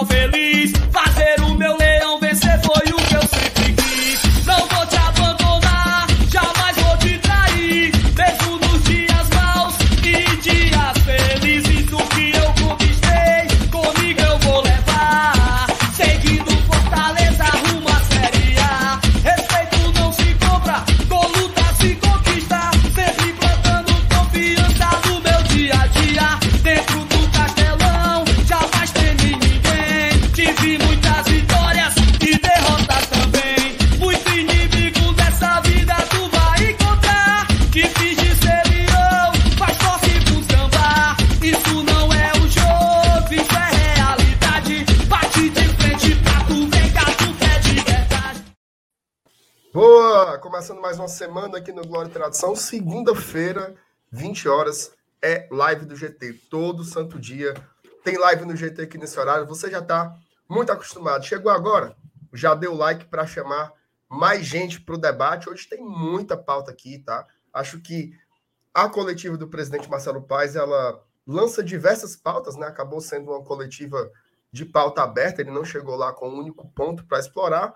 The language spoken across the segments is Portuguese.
final feliz. No Glória e Tradição. Segunda-feira, 20 horas, é live do GT. Todo santo dia tem live no GT aqui nesse horário. Você já está muito acostumado. Chegou agora? Já deu like para chamar mais gente para o debate. Hoje tem muita pauta aqui, tá? Acho que a coletiva do presidente Marcelo Paes, ela lança diversas pautas, né? Acabou sendo uma coletiva de pauta aberta, ele não chegou lá com um único ponto para explorar,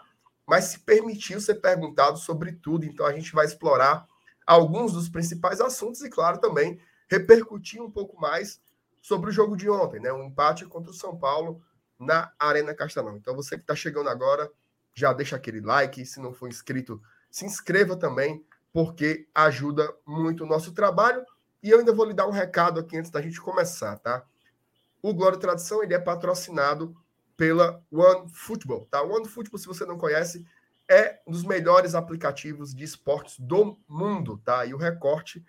mas se permitiu ser perguntado sobre tudo. Então a gente vai explorar alguns dos principais assuntos e, claro, também repercutir um pouco mais sobre o jogo de ontem, né? O empate contra o São Paulo na Arena Castelão. Então você que está chegando agora, já deixa aquele like. Se não for inscrito, se inscreva também, porque ajuda muito o nosso trabalho. E eu ainda vou lhe dar um recado aqui antes da gente começar, tá? O Glória Tradição ele é patrocinado pela One Football, tá? One Football, se você não conhece, é um dos melhores aplicativos de esportes do mundo, tá? E o recorte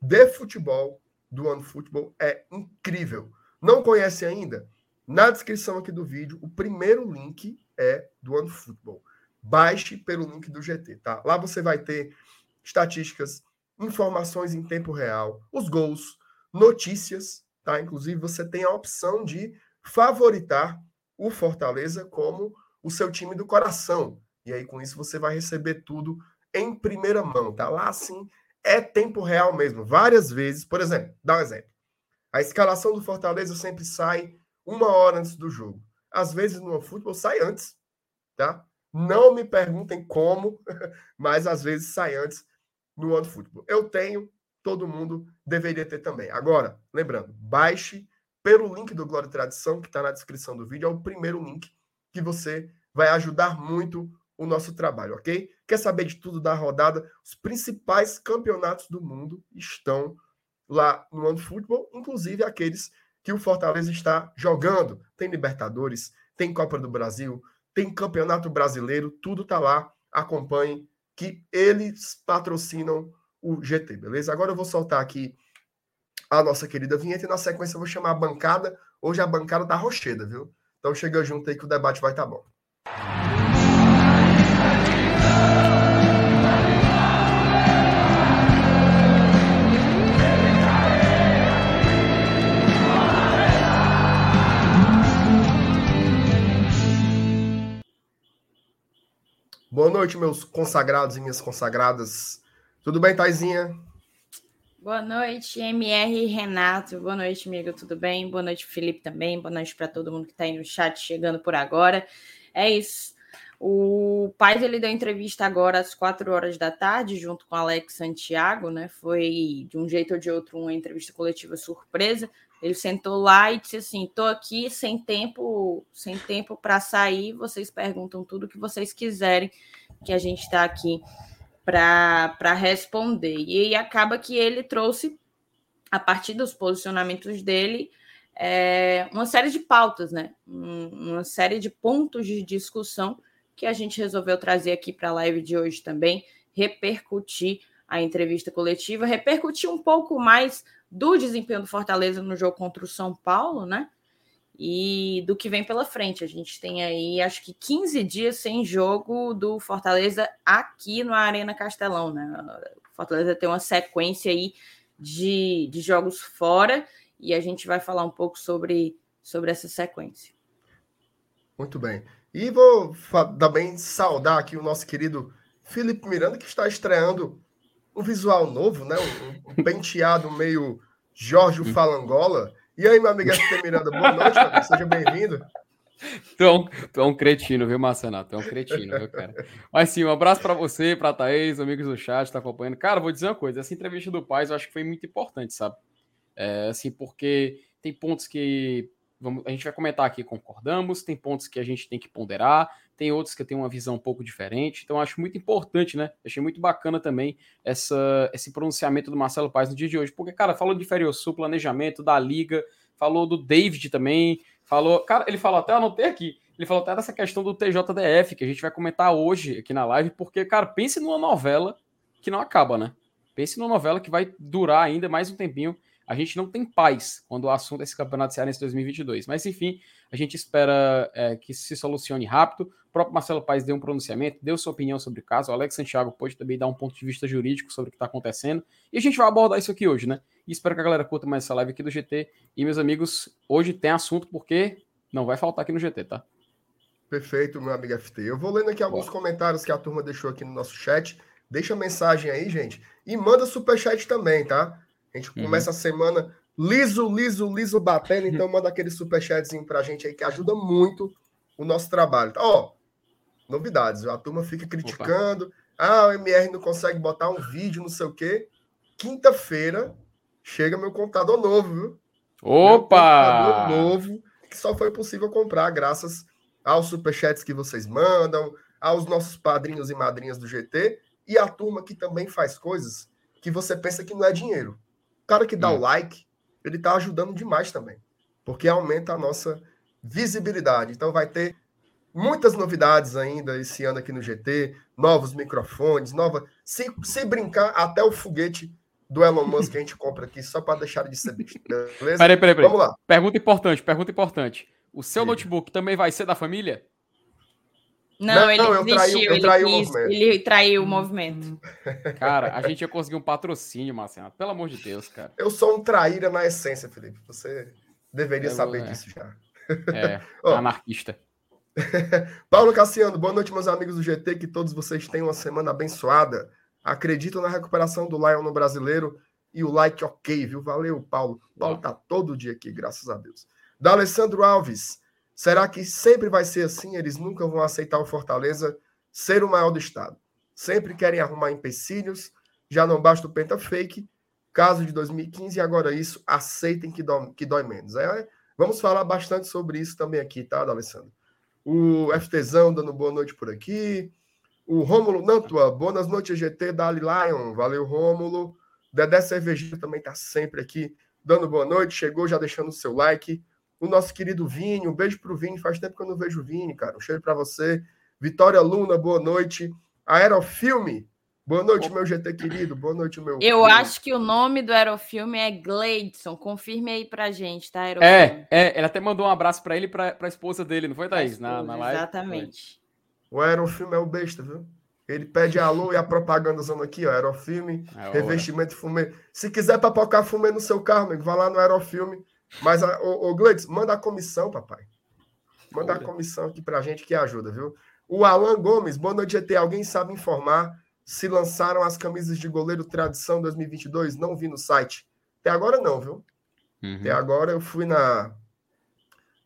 de futebol do One Football é incrível. Não conhece ainda? Na descrição aqui do vídeo, o primeiro link é do One Football. Baixe pelo link do GT, tá? Lá você vai ter estatísticas, informações em tempo real, os gols, notícias, tá? Inclusive você tem a opção de favoritar o Fortaleza como o seu time do coração. E aí com isso você vai receber tudo em primeira mão, tá? Lá assim é tempo real mesmo, várias vezes. Por exemplo, dá um exemplo. A escalação do Fortaleza sempre sai uma hora antes do jogo. Às vezes no futebol sai antes, tá? Não me perguntem como, mas às vezes sai antes no Football. Eu tenho, todo mundo deveria ter também. Agora, lembrando, baixe pelo link do Glória e Tradição, que está na descrição do vídeo, é o primeiro link que você vai ajudar muito o nosso trabalho, ok? Quer saber de tudo da rodada? Os principais campeonatos do mundo estão lá no One Football, inclusive aqueles que o Fortaleza está jogando. Tem Libertadores, tem Copa do Brasil, tem Campeonato Brasileiro, tudo tá lá. Acompanhe que eles patrocinam o GT, beleza? Agora eu vou soltar aqui a nossa querida vinheta e na sequência eu vou chamar a bancada. Hoje a bancada da Rocheda, viu? Então chega junto aí que o debate vai estar tá bom. Boa noite, meus consagrados e minhas consagradas. Tudo bem, Taizinha? Boa noite, MR Renato. Boa noite, amigo. Tudo bem? Boa noite, Felipe também. Boa noite para todo mundo que está aí no chat chegando por agora. É isso. O Paz ele deu entrevista agora às quatro horas da tarde, junto com Alex Santiago, né? Foi de um jeito ou de outro uma entrevista coletiva surpresa. Ele sentou lá e disse assim: "Tô aqui sem tempo, sem tempo para sair. Vocês perguntam tudo que vocês quiserem, que a gente está aqui para responder". E acaba que ele trouxe a partir dos posicionamentos dele é, uma série de pautas, né? Um, uma série de pontos de discussão que a gente resolveu trazer aqui para a live de hoje também, repercutir a entrevista coletiva, repercutir um pouco mais do desempenho do Fortaleza no jogo contra o São Paulo, né? E do que vem pela frente. A gente tem aí, acho que 15 dias sem jogo do Fortaleza aqui no Arena Castelão, né? O Fortaleza tem uma sequência aí de, de jogos fora e a gente vai falar um pouco sobre, sobre essa sequência. Muito bem. E vou também saudar aqui o nosso querido Felipe Miranda, que está estreando um visual novo, né? Um, um penteado meio Jorge Falangola. E aí, meu amigo FT Miranda, boa noite, seja bem-vindo. Tu é, um, tu é um cretino, viu, Marcelo? Tu é um cretino, viu, cara? Mas sim, um abraço para você, para Thaís, amigos do chat, tá acompanhando. Cara, vou dizer uma coisa: essa entrevista do Paz eu acho que foi muito importante, sabe? É, assim, porque tem pontos que vamos, a gente vai comentar aqui, concordamos, tem pontos que a gente tem que ponderar, tem outros que tem uma visão um pouco diferente. Então, acho muito importante, né? Achei muito bacana também essa, esse pronunciamento do Marcelo Paz no dia de hoje, porque, cara, falou de Feriosul, planejamento da liga, falou do David também, falou. Cara, ele falou até, anotei aqui, ele falou até dessa questão do TJDF, que a gente vai comentar hoje aqui na live, porque, cara, pense numa novela que não acaba, né? Pense numa novela que vai durar ainda mais um tempinho. A gente não tem paz quando o assunto é esse campeonato cearense 2022. Mas, enfim, a gente espera é, que se solucione rápido. O próprio Marcelo Paes deu um pronunciamento, deu sua opinião sobre o caso. O Alex Santiago pode também dar um ponto de vista jurídico sobre o que está acontecendo. E a gente vai abordar isso aqui hoje, né? E espero que a galera curta mais essa live aqui do GT. E, meus amigos, hoje tem assunto porque não vai faltar aqui no GT, tá? Perfeito, meu amigo FT. Eu vou lendo aqui alguns comentários que a turma deixou aqui no nosso chat. Deixa mensagem aí, gente. E manda superchat também, tá? A gente uhum. começa a semana liso, liso, liso batendo, então manda aquele superchatzinho pra gente aí que ajuda muito o nosso trabalho. Ó, novidades, a turma fica criticando. Opa. Ah, o MR não consegue botar um vídeo, não sei o quê. Quinta-feira chega meu computador novo, viu? Opa! Meu computador novo, que só foi possível comprar graças aos superchats que vocês mandam, aos nossos padrinhos e madrinhas do GT e a turma que também faz coisas que você pensa que não é dinheiro. O cara que dá hum. o like, ele está ajudando demais também, porque aumenta a nossa visibilidade. Então vai ter muitas novidades ainda esse ano aqui no GT, novos microfones, nova. Se, se brincar, até o foguete do Elon Musk que a gente compra aqui, só para deixar de ser bicho. Beleza? Peraí, peraí, peraí. Vamos lá. Pergunta importante, pergunta importante. O seu Sim. notebook também vai ser da família? Não, não ele não, desistiu, eu traí, eu ele, quis, ele traiu o movimento. Cara, a gente ia conseguir um patrocínio, Marcelo. Pelo amor de Deus, cara. Eu sou um traíra na essência, Felipe. Você deveria saber é. disso já. É, oh. anarquista. Paulo Cassiano, boa noite, meus amigos do GT. Que todos vocês tenham uma semana abençoada. Acredito na recuperação do Lion no brasileiro e o like ok, viu? Valeu, Paulo. Paulo tá todo dia aqui, graças a Deus. Da Alessandro Alves. Será que sempre vai ser assim? Eles nunca vão aceitar o Fortaleza ser o maior do estado. Sempre querem arrumar empecilhos, já não basta o penta fake, caso de 2015 e agora isso, aceitem que dói, que dói menos. É, vamos falar bastante sobre isso também aqui, tá, Alessandro? O FTzão dando boa noite por aqui. O Rômulo Nantua, boas noites, GT Dali Lion. Valeu, Rômulo. Dedé Cervejeiro também tá sempre aqui dando boa noite. Chegou já deixando o seu like o nosso querido Vini. Um beijo para o Vini. Faz tempo que eu não vejo o Vini, cara. Um cheiro para você. Vitória Luna, boa noite. Aerofilme, boa noite, meu GT querido. Boa noite, meu. Eu acho que o nome do Aerofilme é Gleidson. Confirme aí pra gente, tá? Aerofilme. É, é. Ele até mandou um abraço para ele e para a esposa dele, não foi, Thaís? Esposa, na, na live. Exatamente. O Aerofilme é o besta, viu? Ele pede alô e a propaganda zona aqui, ó, Aerofilme, é revestimento fumê. Se quiser papocar fumê no seu carro, amigo, vá lá no Aerofilme mas, a, o, o Gleides, manda a comissão, papai. Manda a comissão aqui pra gente que ajuda, viu? O Alan Gomes, boa noite, GT. Alguém sabe informar se lançaram as camisas de goleiro Tradição 2022? Não vi no site. Até agora não, viu? Uhum. Até agora eu fui na,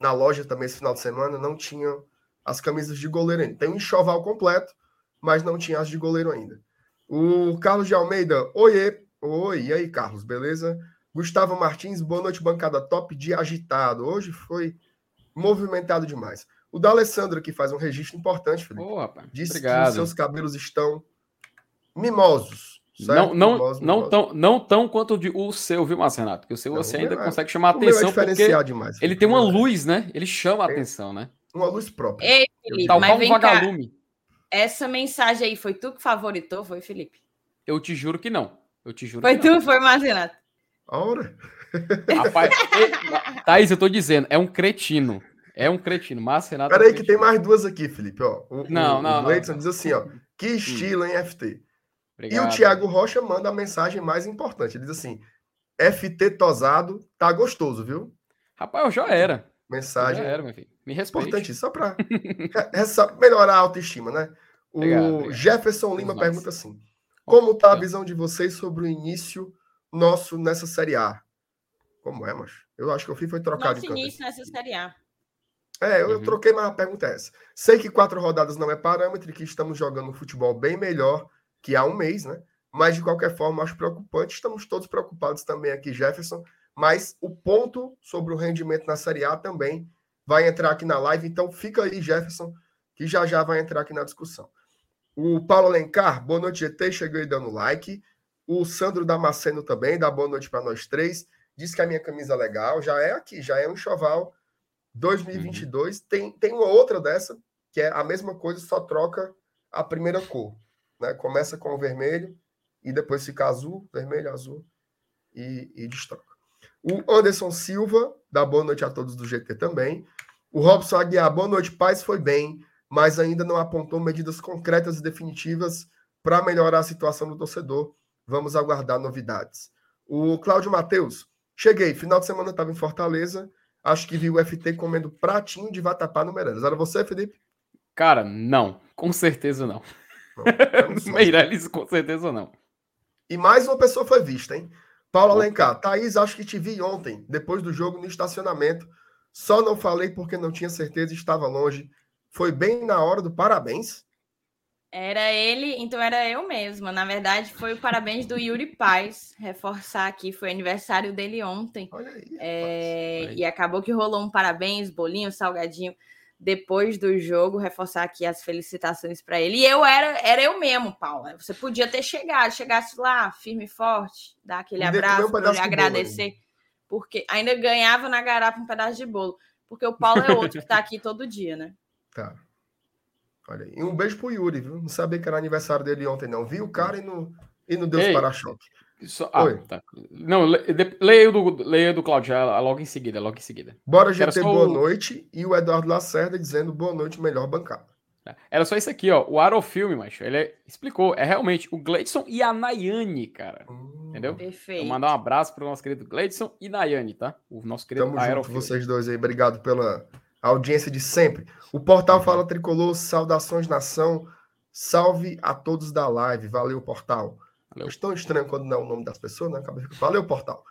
na loja também esse final de semana, não tinha as camisas de goleiro ainda. Tem um enxoval completo, mas não tinha as de goleiro ainda. O Carlos de Almeida, oiê. Oi, e aí, Carlos, beleza? Gustavo Martins, boa noite, bancada top de agitado. Hoje foi movimentado demais. O da Alessandro que faz um registro importante, Felipe. Oh, rapaz. Disse Obrigado. que os seus cabelos estão mimosos. Certo? Não, não, mimosos, não, mimosos. Tão, não tão quanto o seu, viu, Marcenato? Porque o seu não, você ainda é, consegue chamar a é atenção. É porque demais, ele tem uma luz, né? Ele chama a atenção, né? Uma luz própria. Ei, Felipe, Tal mas um vagalume. Cá. Essa mensagem aí foi tu que favoritou, foi, Felipe? Eu te juro que não. Eu te juro foi tu, não. foi Marcenato. Ora. Rapaz, Thaís, eu tô dizendo, é um cretino. É um cretino. Mas Renato. Peraí, é um que tem mais duas aqui, Felipe. Ó, o, não, o, não. O Leidson diz assim: ó, que hum. estilo, hein, FT? Obrigado. E o Thiago Rocha manda a mensagem mais importante. Ele diz assim: FT tosado, tá gostoso, viu? Rapaz, eu já era. Mensagem. Eu já era, meu filho. Me respeite. Importante, só para melhorar a autoestima, né? O obrigado, obrigado. Jefferson Lima pergunta assim: Como tá a visão de vocês sobre o início nosso nessa Série A. Como é, mas Eu acho que o fim foi trocado Nosso início nessa Série A. É, eu Uhum. troquei, mas a pergunta é essa. Sei que quatro rodadas não é parâmetro e que estamos jogando um futebol bem melhor que há um mês, né? Mas, de qualquer forma, acho preocupante. Estamos todos preocupados também aqui, Jefferson. Mas o ponto sobre o rendimento na Série A também vai entrar aqui na live. Então, fica aí, Jefferson, que já já vai entrar aqui na discussão. O Paulo Alencar, boa noite, GT, chegou aí dando like. O Sandro Damasceno também, dá boa noite para nós três. Diz que a minha camisa é legal, já é aqui, já é um enxoval 2022. Tem, tem uma outra dessa, que é a mesma coisa, só troca a primeira cor. Né? Começa com o vermelho e depois fica azul, vermelho, azul e, e destroca. O Anderson Silva, dá boa noite a todos do GT também. O Robson Aguiar, boa noite, paz foi bem, mas ainda não apontou medidas concretas e definitivas para melhorar a situação do torcedor. Vamos aguardar novidades. O Cláudio Matheus, cheguei, final de semana estava em Fortaleza, acho que vi o FT comendo pratinho de vatapá no Meirelles. Era você, Felipe? Cara, não. Com certeza não. Não. Meirelles, com certeza não. E mais uma pessoa foi vista, hein? Paulo Alencar, Thaís, acho que te vi ontem, depois do jogo no estacionamento. Só não falei porque não tinha certeza e estava longe. Foi bem na hora do parabéns. Era ele, então era eu mesma. Na verdade, foi o parabéns do Yuri Paz. Reforçar aqui, foi aniversário dele ontem. Olha aí. É, e acabou que rolou um parabéns, bolinho, salgadinho depois do jogo, reforçar aqui as felicitações para ele. E eu era, era eu mesmo, Paula. Você podia ter chegado, chegasse lá, firme e forte, dar aquele um abraço, bolo agradecer, porque ainda ganhava na garapa um pedaço de bolo. Porque o Paulo é outro que tá aqui todo dia, né? Tá. Olha aí. E um beijo pro Yuri, viu? Não sabia que era aniversário dele ontem, não. Vi o cara e não, e não deu os Ei. para-choque. Só- ah, Oi. tá. Não, leia o do, leia do Claudio, já, logo em seguida, logo em seguida. Bora, só boa o- noite. E o Eduardo Lacerda dizendo boa noite, melhor bancada. Era só isso aqui, ó. O Arofilme, macho. Ele é- explicou. É realmente o Gleidson e a Nayane, cara. Hum, Entendeu? Perfeito. Vou mandar um abraço pro nosso querido Gleidson e Nayane, tá? O nosso querido Tamo junto, Aerofilme. vocês dois aí. Obrigado pela audiência de sempre. O portal Uhum. Fala Tricolor, saudações nação. Salve a todos da live. Valeu, portal. Valeu. Tão estranho quando não é o nome das pessoas, né? Valeu, portal.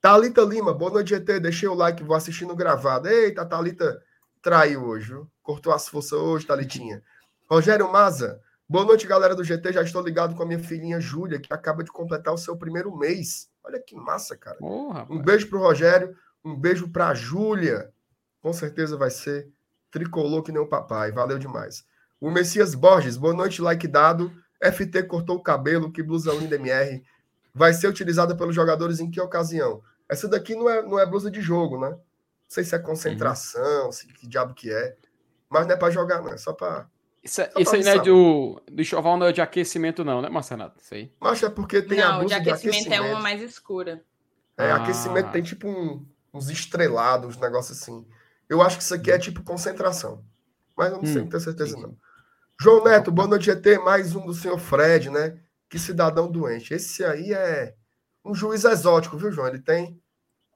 Thalita Lima, boa noite, GT. Deixei o like, vou assistindo gravado. Eita, a Thalita traiu hoje, viu? Cortou as forças hoje, Thalitinha. Rogério Maza, boa noite, galera do GT. Já estou ligado com a minha filhinha Júlia, que acaba de completar o seu primeiro mês. Olha que massa, cara. Ô, Um beijo pro Rogério, um beijo pra Júlia. Com certeza vai ser tricolor que nem o papai. Valeu demais. O Messias Borges, boa noite, like dado. FT cortou o cabelo, que blusa linda MR. Vai ser utilizada pelos jogadores em que ocasião? Essa daqui não é, não é blusa de jogo, né? Não sei se é concentração, se que diabo que é. Mas não é pra jogar, não. É só pra. Isso, é- Só isso pra aí não é do, do enxoval, não é de aquecimento, não, né, Marcenato? Isso aí. Mas é porque tem a Não, o blusa de de aquecimento, aquecimento. é uma mais escura. É, Ah. aquecimento tem tipo um- uns estrelados, uns negócios assim. Eu acho que isso aqui é tipo concentração. Mas eu não sei, Hum, não tenho certeza, não. João Neto, boa noite, GT. Mais um do senhor Fred, né? Que cidadão doente. Esse aí é um juiz exótico, viu, João? Ele tem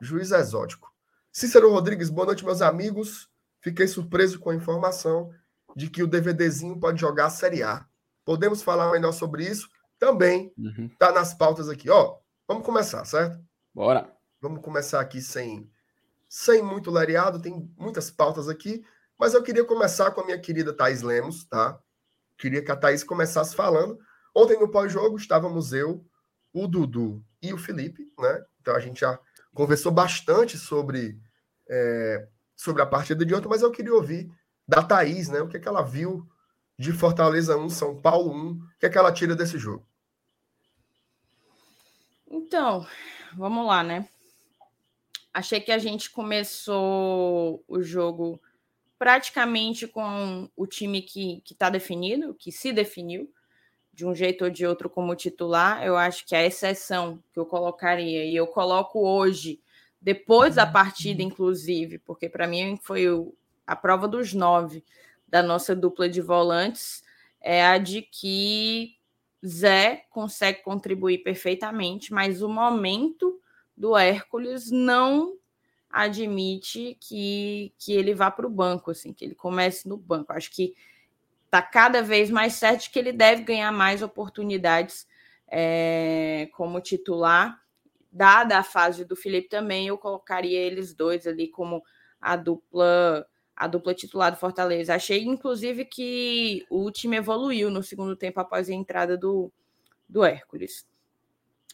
juiz exótico. Cícero Rodrigues, boa noite, meus amigos. Fiquei surpreso com a informação de que o DVDzinho pode jogar a Série A. Podemos falar melhor sobre isso? Também Uhum. tá nas pautas aqui. Ó, vamos começar, certo? Bora. Vamos começar aqui sem, sem muito lareado, tem muitas pautas aqui, mas eu queria começar com a minha querida Thaís Lemos, tá? Queria que a Thaís começasse falando. Ontem no pós-jogo estávamos eu, o Dudu e o Felipe, né? Então a gente já conversou bastante sobre, é, sobre a partida de ontem, mas eu queria ouvir da Thaís, né? O que, é que ela viu de Fortaleza 1, São Paulo 1, o que, é que ela tira desse jogo? Então, vamos lá, né? Achei que a gente começou o jogo praticamente com o time que está definido, que se definiu, de um jeito ou de outro como titular. Eu acho que a exceção que eu colocaria, e eu coloco hoje, depois da partida, inclusive, porque para mim foi o, a prova dos nove da nossa dupla de volantes, é a de que Zé consegue contribuir perfeitamente, mas o momento do Hércules não admite que, que ele vá para o banco, assim, que ele comece no banco. Acho que está cada vez mais certo que ele deve ganhar mais oportunidades é, como titular. Dada a fase do Felipe também, eu colocaria eles dois ali como a dupla a dupla titular do Fortaleza. Achei, inclusive, que o time evoluiu no segundo tempo após a entrada do, do Hércules.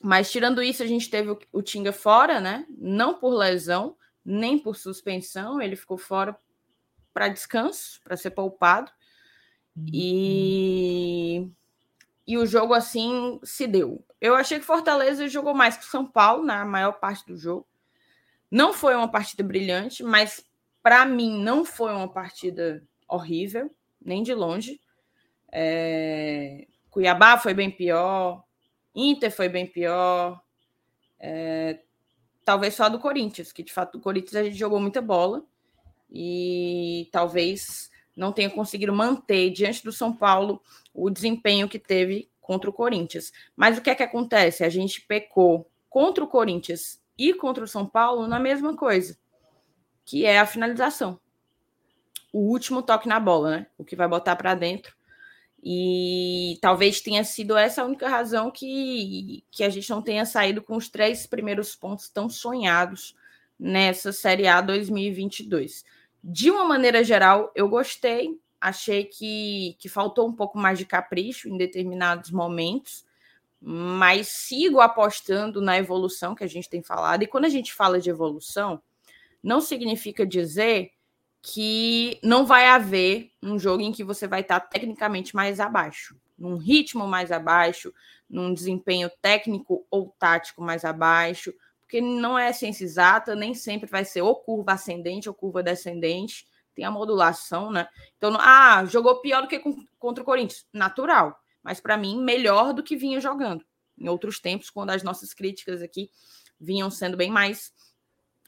Mas, tirando isso, a gente teve o, o Tinga fora, né? Não por lesão, nem por suspensão. Ele ficou fora para descanso, para ser poupado. E, e o jogo, assim, se deu. Eu achei que Fortaleza jogou mais que São Paulo na maior parte do jogo. Não foi uma partida brilhante, mas para mim, não foi uma partida horrível, nem de longe. É... Cuiabá foi bem pior, Inter foi bem pior. É... Talvez só do Corinthians, que de fato do Corinthians a gente jogou muita bola e talvez não tenha conseguido manter diante do São Paulo o desempenho que teve contra o Corinthians. Mas o que é que acontece? A gente pecou contra o Corinthians e contra o São Paulo na mesma coisa que é a finalização. O último toque na bola, né? O que vai botar para dentro. E talvez tenha sido essa a única razão que, que a gente não tenha saído com os três primeiros pontos tão sonhados nessa Série A 2022. De uma maneira geral, eu gostei. Achei que, que faltou um pouco mais de capricho em determinados momentos, mas sigo apostando na evolução que a gente tem falado. E quando a gente fala de evolução, não significa dizer que não vai haver um jogo em que você vai estar tecnicamente mais abaixo, num ritmo mais abaixo, num desempenho técnico ou tático mais abaixo, porque não é ciência exata, nem sempre vai ser ou curva ascendente ou curva descendente, tem a modulação, né? Então, ah, jogou pior do que contra o Corinthians, natural, mas para mim melhor do que vinha jogando. Em outros tempos, quando as nossas críticas aqui vinham sendo bem mais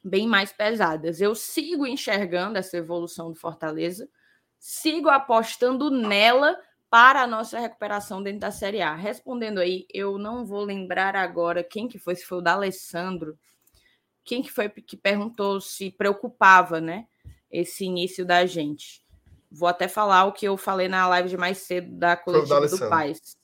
bem mais pesadas. Eu sigo enxergando essa evolução do Fortaleza, sigo apostando nela para a nossa recuperação dentro da Série A. Respondendo aí, eu não vou lembrar agora quem que foi, se foi o da Alessandro, quem que foi que perguntou se preocupava, né, esse início da gente. Vou até falar o que eu falei na live de mais cedo da coletiva do Paz.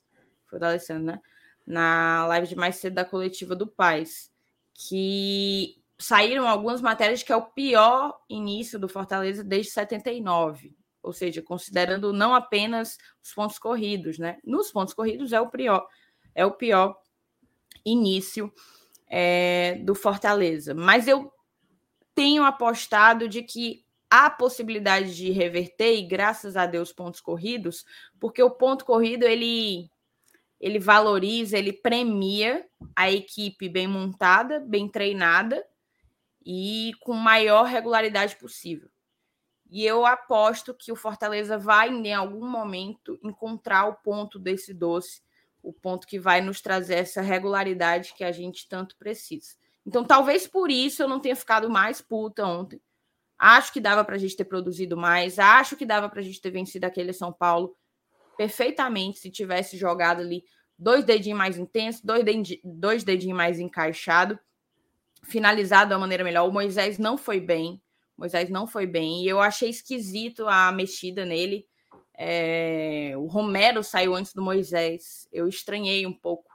Foi o da Alessandro, né? Na live de mais cedo da coletiva do Paz, que saíram algumas matérias que é o pior início do Fortaleza desde 79, ou seja, considerando não apenas os pontos corridos, né? Nos pontos corridos é o pior, é o pior início é, do Fortaleza. Mas eu tenho apostado de que há possibilidade de reverter e graças a Deus pontos corridos, porque o ponto corrido ele ele valoriza, ele premia a equipe bem montada, bem treinada e com maior regularidade possível. E eu aposto que o Fortaleza vai, em algum momento, encontrar o ponto desse doce, o ponto que vai nos trazer essa regularidade que a gente tanto precisa. Então, talvez por isso eu não tenha ficado mais puta ontem. Acho que dava para a gente ter produzido mais, acho que dava para a gente ter vencido aquele São Paulo perfeitamente se tivesse jogado ali dois dedinhos mais intensos, dois dedinhos, dois dedinhos mais encaixado finalizado da maneira melhor. O Moisés não foi bem. O Moisés não foi bem. E eu achei esquisito a mexida nele. É... O Romero saiu antes do Moisés. Eu estranhei um pouco.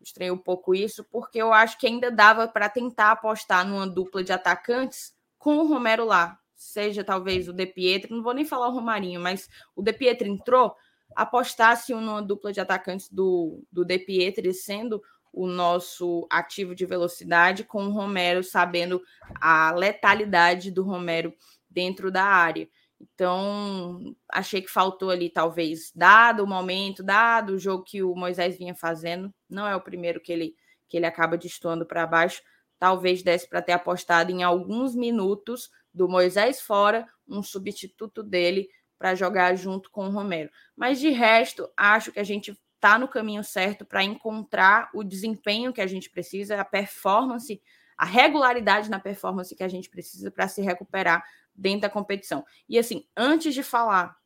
Estranhei um pouco isso, porque eu acho que ainda dava para tentar apostar numa dupla de atacantes com o Romero lá. Seja talvez o De Pietro, não vou nem falar o Romarinho, mas o De Pietro entrou, apostasse numa dupla de atacantes do, do De Pietro, sendo o nosso ativo de velocidade com o Romero sabendo a letalidade do Romero dentro da área. Então, achei que faltou ali, talvez, dado o momento, dado o jogo que o Moisés vinha fazendo, não é o primeiro que ele, que ele acaba destoando para baixo, talvez desse para ter apostado em alguns minutos do Moisés fora, um substituto dele para jogar junto com o Romero. Mas de resto, acho que a gente está no caminho certo para encontrar o desempenho que a gente precisa, a performance, a regularidade na performance que a gente precisa para se recuperar dentro da competição. E assim, antes de falar,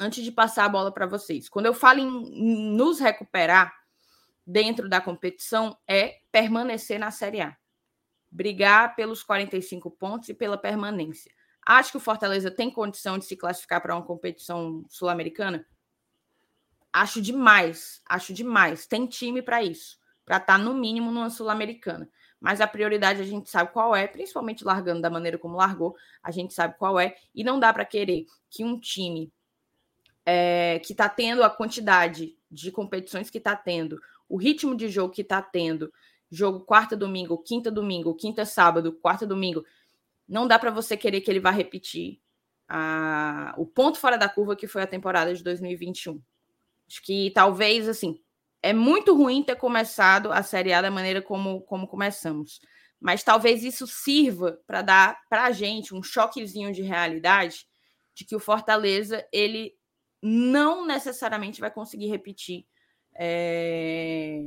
antes de passar a bola para vocês, quando eu falo em nos recuperar dentro da competição, é permanecer na Série A. Brigar pelos 45 pontos e pela permanência. Acho que o Fortaleza tem condição de se classificar para uma competição sul-americana? Acho demais, acho demais. Tem time para isso, para estar tá, no mínimo numa Sul-Americana. mas a prioridade a gente sabe qual é, principalmente largando da maneira como largou, a gente sabe qual é, e não dá para querer que um time é, que está tendo a quantidade de competições que está tendo, o ritmo de jogo que está tendo, jogo quarta domingo, quinta domingo, quinta sábado, quarta domingo, não dá para você querer que ele vá repetir a, o ponto fora da curva que foi a temporada de 2021. Acho que talvez assim é muito ruim ter começado a Série A da maneira como, como começamos. Mas talvez isso sirva para dar para a gente um choquezinho de realidade de que o Fortaleza ele não necessariamente vai conseguir repetir é,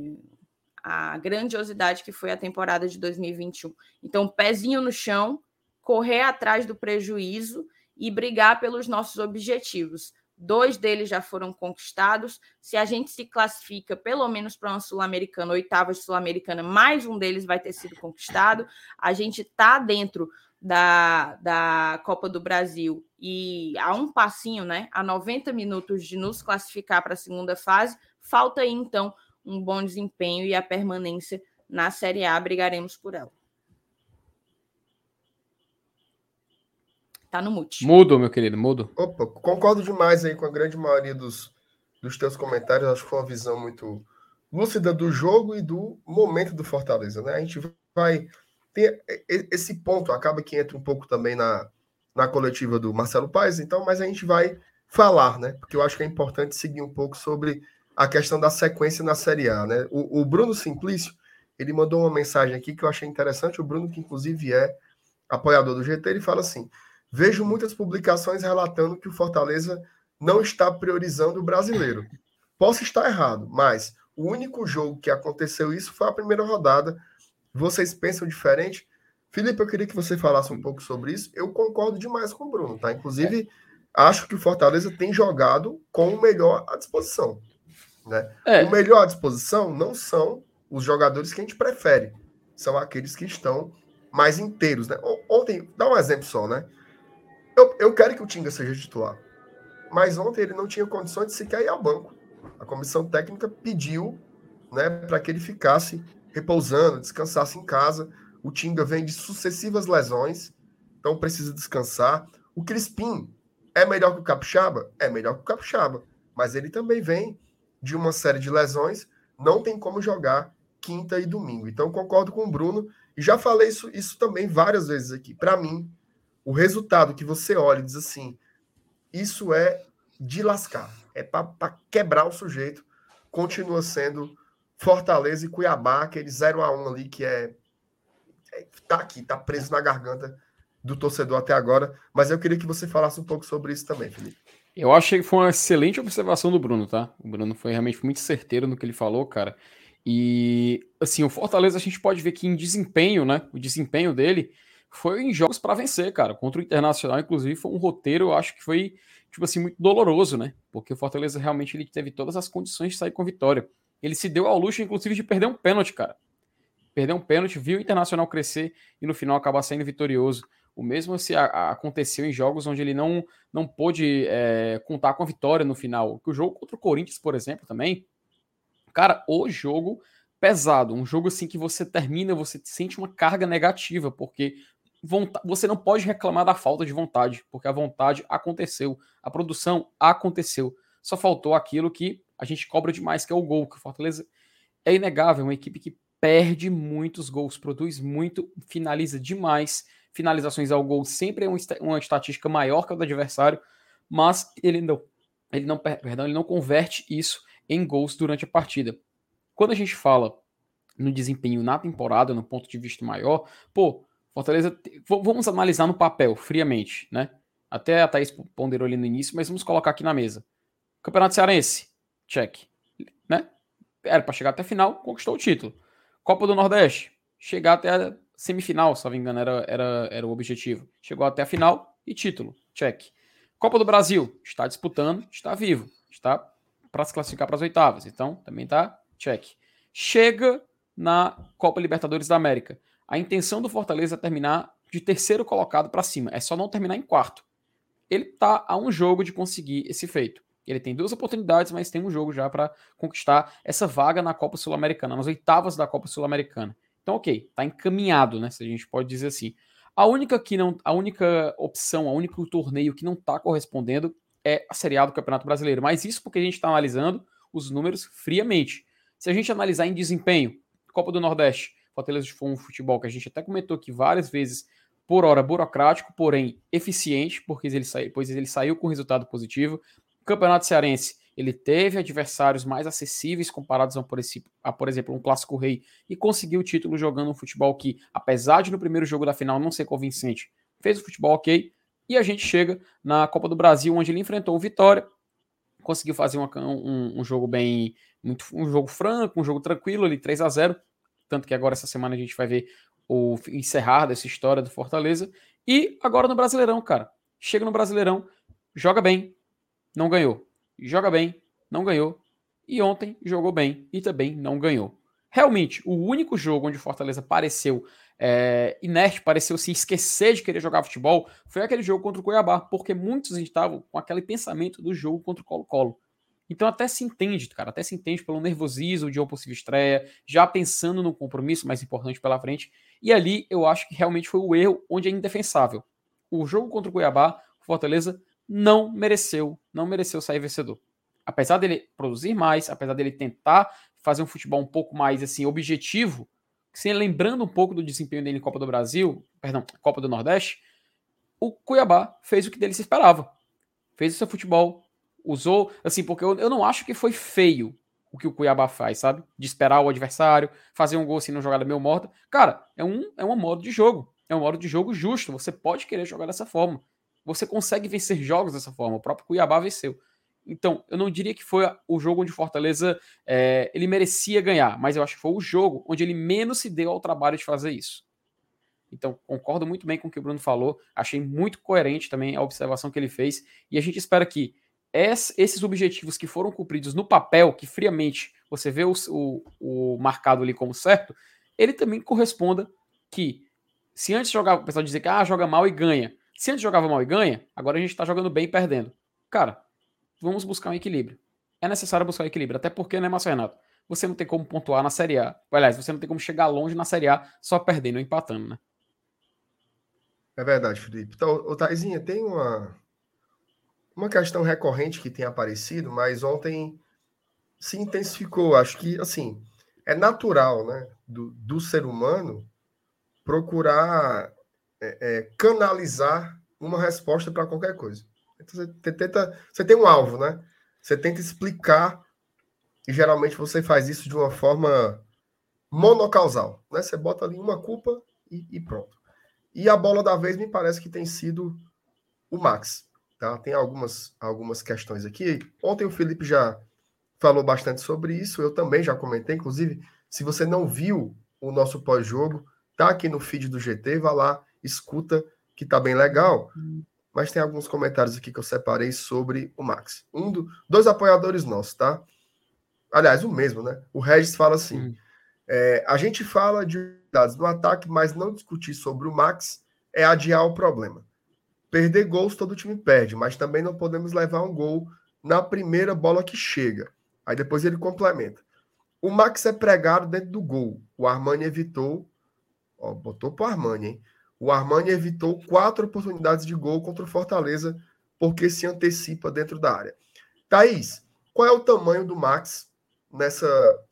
a grandiosidade que foi a temporada de 2021. Então, pezinho no chão, correr atrás do prejuízo e brigar pelos nossos objetivos. Dois deles já foram conquistados. Se a gente se classifica pelo menos para uma Sul-Americana, oitava Sul-Americana, mais um deles vai ter sido conquistado. A gente está dentro da, da Copa do Brasil e a um passinho, né? A 90 minutos de nos classificar para a segunda fase. Falta aí, então, um bom desempenho e a permanência na Série A. Brigaremos por ela. Tá no mute. Mudo, meu querido, mudo. Opa, concordo demais aí com a grande maioria dos, dos teus comentários. Acho que foi uma visão muito lúcida do jogo e do momento do Fortaleza, né? A gente vai ter esse ponto, acaba que entra um pouco também na, na coletiva do Marcelo Paes, então, mas a gente vai falar, né? Porque eu acho que é importante seguir um pouco sobre a questão da sequência na Série A, né? O, o Bruno Simplício, ele mandou uma mensagem aqui que eu achei interessante, o Bruno, que inclusive é apoiador do GT, ele fala assim: Vejo muitas publicações relatando que o Fortaleza não está priorizando o brasileiro. Posso estar errado, mas o único jogo que aconteceu isso foi a primeira rodada. Vocês pensam diferente? Felipe, eu queria que você falasse um pouco sobre isso. Eu concordo demais com o Bruno, tá? Inclusive, acho que o Fortaleza tem jogado com o melhor à disposição. Né? É. O melhor à disposição não são os jogadores que a gente prefere, são aqueles que estão mais inteiros. Né? Ontem, dá um exemplo só, né? Eu, eu quero que o Tinga seja titular. Mas ontem ele não tinha condições de sequer ir ao banco. A comissão técnica pediu né, para que ele ficasse repousando, descansasse em casa. O Tinga vem de sucessivas lesões, então precisa descansar. O Crispim é melhor que o Capixaba? É melhor que o Capixaba. Mas ele também vem de uma série de lesões, não tem como jogar quinta e domingo. Então concordo com o Bruno e já falei isso, isso também várias vezes aqui. Para mim, o resultado que você olha e diz assim, isso é de lascar, é para quebrar o sujeito, continua sendo Fortaleza e Cuiabá, aquele 0 a 1 ali que é, é tá aqui, tá preso na garganta do torcedor até agora, mas eu queria que você falasse um pouco sobre isso também, Felipe. Eu achei que foi uma excelente observação do Bruno, tá? O Bruno foi realmente muito certeiro no que ele falou, cara. E assim, o Fortaleza a gente pode ver que em desempenho, né? O desempenho dele foi em jogos para vencer, cara. Contra o Internacional, inclusive, foi um roteiro, eu acho que foi, tipo assim, muito doloroso, né? Porque o Fortaleza realmente ele teve todas as condições de sair com vitória. Ele se deu ao luxo, inclusive, de perder um pênalti, cara. Perder um pênalti, viu o Internacional crescer e no final acabar saindo vitorioso. O mesmo se aconteceu em jogos onde ele não, não pôde é, contar com a vitória no final. O jogo contra o Corinthians, por exemplo, também. Cara, o jogo pesado, um jogo assim que você termina, você sente uma carga negativa, porque você não pode reclamar da falta de vontade, porque a vontade aconteceu, a produção aconteceu. Só faltou aquilo que a gente cobra demais, que é o gol, que o Fortaleza é inegável, uma equipe que perde muitos gols, produz muito, finaliza demais. Finalizações ao gol sempre é uma estatística maior que a do adversário, mas ele não, ele não, perdão, ele não converte isso em gols durante a partida. Quando a gente fala no desempenho na temporada, no ponto de vista maior, pô, Fortaleza, vamos analisar no papel, friamente, né? Até a Thaís ponderou ali no início, mas vamos colocar aqui na mesa. Campeonato Cearense, check, né? Era para chegar até a final, conquistou o título. Copa do Nordeste, chegar até a semifinal, se não me engano, era, era, era o objetivo. Chegou até a final e título, check. Copa do Brasil, está disputando, está vivo, está para se classificar para as oitavas, então também está check. Chega na Copa Libertadores da América. A intenção do Fortaleza é terminar de terceiro colocado para cima. É só não terminar em quarto. Ele está a um jogo de conseguir esse feito. Ele tem duas oportunidades, mas tem um jogo já para conquistar essa vaga na Copa Sul-Americana, nas oitavas da Copa Sul-Americana. Então, ok, tá encaminhado, né? Se a gente pode dizer assim. A única que não, a única opção, a único torneio que não está correspondendo é a Série A do Campeonato Brasileiro. Mas isso porque a gente está analisando os números friamente. Se a gente analisar em desempenho, Copa do Nordeste, Fortaleza foi um futebol que a gente até comentou aqui várias vezes, por hora burocrático, porém eficiente, porque ele saiu, pois ele saiu com resultado positivo. Campeonato Cearense, ele teve adversários mais acessíveis comparados a por, esse, a, por exemplo, um Clássico Rei e conseguiu o título jogando um futebol que, apesar de no primeiro jogo da final não ser convincente, fez o futebol ok. E a gente chega na Copa do Brasil, onde ele enfrentou o Vitória, conseguiu fazer uma, um, um, jogo bem, muito, um jogo franco, um jogo tranquilo, ali 3 a 0 tanto que agora essa semana a gente vai ver o encerrar dessa história do Fortaleza. E agora no Brasileirão, cara. Chega no Brasileirão, joga bem, não ganhou. Joga bem, não ganhou. E ontem jogou bem e também não ganhou. Realmente, o único jogo onde o Fortaleza pareceu é, inerte, pareceu se esquecer de querer jogar futebol, foi aquele jogo contra o Cuiabá, porque muitos estavam com aquele pensamento do jogo contra o Colo-Colo. Então até se entende, cara, até se entende pelo nervosismo de uma possível estreia, já pensando no compromisso mais importante pela frente. E ali eu acho que realmente foi o erro onde é indefensável. O jogo contra o Cuiabá, o Fortaleza não mereceu, não mereceu sair vencedor. Apesar dele produzir mais, apesar dele tentar fazer um futebol um pouco mais assim objetivo, se lembrando um pouco do desempenho dele em Copa do Brasil, perdão, Copa do Nordeste, o Cuiabá fez o que dele se esperava. Fez o seu futebol usou, assim, porque eu, eu não acho que foi feio o que o Cuiabá faz, sabe? De esperar o adversário, fazer um gol assim numa jogada meio morta. Cara, é um, é um modo de jogo. É um modo de jogo justo. Você pode querer jogar dessa forma. Você consegue vencer jogos dessa forma. O próprio Cuiabá venceu. Então, eu não diria que foi o jogo onde Fortaleza é, ele merecia ganhar, mas eu acho que foi o jogo onde ele menos se deu ao trabalho de fazer isso. Então, concordo muito bem com o que o Bruno falou. Achei muito coerente também a observação que ele fez. E a gente espera que esses objetivos que foram cumpridos no papel, que friamente você vê o, o, o, marcado ali como certo, ele também corresponda que se antes jogava, o pessoal dizia que ah, joga mal e ganha. Se antes jogava mal e ganha, agora a gente está jogando bem e perdendo. Cara, vamos buscar um equilíbrio. É necessário buscar um equilíbrio, até porque, né, Márcio Renato? Você não tem como pontuar na Série A. Aliás, você não tem como chegar longe na Série A só perdendo ou empatando, né? É verdade, Felipe. Então, Taizinha, tem uma, uma questão recorrente que tem aparecido, mas ontem se intensificou. Acho que, assim, é natural né, do, do ser humano procurar é, é, canalizar uma resposta para qualquer coisa. Então, você, tenta, você tem um alvo, né? Você tenta explicar, e geralmente você faz isso de uma forma monocausal. Né? Você bota ali uma culpa e, e pronto. E a bola da vez me parece que tem sido o Max. Tá? Tem algumas, algumas questões aqui. Ontem o Felipe já falou bastante sobre isso, eu também já comentei. Inclusive, se você não viu o nosso pós-jogo, tá aqui no feed do GT, vá lá, escuta, que tá bem legal. Mas tem alguns comentários aqui que eu separei sobre o Max. Um do, dois apoiadores nossos, tá? Aliás, o mesmo, né? O Regis fala assim: é, a gente fala de dados no ataque, mas não discutir sobre o Max é adiar o problema. Perder gols todo time perde, mas também não podemos levar um gol na primeira bola que chega. Aí depois ele complementa. O Max é pregado dentro do gol. O Armani evitou. Ó, botou pro Armani, hein? O Armani evitou quatro oportunidades de gol contra o Fortaleza porque se antecipa dentro da área. Thaís, qual é o tamanho do Max nessa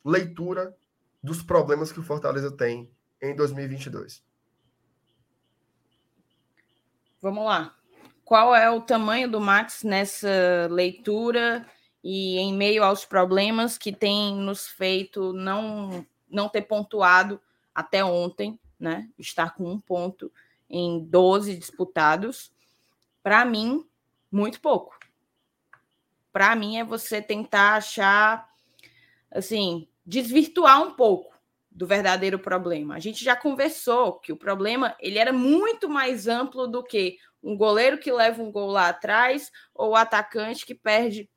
leitura dos problemas que o Fortaleza tem em 2022? Vamos lá. Qual é o tamanho do Max nessa leitura e em meio aos problemas que tem nos feito não, não ter pontuado até ontem, né? Estar com um ponto em 12 disputados. Para mim, muito pouco. Para mim, é você tentar achar, assim, desvirtuar um pouco do verdadeiro problema. A gente já conversou que o problema ele era muito mais amplo do que um goleiro que leva um gol lá atrás ou o atacante que perde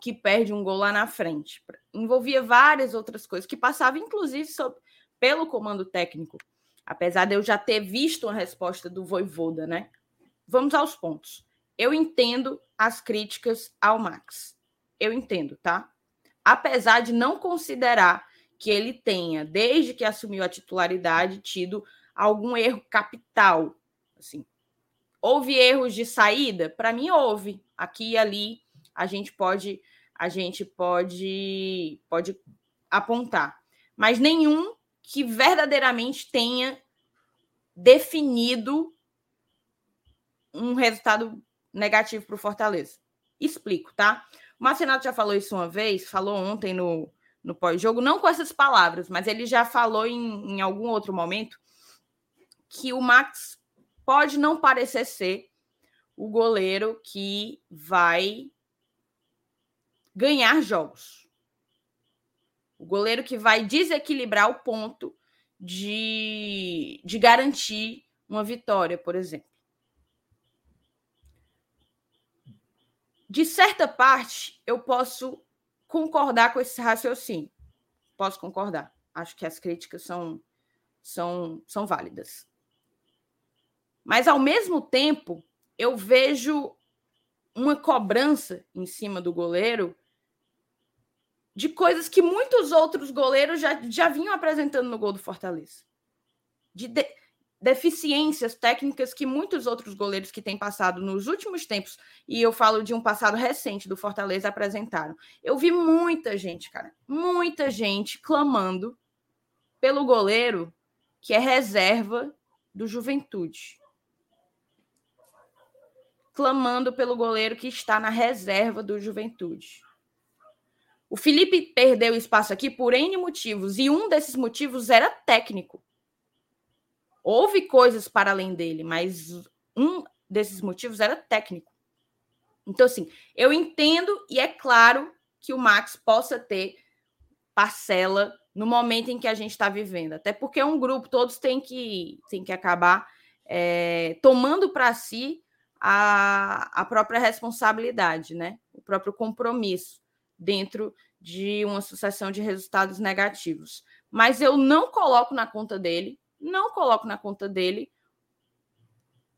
que perde um gol lá na frente. Envolvia várias outras coisas que passavam inclusive sobre, pelo comando técnico. Apesar de eu já ter visto uma resposta do Voivoda, né? Vamos aos pontos. Eu entendo as críticas ao Max. Eu entendo, tá? Apesar de não considerar que ele tenha, desde que assumiu a titularidade, tido algum erro capital. Assim, houve erros de saída? Para mim, houve. Aqui e ali a gente pode a gente pode pode apontar, mas nenhum que verdadeiramente tenha definido um resultado negativo para o Fortaleza. Explico, tá? O Marcenato já falou isso uma vez, falou ontem no, no pós-jogo, não com essas palavras, mas ele já falou em, em algum outro momento que o Max pode não parecer ser o goleiro que vai ganhar jogos. O goleiro que vai desequilibrar o ponto de, de garantir uma vitória, por exemplo. De certa parte, eu posso concordar com esse raciocínio. Posso concordar. Acho que as críticas são, são, são válidas. Mas, ao mesmo tempo, eu vejo uma cobrança em cima do goleiro de coisas que muitos outros goleiros já, já vinham apresentando no gol do Fortaleza. De, de deficiências técnicas que muitos outros goleiros que têm passado nos últimos tempos, e eu falo de um passado recente do Fortaleza, apresentaram. Eu vi muita gente, cara, muita gente clamando pelo goleiro que é reserva do Juventude. Clamando pelo goleiro que está na reserva do Juventude. O Felipe perdeu espaço aqui por N motivos, e um desses motivos era técnico. Houve coisas para além dele, mas um desses motivos era técnico. Então, assim, eu entendo e é claro que o Max possa ter parcela no momento em que a gente está vivendo. Até porque é um grupo, todos têm que, têm que acabar é, tomando para si a, a própria responsabilidade, né? o próprio compromisso dentro de uma sucessão de resultados negativos. Mas eu não coloco na conta dele, não coloco na conta dele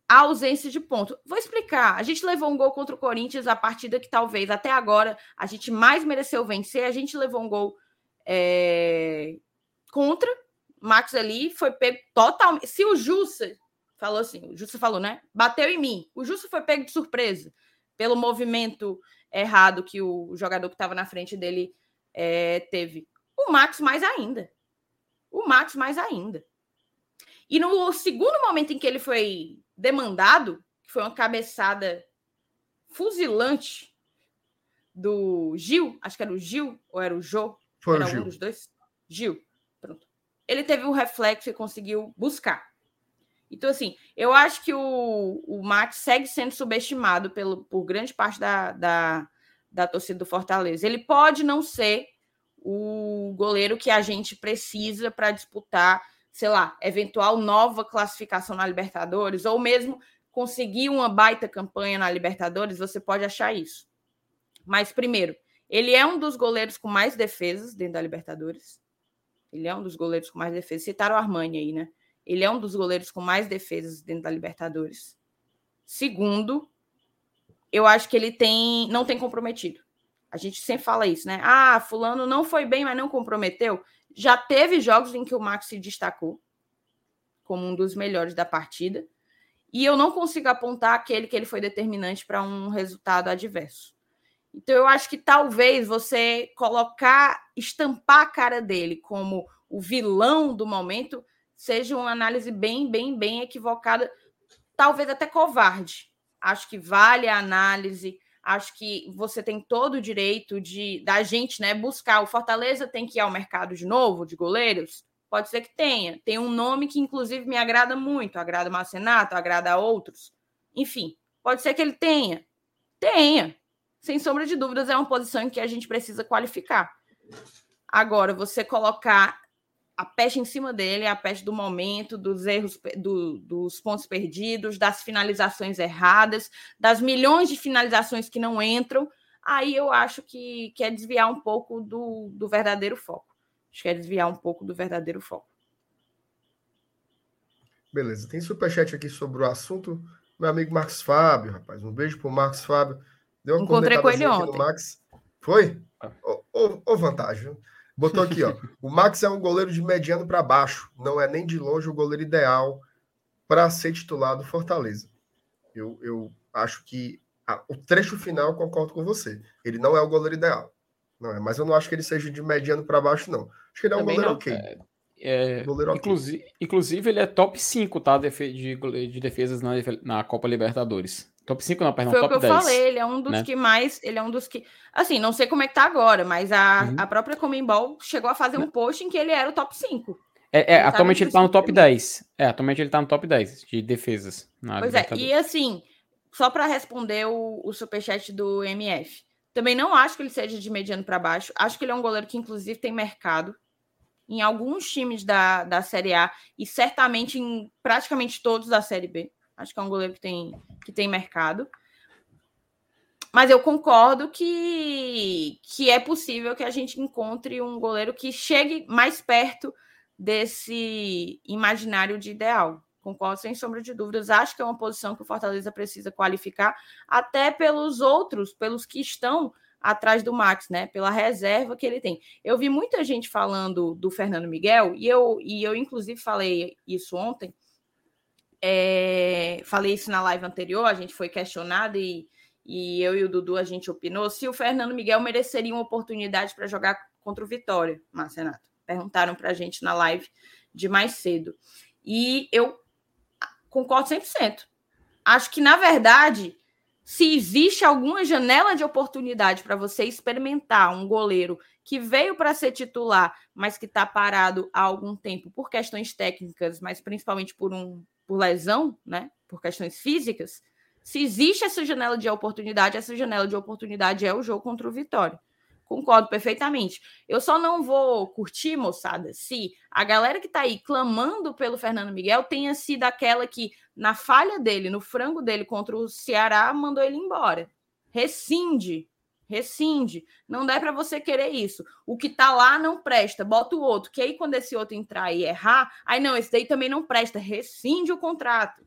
a ausência de ponto. Vou explicar. A gente levou um gol contra o Corinthians, a partida que talvez até agora a gente mais mereceu vencer. A gente levou um gol é, contra. Max ali foi pego totalmente. Se o Jussa falou assim, o Jussa falou, né? Bateu em mim. O Jussa foi pego de surpresa pelo movimento errado que o jogador que estava na frente dele é, teve. O Max mais ainda. O Max mais ainda. E no segundo momento em que ele foi demandado, que foi uma cabeçada fuzilante do Gil, acho que era o Gil ou era o Jô, foi era o Gil. um dos dois. Gil, pronto. Ele teve um reflexo e conseguiu buscar. Então, assim, eu acho que o, o Max segue sendo subestimado pelo, por grande parte da, da, da torcida do Fortaleza. Ele pode não ser o goleiro que a gente precisa para disputar, sei lá, eventual nova classificação na Libertadores, ou mesmo conseguir uma baita campanha na Libertadores, você pode achar isso. Mas, primeiro, ele é um dos goleiros com mais defesas dentro da Libertadores. Ele é um dos goleiros com mais defesas. Citaram o Armani aí, né? Ele é um dos goleiros com mais defesas dentro da Libertadores. Segundo, eu acho que ele tem não tem comprometido. A gente sempre fala isso, né? Ah, fulano não foi bem, mas não comprometeu. Já teve jogos em que o Max se destacou como um dos melhores da partida. E eu não consigo apontar aquele que ele foi determinante para um resultado adverso. Então eu acho que talvez você colocar, estampar a cara dele como o vilão do momento seja uma análise bem, bem, bem equivocada, talvez até covarde. Acho que vale a análise, acho que você tem todo o direito de da gente, né, buscar. O Fortaleza tem que ir ao mercado de novo de goleiros? Pode ser que tenha. Tem um nome que inclusive me agrada muito, agrada Marcenato, agrada a outros. Enfim, pode ser que ele tenha. Tenha. Sem sombra de dúvidas, é uma posição em que a gente precisa qualificar. Agora, você colocar a peste em cima dele, a peste do momento, dos erros, do, dos pontos perdidos, das finalizações erradas, das milhões de finalizações que não entram, aí eu acho que quer é desviar um pouco do, do verdadeiro foco. Acho que é desviar um pouco do verdadeiro foco. Beleza, tem superchat aqui sobre o assunto. Meu amigo Marcos Fábio, rapaz. Um beijo pro Marcos Fábio. Deu uma Encontrei com ele ontem. Max. Foi? Ô, oh, oh, vantagem. Botou aqui, ó. O Max é um goleiro de mediano para baixo. Não é nem de longe o goleiro ideal para ser titular do Fortaleza. Eu, eu acho que a, o trecho final concordo com você. Ele não é o goleiro ideal. Não é, mas eu não acho que ele seja de mediano para baixo, não. Acho que ele é um Também goleiro não. ok. É, é, goleiro inclusive, okay. inclusive, ele é top 5, tá? De, de, de defesas na, na Copa Libertadores. Top 5 não, perdão, Foi top o que eu 10, falei, ele é um dos né? que mais, ele é um dos que, assim, não sei como é que tá agora, mas a, uhum. a própria Comembol chegou a fazer um post em que ele era o top 5. É, é atualmente ele tá no top 10. É, atualmente ele tá no top 10 de defesas. pois é, e assim, só para responder o, o superchat do MF. Também não acho que ele seja de mediano para baixo. Acho que ele é um goleiro que, inclusive, tem mercado em alguns times da, da Série A e certamente em praticamente todos da Série B. Acho que é um goleiro que tem, que tem mercado. Mas eu concordo que, que é possível que a gente encontre um goleiro que chegue mais perto desse imaginário de ideal. Concordo sem sombra de dúvidas. Acho que é uma posição que o Fortaleza precisa qualificar, até pelos outros, pelos que estão atrás do Max, né? Pela reserva que ele tem. Eu vi muita gente falando do Fernando Miguel, e eu, e eu inclusive falei isso ontem. É, falei isso na live anterior, a gente foi questionado e, e eu e o Dudu a gente opinou se o Fernando Miguel mereceria uma oportunidade para jogar contra o Vitória, Marcenato. Perguntaram para a gente na live de mais cedo. E eu concordo 100%. Acho que, na verdade, se existe alguma janela de oportunidade para você experimentar um goleiro que veio para ser titular, mas que está parado há algum tempo por questões técnicas, mas principalmente por um por lesão, né? Por questões físicas. Se existe essa janela de oportunidade, essa janela de oportunidade é o jogo contra o Vitória. Concordo perfeitamente. Eu só não vou curtir, moçada, se a galera que está aí clamando pelo Fernando Miguel tenha sido aquela que, na falha dele, no frango dele contra o Ceará, mandou ele embora. Rescinde. Rescinde. Não dá para você querer isso. O que tá lá não presta, bota o outro. Que aí, quando esse outro entrar e errar, aí não, esse daí também não presta. Rescinde o contrato.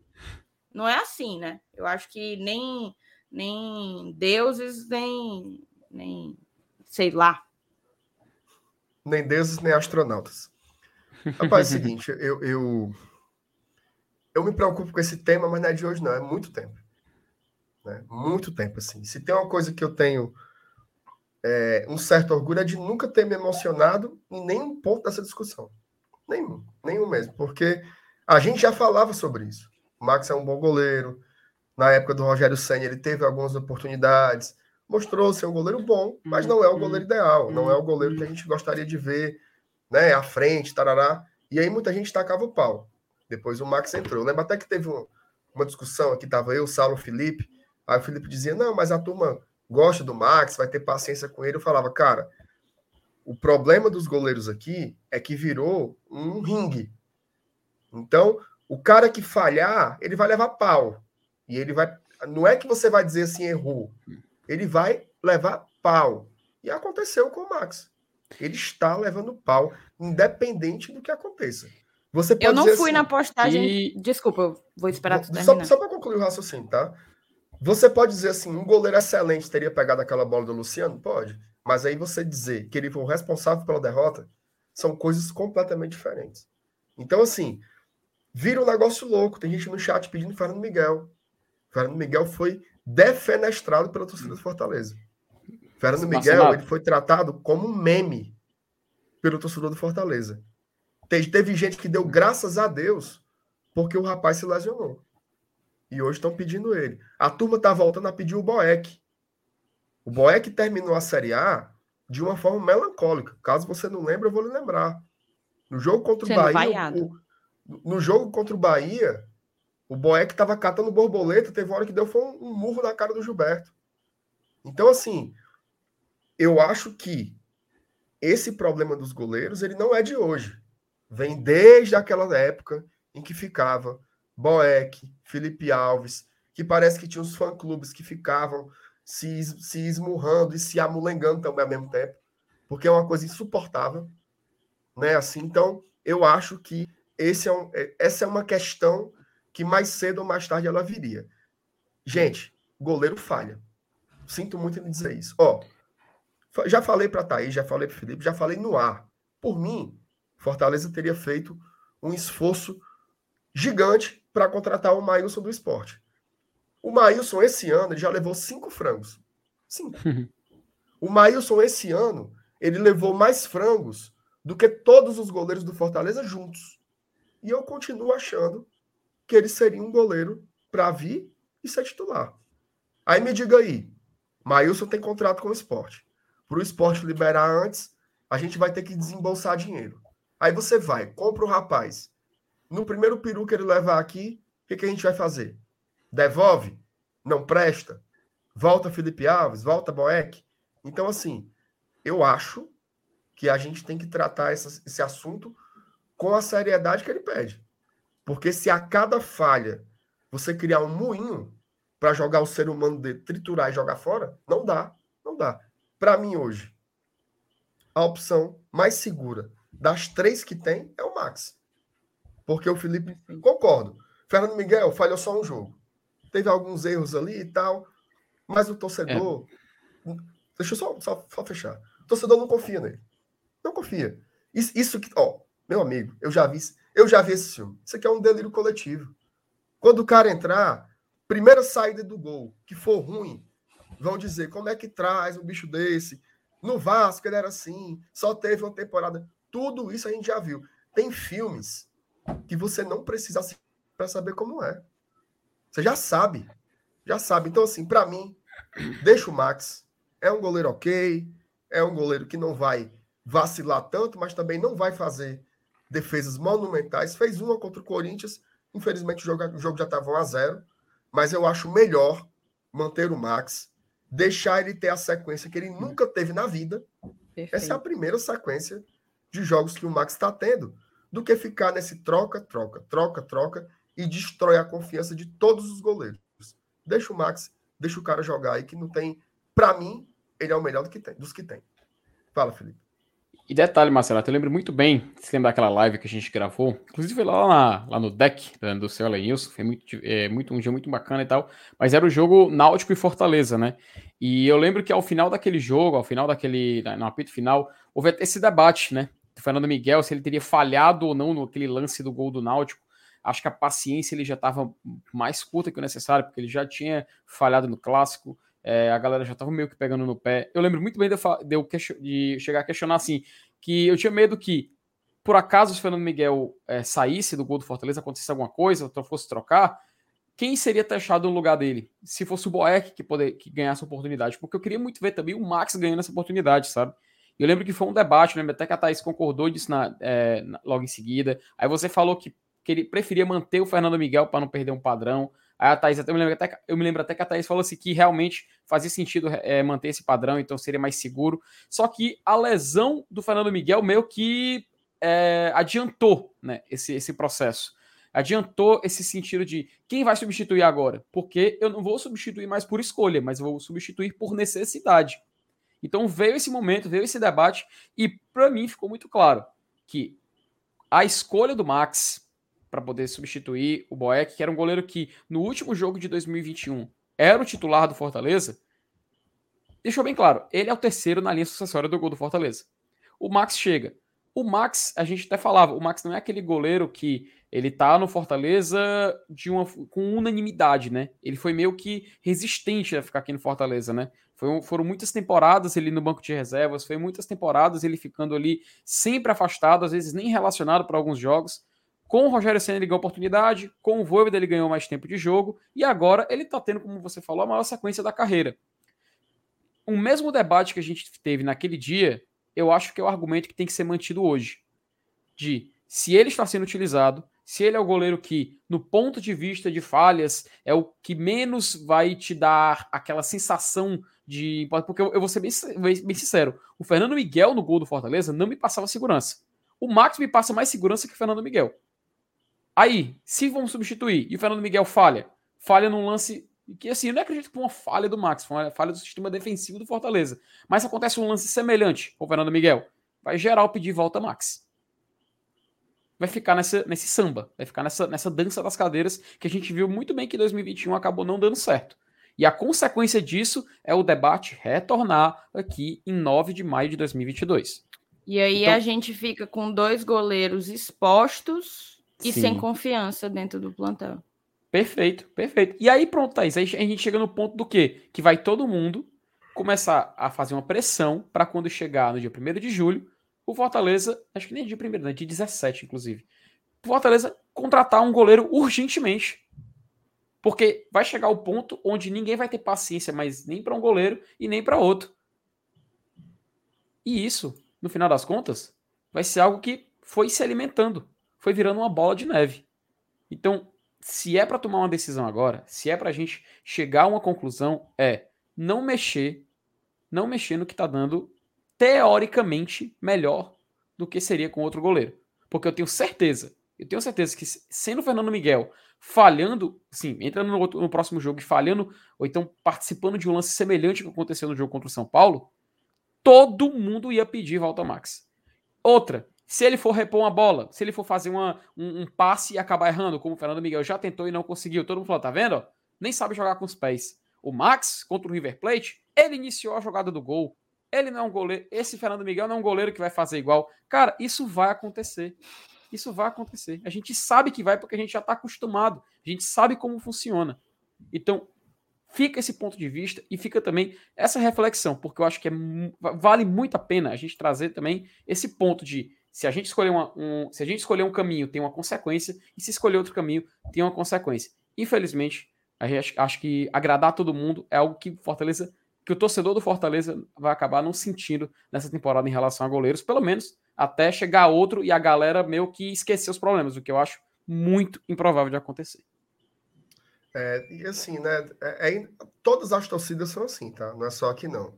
Não é assim, né? Eu acho que nem, nem deuses, nem, nem sei lá. Nem deuses, nem astronautas. Rapaz, é o seguinte, eu, eu, eu me preocupo com esse tema, mas não é de hoje, não, é muito tempo. Né? Muito tempo, assim. Se tem uma coisa que eu tenho é, um certo orgulho é de nunca ter me emocionado em nenhum ponto dessa discussão. Nenhum, nenhum mesmo, porque a gente já falava sobre isso. O Max é um bom goleiro. Na época do Rogério Senna, ele teve algumas oportunidades mostrou ser um goleiro bom, mas não é o goleiro ideal, não é o goleiro que a gente gostaria de ver, né, à frente, tarará. E aí muita gente tacava o pau. Depois o Max entrou. Eu lembro até que teve uma discussão aqui, tava eu, Saulo, Felipe. Aí o Felipe dizia: "Não, mas a turma gosta do Max, vai ter paciência com ele". Eu falava: "Cara, o problema dos goleiros aqui é que virou um ringue. Então, o cara que falhar, ele vai levar pau. E ele vai. Não é que você vai dizer assim, errou ele vai levar pau. E aconteceu com o Max. Ele está levando pau, independente do que aconteça. Você pode eu não fui assim, na postagem. E... Desculpa, eu vou esperar Só, só para concluir o raciocínio, tá? Você pode dizer assim: um goleiro excelente teria pegado aquela bola do Luciano? Pode. Mas aí você dizer que ele foi o responsável pela derrota são coisas completamente diferentes. Então, assim, vira um negócio louco. Tem gente no chat pedindo Fernando Miguel. Fernando Miguel foi defenestrado pela torcida do Fortaleza. Fernando Miguel ele foi tratado como um meme pelo torcedor do Fortaleza. Teve gente que deu graças a Deus porque o rapaz se lesionou. E hoje estão pedindo ele. A turma está voltando a pedir o Boeck. O Boeck terminou a Série A de uma forma melancólica. Caso você não lembre, eu vou lhe lembrar. No jogo contra o Sendo Bahia. O, no jogo contra o Bahia, o Boeck estava catando borboleta, teve uma hora que deu foi um, um murro na cara do Gilberto. Então, assim, eu acho que esse problema dos goleiros ele não é de hoje. Vem desde aquela época em que ficava Boeck, Felipe Alves, que parece que tinha uns fã-clubes que ficavam se, se esmurrando e se amulengando também ao mesmo tempo, porque é uma coisa insuportável. Né? Assim, então, eu acho que esse é um, é, essa é uma questão que mais cedo ou mais tarde ela viria. Gente, goleiro falha. Sinto muito em dizer isso. Ó, Já falei para Thaís, já falei para Felipe, já falei no ar. Por mim, Fortaleza teria feito um esforço gigante para contratar o Maílson do esporte. O Maílson, esse ano, já levou cinco frangos. Cinco. o Maílson, esse ano, ele levou mais frangos do que todos os goleiros do Fortaleza juntos. E eu continuo achando que ele seria um goleiro para vir e ser titular. Aí me diga aí, Maílson tem contrato com o esporte. Para o esporte liberar antes, a gente vai ter que desembolsar dinheiro. Aí você vai, compra o rapaz. No primeiro peru que ele levar aqui, o que, que a gente vai fazer? Devolve? Não presta? Volta Felipe Alves? Volta Boeck? Então, assim, eu acho que a gente tem que tratar essa, esse assunto com a seriedade que ele pede. Porque se a cada falha você criar um moinho para jogar o ser humano de triturar e jogar fora, não dá. Não dá. Para mim, hoje, a opção mais segura das três que tem é o Max. Porque o Felipe, concordo. Fernando Miguel falhou só um jogo. Teve alguns erros ali e tal. Mas o torcedor. É. Deixa eu só, só, só, fechar. O torcedor não confia nele. Não confia. Isso, isso que. Ó, meu amigo, eu já vi. Eu já vi esse filme. Isso aqui é um delírio coletivo. Quando o cara entrar, primeira saída do gol, que for ruim, vão dizer como é que traz um bicho desse. No Vasco ele era assim, só teve uma temporada. Tudo isso a gente já viu. Tem filmes que você não precisa para saber como é. Você já sabe. Já sabe. Então, assim, para mim, deixa o Max. É um goleiro ok. É um goleiro que não vai vacilar tanto, mas também não vai fazer defesas monumentais. Fez uma contra o Corinthians. Infelizmente, o jogo, o jogo já estava 1 a 0 Mas eu acho melhor manter o Max, deixar ele ter a sequência que ele nunca teve na vida. Perfeito. Essa é a primeira sequência de jogos que o Max está tendo, do que ficar nesse troca, troca, troca, troca e destrói a confiança de todos os goleiros. Deixa o Max, deixa o cara jogar aí que não tem. Para mim, ele é o melhor do que tem, dos que tem. Fala, Felipe. E detalhe, Marcelo, eu lembro muito bem, se lembra daquela live que a gente gravou, inclusive foi lá, na, lá no deck do seu Lenilson, foi muito, é, muito, um dia muito bacana e tal, mas era o jogo Náutico e Fortaleza, né? E eu lembro que ao final daquele jogo, ao final daquele, no apito final, houve até esse debate, né? Do Fernando Miguel, se ele teria falhado ou não no aquele lance do gol do Náutico. Acho que a paciência ele já estava mais curta que o necessário, porque ele já tinha falhado no clássico. É, a galera já estava meio que pegando no pé. Eu lembro muito bem de, eu de chegar a questionar assim, que eu tinha medo que, por acaso, se o Fernando Miguel é, saísse do gol do Fortaleza, acontecesse alguma coisa, ou fosse trocar, quem seria testado no lugar dele? Se fosse o Boeck que, poder, que ganhasse a oportunidade. Porque eu queria muito ver também o Max ganhando essa oportunidade, sabe? Eu lembro que foi um debate, lembro até que a Thaís concordou disso na, é, na, logo em seguida. Aí você falou que, que ele preferia manter o Fernando Miguel para não perder um padrão. Aí a Thaís, até, eu, me lembro até, eu me lembro até que a Thaís falou assim que realmente fazia sentido é, manter esse padrão, então seria mais seguro. Só que a lesão do Fernando Miguel meio que é, adiantou né, esse, esse processo. Adiantou esse sentido de quem vai substituir agora? Porque eu não vou substituir mais por escolha, mas vou substituir por necessidade. Então veio esse momento, veio esse debate, e para mim ficou muito claro que a escolha do Max para poder substituir o Boeck, que era um goleiro que no último jogo de 2021 era o titular do Fortaleza, deixou bem claro, ele é o terceiro na linha sucessória do gol do Fortaleza. O Max chega. O Max, a gente até falava, o Max não é aquele goleiro que ele tá no Fortaleza de uma, com unanimidade, né? Ele foi meio que resistente a ficar aqui no Fortaleza, né? Foi, foram muitas temporadas ele no banco de reservas, foi muitas temporadas ele ficando ali sempre afastado, às vezes nem relacionado para alguns jogos. Com o Rogério Senna ele ganhou oportunidade, com o Voivoda ele ganhou mais tempo de jogo, e agora ele está tendo, como você falou, a maior sequência da carreira. O mesmo debate que a gente teve naquele dia, eu acho que é o argumento que tem que ser mantido hoje. De se ele está sendo utilizado, se ele é o goleiro que, no ponto de vista de falhas, é o que menos vai te dar aquela sensação de. Porque eu, eu vou ser bem, bem sincero: o Fernando Miguel no gol do Fortaleza não me passava segurança. O Max me passa mais segurança que o Fernando Miguel. Aí, se vamos substituir e o Fernando Miguel falha, falha num lance que assim, eu não acredito que uma falha do Max, foi uma falha do sistema defensivo do Fortaleza. Mas acontece um lance semelhante com o Fernando Miguel, vai geral pedir volta Max. Vai ficar nessa, nesse samba, vai ficar nessa, nessa dança das cadeiras que a gente viu muito bem que 2021 acabou não dando certo. E a consequência disso é o debate retornar aqui em 9 de maio de 2022. E aí então, a gente fica com dois goleiros expostos e sim. sem confiança dentro do plantão. Perfeito, perfeito. E aí pronto, Thaís, aí a gente chega no ponto do quê? Que vai todo mundo começar a fazer uma pressão para quando chegar no dia 1 de julho, o Fortaleza, acho que nem dia 1 né? dia 17, inclusive, o Fortaleza contratar um goleiro urgentemente. Porque vai chegar o ponto onde ninguém vai ter paciência mais nem para um goleiro e nem para outro. E isso, no final das contas, vai ser algo que foi se alimentando, foi virando uma bola de neve. Então, se é para tomar uma decisão agora, se é para a gente chegar a uma conclusão, é não mexer, não mexer no que está dando teoricamente melhor do que seria com outro goleiro. Porque eu tenho certeza, eu tenho certeza que sendo o Fernando Miguel falhando, sim, entrando no, outro, no próximo jogo e falhando, ou então participando de um lance semelhante que aconteceu no jogo contra o São Paulo, todo mundo ia pedir volta Max. Outra, se ele for repor uma bola, se ele for fazer uma, um, um, passe e acabar errando, como o Fernando Miguel já tentou e não conseguiu, todo mundo falou, tá vendo? Nem sabe jogar com os pés. O Max, contra o River Plate, ele iniciou a jogada do gol. Ele não é um goleiro. Esse Fernando Miguel não é um goleiro que vai fazer igual. Cara, isso vai acontecer. Isso vai acontecer. A gente sabe que vai porque a gente já está acostumado. A gente sabe como funciona. Então, fica esse ponto de vista e fica também essa reflexão, porque eu acho que é, vale muito a pena a gente trazer também esse ponto de se a gente escolher uma, um, se a gente escolher um caminho, tem uma consequência, e se escolher outro caminho, tem uma consequência. Infelizmente, acho que agradar todo mundo é algo que Fortaleza, que o torcedor do Fortaleza vai acabar não sentindo nessa temporada em relação a goleiros, pelo menos até chegar outro e a galera meio que esquecer os problemas, o que eu acho muito improvável de acontecer. É, e assim, né? É, é, todas as torcidas são assim, tá? Não é só aqui não.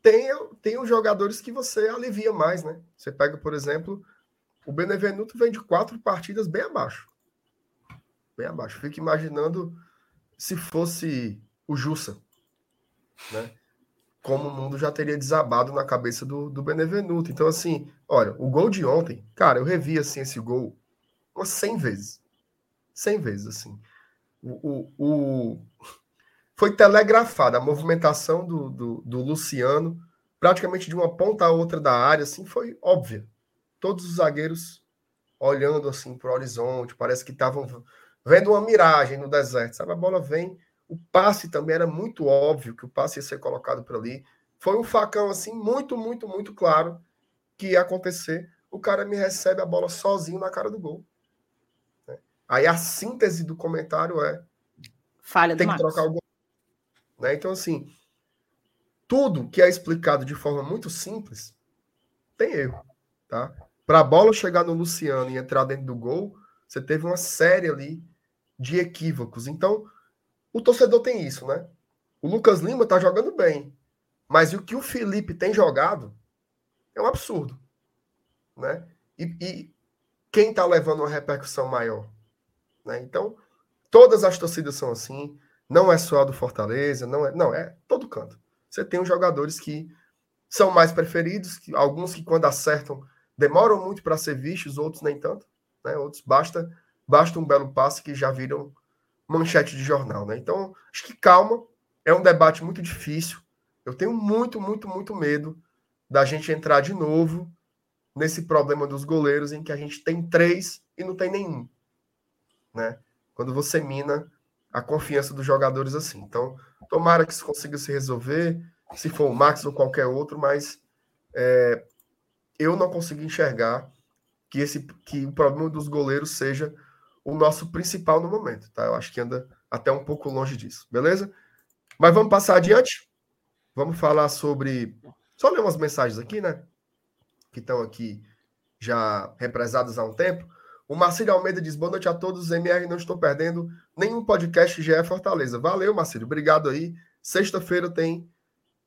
Tem, tem os jogadores que você alivia mais, né? Você pega, por exemplo, o Benevenuto vem de quatro partidas bem abaixo. Bem abaixo. Fico imaginando se fosse o Jussa, né? Como o mundo já teria desabado na cabeça do, do Benevenuto. Então, assim, olha, o gol de ontem, cara, eu revi assim esse gol umas 100 vezes. 100 vezes, assim. O, o, o... Foi telegrafada a movimentação do, do, do, Luciano, praticamente de uma ponta a outra da área, assim, foi óbvia. Todos os zagueiros olhando assim para o horizonte, parece que estavam vendo uma miragem no deserto, sabe? A bola vem o passe também era muito óbvio que o passe ia ser colocado por ali. Foi um facão assim muito, muito, muito claro que ia acontecer. O cara me recebe a bola sozinho na cara do gol. Né? Aí a síntese do comentário é falha tem que Marcos. trocar o gol. Né? Então assim, tudo que é explicado de forma muito simples tem erro, tá? Para a bola chegar no Luciano e entrar dentro do gol, você teve uma série ali de equívocos. Então, o torcedor tem isso, né? O Lucas Lima tá jogando bem, mas o que o Felipe tem jogado é um absurdo, né? E, e quem tá levando uma repercussão maior, né? Então, todas as torcidas são assim, não é só a do Fortaleza, não é, não é todo canto. Você tem os jogadores que são mais preferidos, que, alguns que quando acertam demoram muito para ser vistos, outros nem tanto, né? Outros basta basta um belo passe que já viram manchete de jornal, né? Então, acho que calma, é um debate muito difícil. Eu tenho muito, muito, muito medo da gente entrar de novo nesse problema dos goleiros em que a gente tem três e não tem nenhum, né? Quando você mina a confiança dos jogadores assim. Então, tomara que isso consiga se resolver, se for o Max ou qualquer outro, mas é, eu não consigo enxergar que esse que o problema dos goleiros seja o nosso principal no momento, tá? Eu acho que anda até um pouco longe disso, beleza? Mas vamos passar adiante. Vamos falar sobre. Só ler umas mensagens aqui, né? Que estão aqui já represadas há um tempo. O Marcílio Almeida diz: boa noite a todos. MR, não estou perdendo nenhum podcast GE Fortaleza. Valeu, Marcílio. Obrigado aí. Sexta-feira tem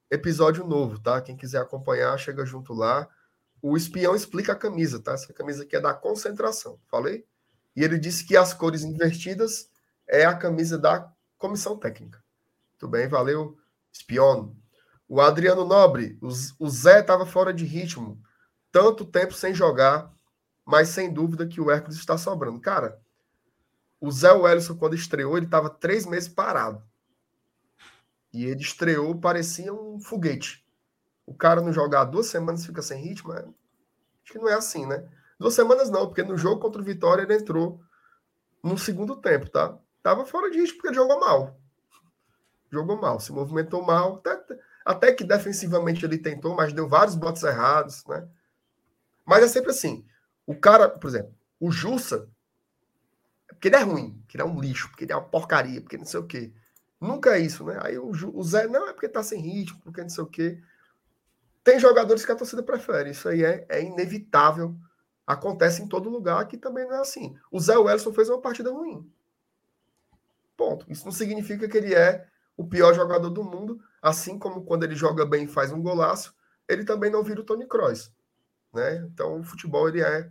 episódio novo, tá? Quem quiser acompanhar, chega junto lá. O espião explica a camisa, tá? Essa camisa aqui é da concentração. Falei? E ele disse que as cores invertidas é a camisa da comissão técnica. Muito bem, valeu, espion. O Adriano Nobre, o Zé estava fora de ritmo, tanto tempo sem jogar, mas sem dúvida que o Hércules está sobrando. Cara, o Zé Wellison, quando estreou, ele estava três meses parado. E ele estreou, parecia um foguete. O cara não jogar duas semanas fica sem ritmo, é... acho que não é assim, né? Duas semanas não, porque no jogo contra o Vitória ele entrou no segundo tempo, tá? Tava fora de ritmo porque jogou mal. Jogou mal, se movimentou mal. Até, até que defensivamente ele tentou, mas deu vários botes errados, né? Mas é sempre assim. O cara, por exemplo, o Jussa, porque ele é ruim, porque ele é um lixo, porque ele é uma porcaria, porque não sei o quê. Nunca é isso, né? Aí o, o Zé, não, é porque tá sem ritmo, porque não sei o quê. Tem jogadores que a torcida prefere. Isso aí é, é inevitável. Acontece em todo lugar, que também não é assim. O Zé Wellison fez uma partida ruim. Ponto. Isso não significa que ele é o pior jogador do mundo, assim como quando ele joga bem e faz um golaço, ele também não vira o Tony Kroos. Né? Então o futebol ele é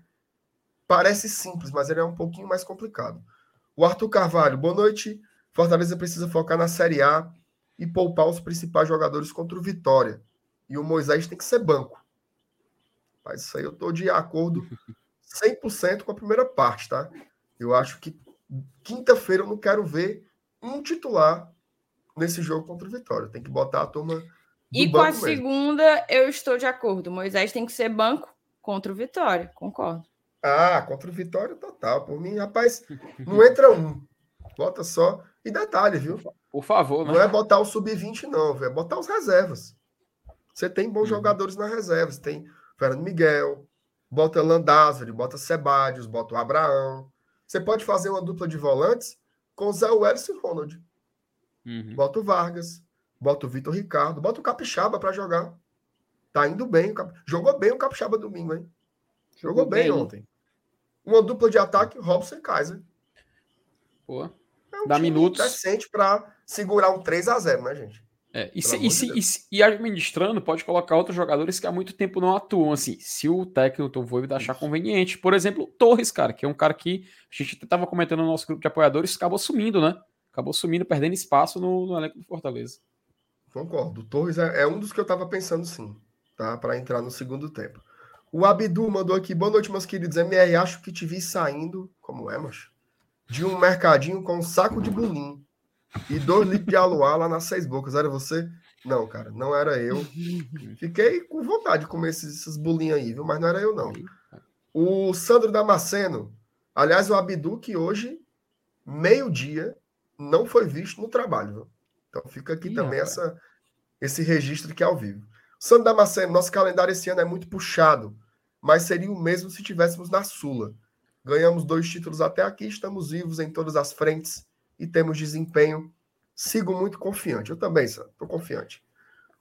parece simples, mas ele é um pouquinho mais complicado. O Arthur Carvalho, boa noite. Fortaleza precisa focar na Série A e poupar os principais jogadores contra o Vitória. E o Moisés tem que ser banco. Mas isso aí eu estou de acordo 100% com a primeira parte, tá? Eu acho que quinta-feira eu não quero ver um titular nesse jogo contra o Vitória. Tem que botar a turma. E com a mesmo. segunda, eu estou de acordo. Moisés tem que ser banco contra o Vitória, concordo. Ah, contra o Vitória total. Por mim, rapaz, não entra um. Bota só. E detalhe, viu? Por favor, né? Não é botar o sub-20, não, viu? é botar os reservas. Você tem bons uhum. jogadores na reserva. Você tem Fernando Miguel, bota Landázuri, bota Sebadios, bota o Abraão. Você pode fazer uma dupla de volantes com o Zé Welles e Ronald. Uhum. Bota o Vargas, bota o Vitor Ricardo, bota o Capixaba para jogar. Tá indo bem. Jogou bem o Capixaba domingo, hein? Jogou, Jogou bem, bem, ontem. Uma dupla de ataque, Robson e Kaiser. Pô. É um Dá minutos. decente para segurar um 3 a 0 né, gente? É, e, se, e, se, e, e, administrando, pode colocar outros jogadores que há muito tempo não atuam, assim, se o técnico do Voivoda achar conveniente. Por exemplo, Torres, cara, que é um cara que a gente estava comentando no nosso grupo de apoiadores, acabou sumindo, né? acabou sumindo, perdendo espaço no, no elenco do Fortaleza. Concordo. O Torres é, é um dos que eu estava pensando sim, tá? Para entrar no segundo tempo. O Abdu mandou aqui, boa noite, meus queridos. MR, acho que te vi saindo, como é, macho? De um mercadinho com um saco de bulim e dois litros de aluá lá nas seis bocas. Era você? Não, cara, não era eu. Fiquei com vontade de comer esses, esses bolinhos aí, viu? Mas não era eu, não. O Sandro Damasceno, aliás, o Abdu, que hoje, meio-dia, não foi visto no trabalho. Viu? Então fica aqui Ih, também essa, esse registro que é ao vivo. Sandro Damasceno, nosso calendário esse ano é muito puxado, mas seria o mesmo se tivéssemos na Sula. Ganhamos dois títulos até aqui, estamos vivos em todas as frentes e temos desempenho. Sigo muito confiante. Eu também, estou confiante.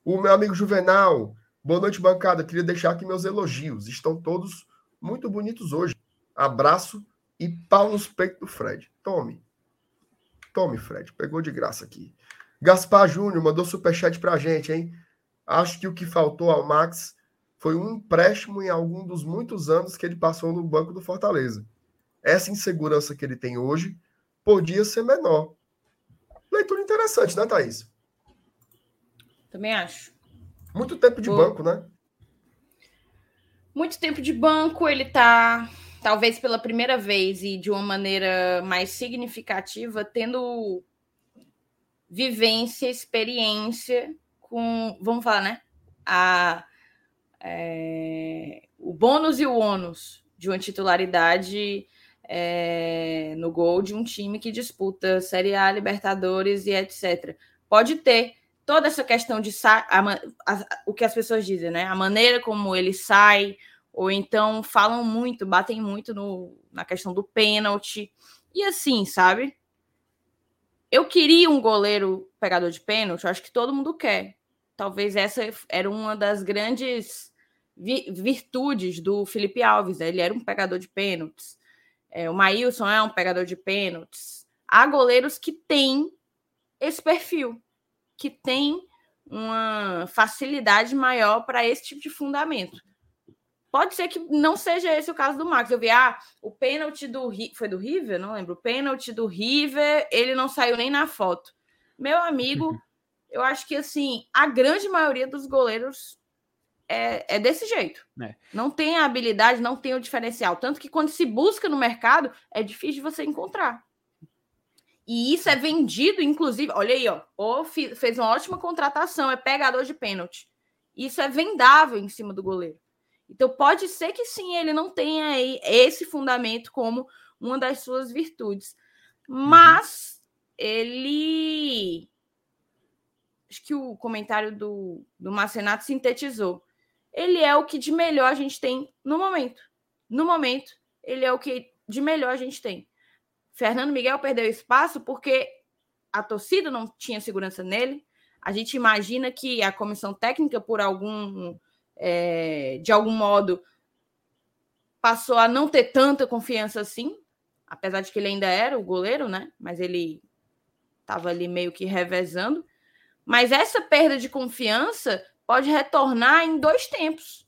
O meu amigo Juvenal, boa noite, bancada. Queria deixar aqui meus elogios. Estão todos muito bonitos hoje. Abraço e pau nos peitos do Fred. Tome. Tome, Fred. Pegou de graça aqui. Gaspar Júnior mandou superchat pra gente, hein? Acho que o que faltou ao Max foi um empréstimo em algum dos muitos anos que ele passou no banco do Fortaleza. Essa insegurança que ele tem hoje podia ser menor. Leitura interessante, né, Thaís? Também acho. Muito tempo de banco, né? Muito tempo de banco, ele tá talvez pela primeira vez e de uma maneira mais significativa, tendo vivência, experiência com, vamos falar, né? A, é, o bônus e o ônus de uma titularidade é, no gol de um time que disputa Série A, Libertadores e etc. Pode ter toda essa questão de a, a, o que as pessoas dizem, né? A maneira como ele sai, ou então falam muito, batem muito no, na questão do pênalti. E assim, sabe? Eu queria um goleiro pegador de pênalti, acho que todo mundo quer. Talvez essa era uma das grandes virtudes do Felipe Alves. Né? Ele era um pegador de pênaltis. É, o Maílson é um pegador de pênaltis. Há goleiros que têm esse perfil, que têm uma facilidade maior para esse tipo de fundamento. Pode ser que não seja esse o caso do Max. Eu vi, ah, o pênalti do foi do River, não lembro. O pênalti do River, ele não saiu nem na foto. Meu amigo, eu acho que assim, a grande maioria dos goleiros é, é desse jeito. É. Não tem a habilidade, não tem o diferencial. Tanto que quando se busca no mercado, é difícil de você encontrar. E isso é vendido, inclusive. Olha aí, ó. O fez uma ótima contratação, é pegador de pênalti. Isso é vendável em cima do goleiro. Então pode ser que sim, ele não tenha aí esse fundamento como uma das suas virtudes. Uhum. Mas ele. Acho que o comentário do, do Marcenato sintetizou. Ele é o que de melhor a gente tem no momento. No momento, ele é o que de melhor a gente tem. Fernando Miguel perdeu espaço porque a torcida não tinha segurança nele. A gente imagina que a comissão técnica, por algum, é, de algum modo, passou a não ter tanta confiança assim, apesar de que ele ainda era o goleiro, né? Mas ele estava ali meio que revezando. Mas essa perda de confiança pode retornar em dois tempos.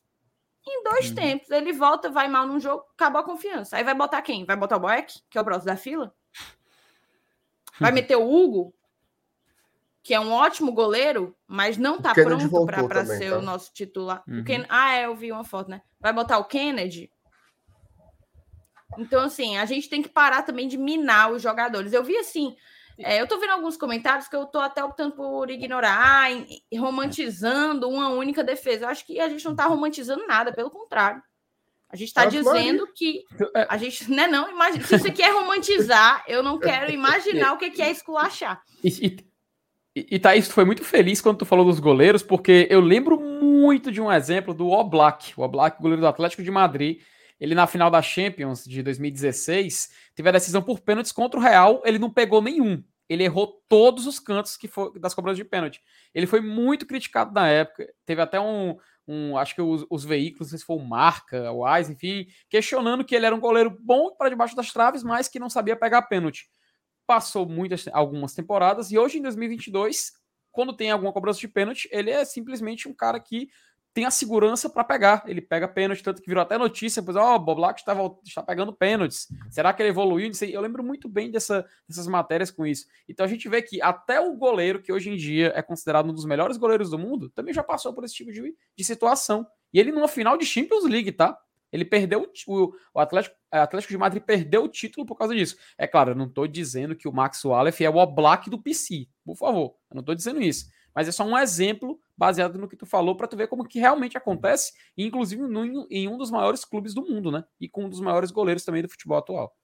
Em dois uhum. tempos. Ele volta, vai mal num jogo, acabou a confiança. Aí vai botar quem? Vai botar o Boeck, que é o próximo da fila? Vai meter o Hugo, que é um ótimo goleiro, mas não está pronto para ser tá? o nosso titular. Uhum. O Ken... Ah, é, eu vi uma foto, né? Vai botar o Kennedy. Então, assim, a gente tem que parar também de minar os jogadores. Eu vi assim, é, eu tô vendo alguns comentários que eu tô até optando por ignorar, romantizando uma única defesa. Eu acho que a gente não tá romantizando nada, pelo contrário. A gente está dizendo que é. a gente, né, não, imagina, se você quer romantizar, eu não quero imaginar o que é esculachar. E, e, e Thaís, tu foi muito feliz quando tu falou dos goleiros, porque eu lembro muito de um exemplo do Oblak, o Oblak, goleiro do Atlético de Madrid, ele na final da Champions de 2016 teve a decisão por pênaltis contra o Real, ele não pegou nenhum ele errou todos os cantos que foi das cobranças de pênalti. Ele foi muito criticado na época. Teve até um, um acho que os, os, veículos, não sei se foi o Marca, o Ais, enfim, questionando que ele era um goleiro bom para debaixo das traves, mas que não sabia pegar pênalti. Passou muitas algumas temporadas e hoje em 2022, quando tem alguma cobrança de pênalti, ele é simplesmente um cara que tem a segurança para pegar. Ele pega pênalti, tanto que virou até notícia, pois, ó, oh, Bob Black está, está pegando pênaltis. Será que ele evoluiu? Eu lembro muito bem dessa, dessas matérias com isso. Então a gente vê que até o goleiro, que hoje em dia é considerado um dos melhores goleiros do mundo, também já passou por esse tipo de, de situação. E ele numa final de Champions League, tá? Ele perdeu o, o Atlético, o Atlético de Madrid perdeu o título por causa disso. É claro, eu não estou dizendo que o Max Wallace é o Oblak do PC, por favor. Eu não estou dizendo isso. Mas é só um exemplo baseado no que tu falou para tu ver como que realmente acontece, inclusive no, em um dos maiores clubes do mundo, né? E com um dos maiores goleiros também do futebol atual.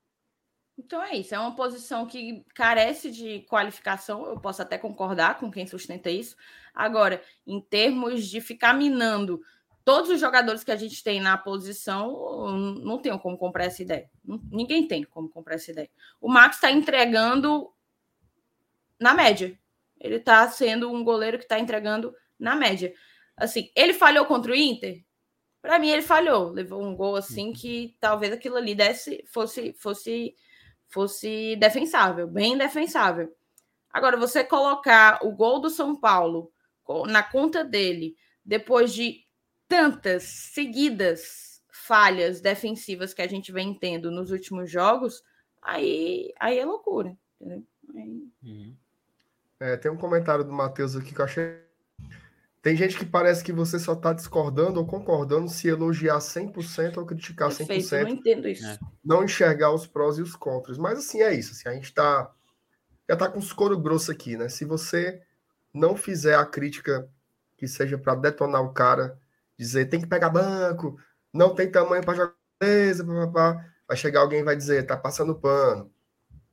Então é isso, é uma posição que carece de qualificação, eu posso até concordar com quem sustenta isso. Agora, em termos de ficar minando todos os jogadores que a gente tem na posição, não tenho como comprar essa ideia. Ninguém tem como comprar essa ideia. O Max está entregando na média. Ele está sendo um goleiro que está entregando na média. Assim, ele falhou contra o Inter? Para mim, ele falhou. Levou um gol assim que talvez aquilo ali desse, fosse, fosse, fosse defensável, bem defensável. Agora, você colocar o gol do São Paulo na conta dele, depois de tantas seguidas falhas defensivas que a gente vem tendo nos últimos jogos, aí, aí é loucura. Entendeu? Aí... Uhum. É, tem um comentário do Matheus aqui que eu achei. Tem gente que parece que você só está discordando ou concordando se elogiar 100% ou criticar Perfeito, 100%. Não entendo isso. É. Não enxergar os prós e os contras. Mas assim, é isso. Assim, a gente está já está com os couro grosso aqui, né? Se você não fizer a crítica que seja para detonar o cara, dizer tem que pegar banco, não tem tamanho para jogar, beleza, vai chegar alguém e vai dizer tá passando pano.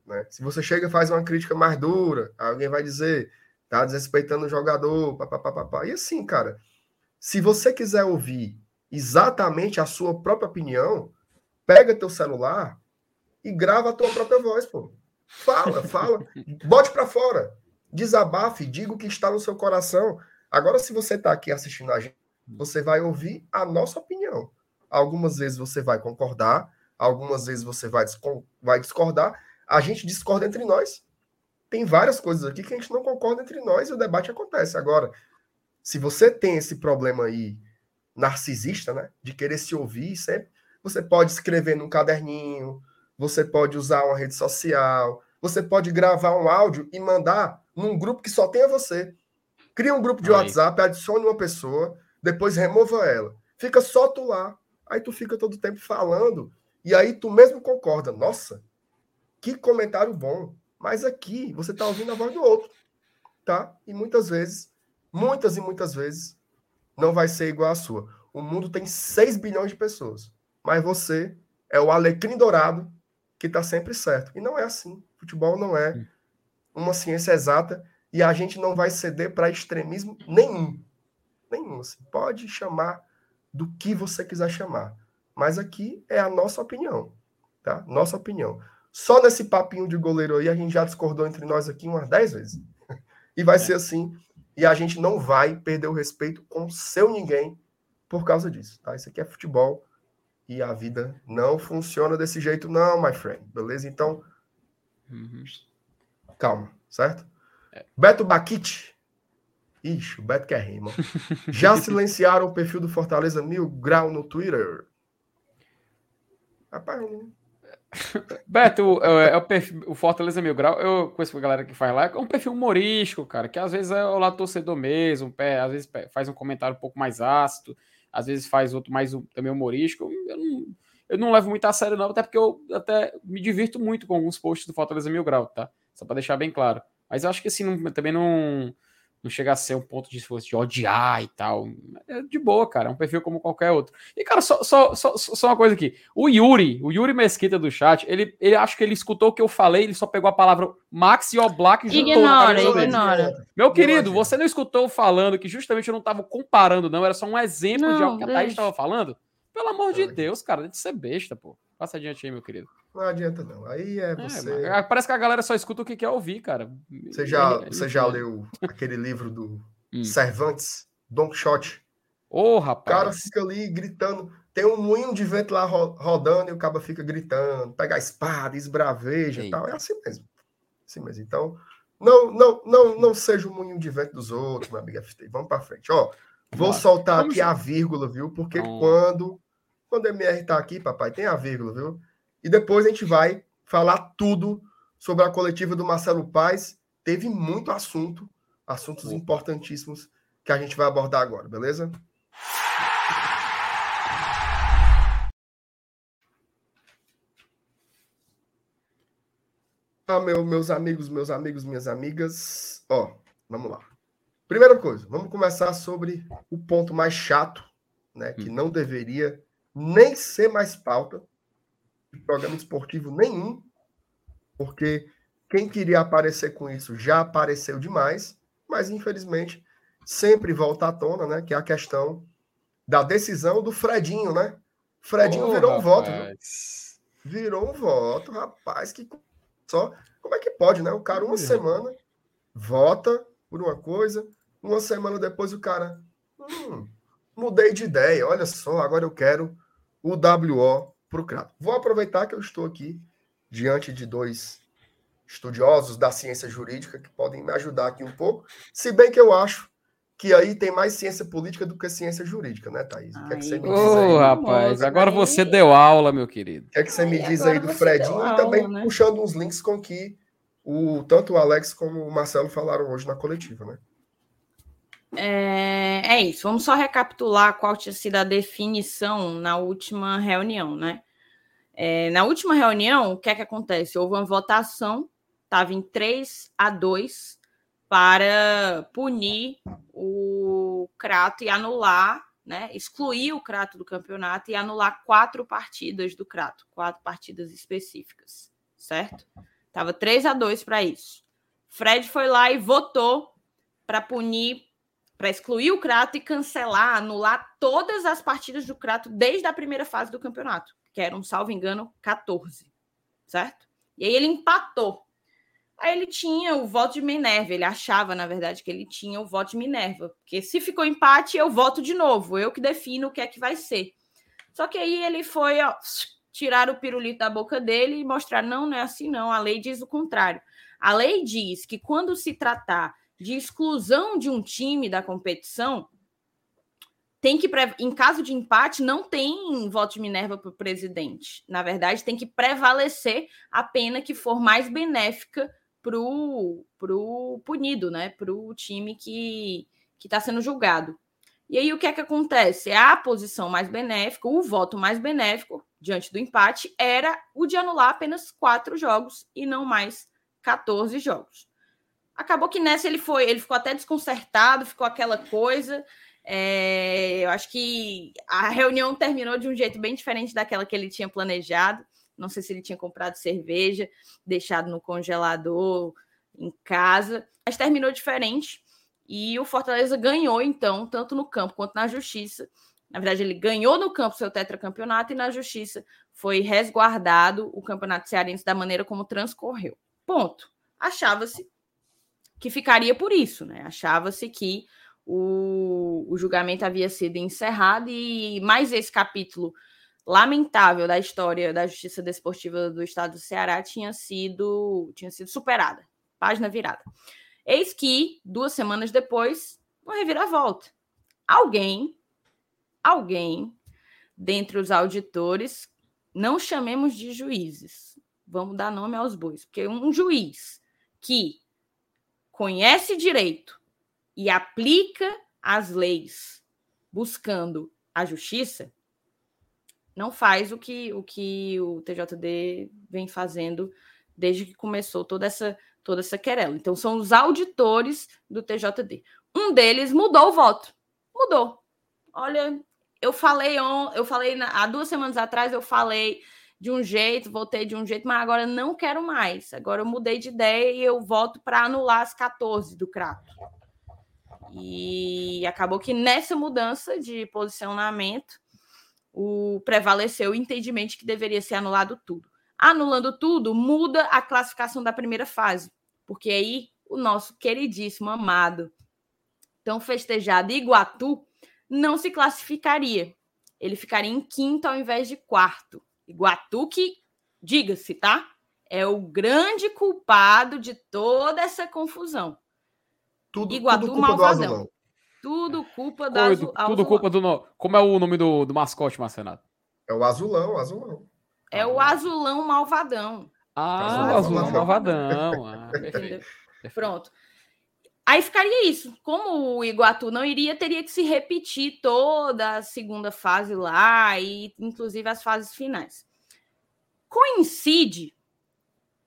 Né? Se você chega e faz uma crítica mais dura, alguém vai dizer, tá desrespeitando o jogador, papapá. E assim, cara, se você quiser ouvir exatamente a sua própria opinião, pega teu celular e grava a tua própria voz, pô. Fala, fala, bote para fora, desabafe, diga o que está no seu coração. Agora, se você está aqui assistindo a gente, você vai ouvir a nossa opinião. Algumas vezes você vai concordar, algumas vezes você vai, discordar, a gente discorda entre nós. Tem várias coisas aqui que a gente não concorda entre nós e o debate acontece. Agora, se você tem esse problema aí narcisista, né, de querer se ouvir sempre, você pode escrever num caderninho, você pode usar uma rede social, você pode gravar um áudio e mandar num grupo que só tenha você. Cria um grupo de aí. WhatsApp, adicione uma pessoa, depois remova ela. Fica só tu lá. Aí tu fica todo o tempo falando e aí tu mesmo concorda. Nossa, que comentário bom. Mas aqui você está ouvindo a voz do outro, tá? E muitas vezes, muitas e muitas vezes, não vai ser igual à sua. O mundo tem 6 bilhões de pessoas, mas você é o alecrim dourado que está sempre certo. E não é assim. Futebol não é uma ciência exata e a gente não vai ceder para extremismo nenhum. Nenhum. Assim. Pode chamar do que você quiser chamar. Mas aqui é a nossa opinião. Tá? Nossa opinião. Só nesse papinho de goleiro aí, a gente já discordou entre nós aqui umas 10 vezes. E vai é. ser assim. E a gente não vai perder o respeito com seu ninguém por causa disso. Tá? Isso aqui é futebol e a vida não funciona desse jeito, não, my friend. Beleza? Então, uhum. calma, certo? É. Beto Baquite. Ixi, o Beto quer mano. Já silenciaram o perfil do Fortaleza Mil Grau no Twitter? Rapaz, não. Beto, é, é o, perfil, o Fortaleza Mil Grau, eu conheço a galera que faz lá, é um perfil humorístico, cara, que às vezes é o lado torcedor mesmo, às vezes faz um comentário um pouco mais ácido, às vezes faz outro mais também humorístico. Eu não, eu não levo muito a sério, não, até porque eu até me divirto muito com alguns posts do Fortaleza Mil Grau, tá? Só para deixar bem claro. Mas eu acho que assim, não, também não, não chega a ser um ponto de, de odiar e tal. É de boa, cara. É um perfil como qualquer outro. E, cara, só, só, só, só uma coisa aqui. O Yuri, o Yuri Mesquita do chat, ele, ele acho que ele escutou o que eu falei, ele só pegou a palavra Max e Black e Ignora, ignora. Meu querido, você não escutou falando que justamente eu não estava comparando, não. Era só um exemplo não, de algo que a Thaís estava falando? Pelo amor de Deus, cara, de ser besta, pô. Passa adiante aí, meu querido. Não adianta, não. Aí é, é você. É, parece que a galera só escuta o que quer ouvir, cara. Você já, você já leu aquele livro do hum. Cervantes, Don Quixote? Ô, oh, rapaz. O cara fica ali gritando. Tem um moinho de vento lá rodando e o cara fica gritando, pega a espada, esbraveja e tal. É assim mesmo. Assim mesmo. Então, não, não, não, não seja o moinho de vento dos outros, meu amigo FT. Vamos para frente. Ó, vou soltar Vamos aqui a vírgula, viu? Porque quando, quando o MR tá aqui, papai, tem a vírgula, viu? E depois a gente vai falar tudo sobre a coletiva do Marcelo Paes. Teve muito assunto, assuntos importantíssimos que a gente vai abordar agora, beleza? Ah, meu, meus amigos, meus amigos, minhas amigas. Ó, vamos lá. Primeira coisa, vamos começar sobre o ponto mais chato, né? Que hum. não deveria nem ser mais pauta, programa esportivo nenhum, porque quem queria aparecer com isso já apareceu demais, mas infelizmente sempre volta à tona, né? Que é a questão da decisão do Fredinho, né? Fredinho oh, virou rapaz. um voto, viu? Virou um voto, rapaz, que só como é que pode, né? O cara uma semana vota por uma coisa, uma semana depois o cara hum, mudei de ideia, olha só, agora eu quero o WO para o Crato. Vou aproveitar que eu estou aqui diante de dois estudiosos da ciência jurídica que podem me ajudar aqui um pouco, se bem que eu acho que aí tem mais ciência política do que ciência jurídica, né, Thaís? O que, é que você me diz aí? Ô, rapaz, agora você deu aula, meu querido. O que é que você me diz aí do Fredinho e também né? puxando uns links com que o, tanto o Alex como o Marcelo falaram hoje na coletiva, né? É, é, isso. Vamos só recapitular qual tinha sido a definição na última reunião, né? É, na última reunião, o que é que acontece? Houve uma votação, estava em 3 a 2 para punir o Crato e anular, né? Excluir o Crato do campeonato e anular quatro partidas do Crato, quatro partidas específicas, certo? Tava 3 a 2 para isso. Fred foi lá e votou para punir para excluir o Crato e cancelar, anular todas as partidas do Crato desde a primeira fase do campeonato, que eram, salvo engano, 14, certo? E aí ele empatou. Aí ele tinha o voto de Minerva, ele achava, na verdade, que ele tinha o voto de Minerva, porque se ficou empate, eu voto de novo, eu que defino o que é que vai ser. Só que aí ele foi ó, tirar o pirulito da boca dele e mostrar: não, não é assim, não. A lei diz o contrário. A lei diz que quando se tratar de exclusão de um time da competição, tem que, em caso de empate, não tem voto de Minerva para o presidente. Na verdade, tem que prevalecer a pena que for mais benéfica para o punido, né? Para o time que está sendo julgado. E aí, o que é que acontece? A posição mais benéfica, o voto mais benéfico diante do empate era o de anular apenas quatro jogos e não mais 14 jogos. Acabou que nessa ele foi, ele ficou até desconcertado, ficou aquela coisa. É, eu acho que a reunião terminou de um jeito bem diferente daquela que ele tinha planejado. Não sei se ele tinha comprado cerveja, deixado no congelador em casa, mas terminou diferente. E o Fortaleza ganhou, então, tanto no campo quanto na justiça. Na verdade, ele ganhou no campo seu tetracampeonato e na justiça foi resguardado o campeonato cearense da maneira como transcorreu. Ponto. Achava-se que ficaria por isso, né? Achava-se que o, o julgamento havia sido encerrado e mais esse capítulo lamentável da história da justiça desportiva do estado do Ceará tinha sido tinha sido superada. Página virada. Eis que, duas semanas depois, uma reviravolta. Alguém, alguém, dentre os auditores, não chamemos de juízes, vamos dar nome aos bois, porque um juiz que conhece direito e aplica as leis buscando a justiça, não faz o que o que o TJD vem fazendo desde que começou toda essa toda essa querela. Então, são os auditores do TJD. Um deles mudou o voto. Mudou. Olha, eu falei, eu falei há duas semanas atrás, eu falei de um jeito, voltei de um jeito, mas agora não quero mais. Agora eu mudei de ideia e eu voto para anular as 14 do Crato. E acabou que nessa mudança de posicionamento, o prevaleceu o entendimento que deveria ser anulado tudo. Anulando tudo, muda a classificação da primeira fase, porque aí o nosso queridíssimo, amado, tão festejado Iguatu não se classificaria. Ele ficaria em quinto ao invés de quarto. Iguatu, que, diga-se, tá? É o grande culpado de toda essa confusão. Tudo, Iguatu tudo culpa malvadão. do Azulão. Tudo culpa da Tudo, tudo culpa do. no- Como é o nome do, do mascote, Marcenato? É o Azulão, o Azulão. É o azulão malvadão. Ah, Azul o azul malvadão. malvadão. Ah? Pronto. Aí ficaria isso. Como o Iguatu não iria, teria que se repetir toda a segunda fase lá, e inclusive as fases finais. Coincide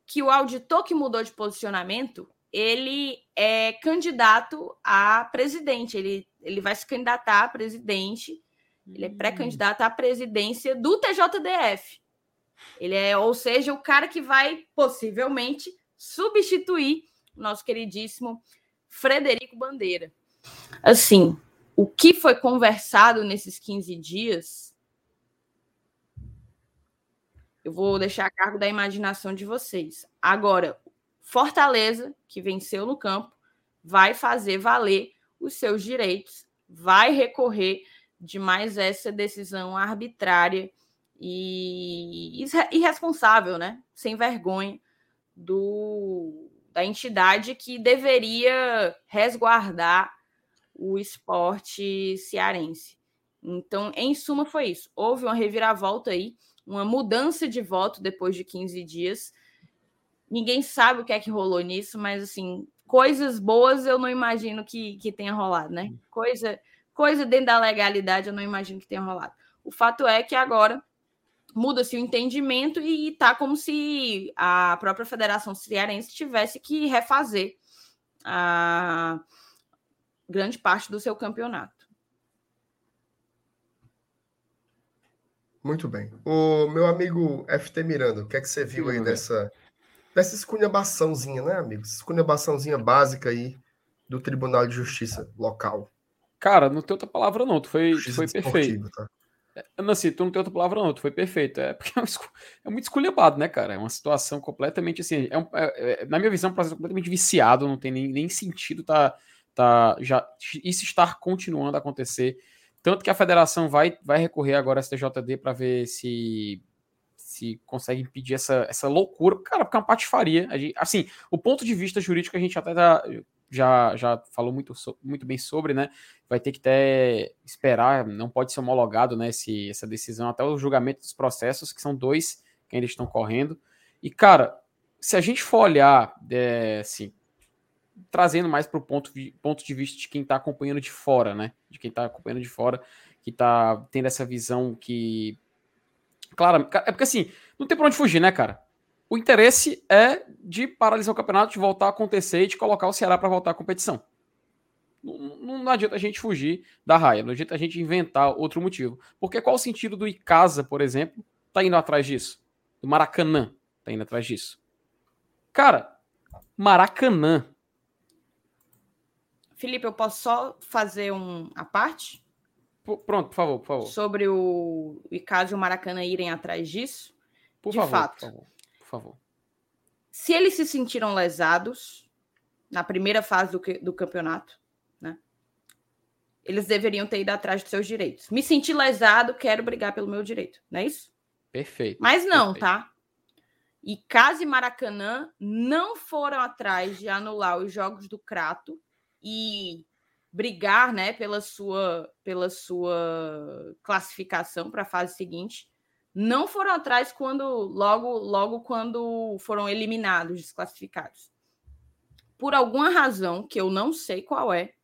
que o auditor que mudou de posicionamento, ele é candidato a presidente. Ele, ele vai se candidatar a presidente. Ele é pré-candidato à presidência do TJDF. Ele é, ou seja, o cara que vai possivelmente substituir o nosso queridíssimo Frederico Bandeira. Assim, o que foi conversado nesses 15 dias, eu vou deixar a cargo da imaginação de vocês. Agora, Fortaleza, que venceu no campo, vai fazer valer os seus direitos, vai recorrer de mais essa decisão arbitrária e irre- irresponsável, né? Sem vergonha do da entidade que deveria resguardar o esporte cearense. Então, em suma, foi isso. Houve uma reviravolta aí, uma mudança de voto depois de 15 dias. Ninguém sabe o que é que rolou nisso, mas assim, coisas boas eu não imagino que, que tenha rolado, né? Coisa, coisa dentro da legalidade eu não imagino que tenha rolado. O fato é que agora muda-se o entendimento e tá como se a própria Federação Cearense tivesse que refazer a grande parte do seu campeonato. Muito bem. O meu amigo FT Miranda, o que é que você viu aí dessa, dessa esculhambaçãozinha, né, amigo? Essa Esculhambaçãozinha básica aí do Tribunal de Justiça local. Cara, não tem outra palavra, não. Tu foi, tu foi perfeito. tá? Não, assim, tu não tem outra palavra, não. Tu foi perfeito. É porque é, é muito esculhambado, né, cara? É uma situação completamente assim. É um- é- é- na minha visão, é um processo completamente viciado. Não tem nem, nem sentido tá, tá já isso estar continuando a acontecer. Tanto que a federação vai, vai recorrer agora ao STJD para ver se se consegue impedir essa, essa loucura. Cara, porque é uma patifaria. A assim, o ponto de vista jurídico a gente até tá- já, já falou muito, muito bem sobre, né? vai ter que até esperar, não pode ser homologado né, esse, essa decisão até o julgamento dos processos, que são dois que ainda estão correndo. E, cara, se a gente for olhar, é, assim, trazendo mais para o ponto, ponto de vista de quem está acompanhando de fora, né? De quem está acompanhando de fora, que está tendo essa visão que. Claro, é porque assim, não tem para onde fugir, né, cara? O interesse é de paralisar o campeonato, de voltar a acontecer e de colocar o Ceará para voltar à competição. Não, não, adianta a gente fugir da raia, não adianta a gente inventar outro motivo. Porque qual o sentido do Icasa, por exemplo, tá indo atrás disso? Do Maracanã tá indo atrás disso? Cara, Maracanã. Felipe, eu posso só fazer um a parte? Pronto, por favor, por favor. Sobre o Icasa e o Maracanã irem atrás disso? Por De favor, fato. Por favor, favor. Se eles se sentiram lesados na primeira fase do, do campeonato, né? Eles deveriam ter ido atrás dos seus direitos. Me senti lesado, quero brigar pelo meu direito, não é isso? Perfeito. Mas não, perfeito. tá? E Casa e Maracanã não foram atrás de anular os jogos do Crato e brigar, né, pela sua pela sua classificação para a fase seguinte. Não foram atrás quando logo logo quando foram eliminados, desclassificados. Por alguma razão que eu não sei qual é,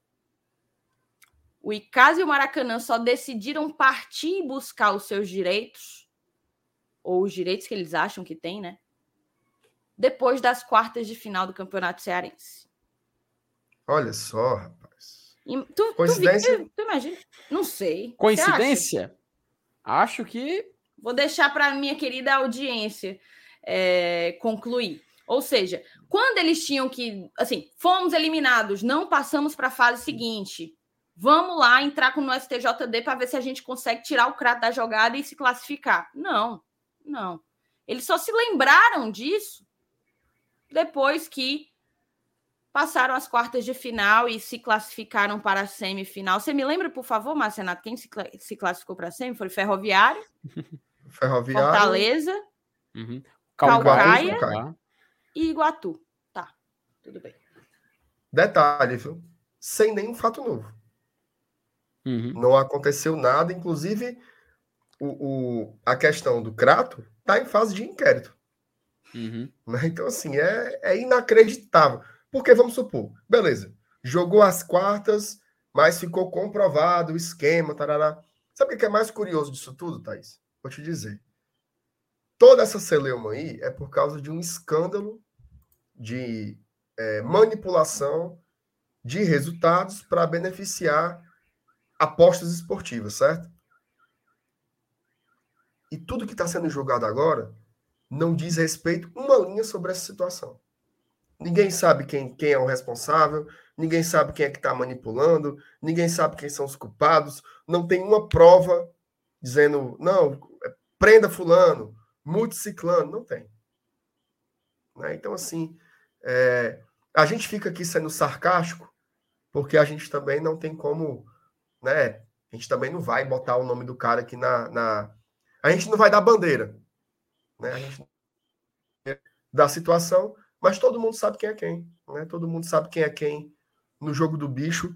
o Icasa e o Maracanã só decidiram partir e buscar os seus direitos, ou os direitos que eles acham que têm, né? Depois das quartas de final do Campeonato Cearense. Olha só, rapaz. E tu, Coincidência? Tu, tu, tu, imagina? Não sei. Coincidência? Acho que. Vou deixar para minha querida audiência é, concluir. Ou seja, quando eles tinham que. Assim, fomos eliminados, não passamos para a fase seguinte. Vamos lá entrar com o STJD para ver se a gente consegue tirar o crato da jogada e se classificar. Não, não. Eles só se lembraram disso depois que passaram as quartas de final e se classificaram para a semifinal. Você me lembra, por favor, Marcenato, quem se, classificou para a semi? Foi Ferroviário, Ferroviário Fortaleza, uhum. Calcaia, e Iguatu. Tá, tudo bem. Detalhe, viu? Sem nenhum fato novo. Uhum. Não aconteceu nada, inclusive o, o, a questão do Crato está em fase de inquérito. Uhum. Né? Então, assim, é, é inacreditável. Porque, vamos supor, beleza, jogou as quartas, mas ficou comprovado o esquema, tarará. Sabe o que é mais curioso disso tudo, Thaís? Vou te dizer. Toda essa celeuma aí é por causa de um escândalo de é, manipulação de resultados para beneficiar apostas esportivas, certo? E tudo que está sendo julgado agora não diz respeito uma linha sobre essa situação. Ninguém sabe quem, quem é o responsável, ninguém sabe quem é que está manipulando, ninguém sabe quem são os culpados, não tem uma prova dizendo, não, é, prenda fulano, multe ciclano, não tem. Né? Então, assim, é, a gente fica aqui sendo sarcástico, porque a gente também não tem como né? A gente também não vai botar o nome do cara aqui na. na... A gente não vai dar bandeira. Né? A gente da situação, mas todo mundo sabe quem é quem. Né? Todo mundo sabe quem é quem no jogo do bicho.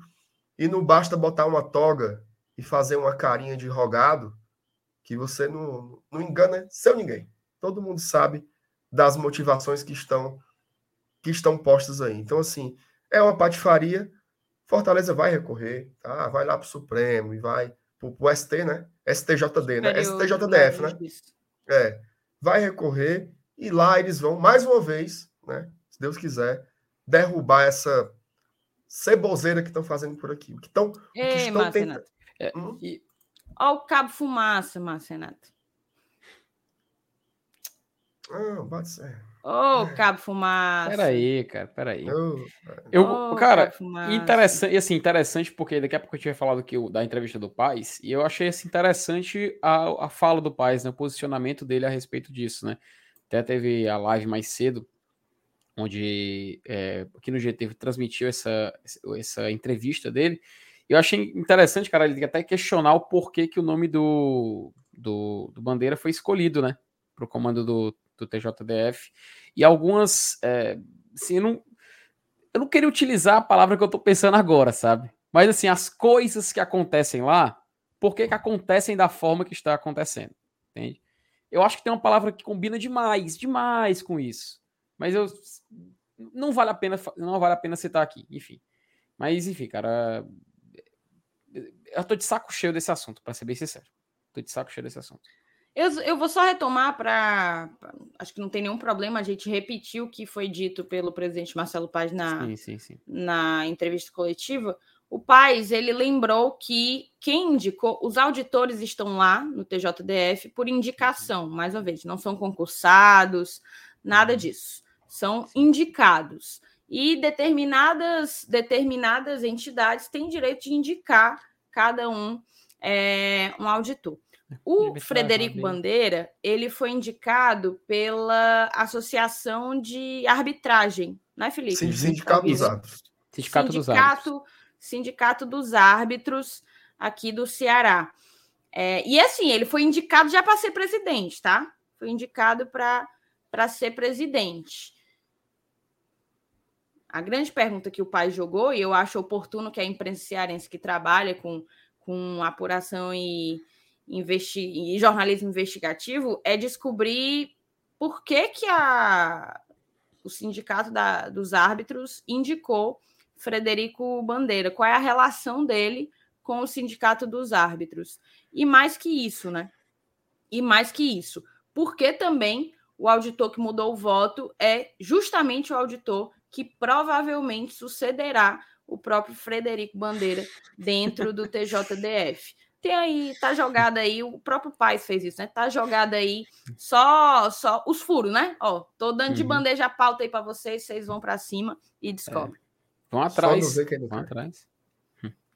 E não basta botar uma toga e fazer uma carinha de rogado que você não, não engana seu ninguém. Todo mundo sabe das motivações que estão que estão postas aí. Então, assim, é uma patifaria, Fortaleza vai recorrer, tá? Vai lá para o Supremo e vai para o ST, né? STJD, né? STJDF, né? É. Vai recorrer e lá eles vão, mais uma vez, né? Se Deus quiser, derrubar essa ceboseira que estão fazendo por aqui. Que tão, Ei, que estão tentando. É, hum? e... Olha o cabo fumaça, Marcenato. Ah, pode ser. Ô, oh, Cabo Fumaça. Peraí, cara, peraí. Oh, eu, oh, cara, interessante, assim, interessante porque daqui a pouco a gente vai falar do que da entrevista do Paz, e eu achei assim, interessante a, a fala do Paz, né, o posicionamento dele a respeito disso, né? Até teve a live mais cedo, onde é, aqui no GT transmitiu essa, essa entrevista dele. Eu achei interessante, cara, ele até questionar o porquê que o nome do, do, do Bandeira foi escolhido, né? Para o comando do, do TJDF, e algumas. É, assim, eu não, eu não queria utilizar a palavra que eu estou pensando agora, sabe? Mas assim, as coisas que acontecem lá, por que, que acontecem da forma que está acontecendo? Entende? Eu acho que tem uma palavra que combina demais, demais com isso. Mas eu não vale a pena, não vale a pena citar aqui, enfim. Mas enfim, cara, eu tô de saco cheio desse assunto, para ser bem sincero. Tô de saco cheio desse assunto. Eu, eu vou só retomar para. Acho que não tem nenhum problema a gente repetir o que foi dito pelo presidente Marcelo Paz na, Sim, sim, sim. na entrevista coletiva. O Paz ele lembrou que quem indicou, os auditores estão lá no TJDF por indicação, mais uma vez, não são concursados, nada disso. São indicados. E determinadas, determinadas entidades têm direito de indicar cada um é, um auditor. O Frederico. Bandeira, ele foi indicado pela Associação de Arbitragem, não é, Felipe? Sim, Sindicato dos. Árbitros. Sindicato, dos Árbitros. Sindicato dos Árbitros aqui do Ceará. É, e assim, ele foi indicado já para ser presidente, tá? Foi indicado para ser presidente. A grande pergunta que o pai jogou, e eu acho oportuno que a imprensa cearense que trabalha com, com apuração e, investi e jornalismo investigativo, é descobrir por que, que a, o sindicato da, dos árbitros indicou Frederico Bandeira, qual é a relação dele com o sindicato dos árbitros. E mais que isso, né? E mais que isso, porque também o auditor que mudou o voto é justamente o auditor que provavelmente sucederá o próprio Frederico Bandeira dentro do TJDF. Tem aí, tá jogado aí, o próprio Paz fez isso, né? Tá jogado aí só só os furos, né? Ó, tô dando de Uhum. bandeja a pauta aí para vocês, vocês vão para cima e descobrem. Vão Só atrás. não ver quem não Vão atrás.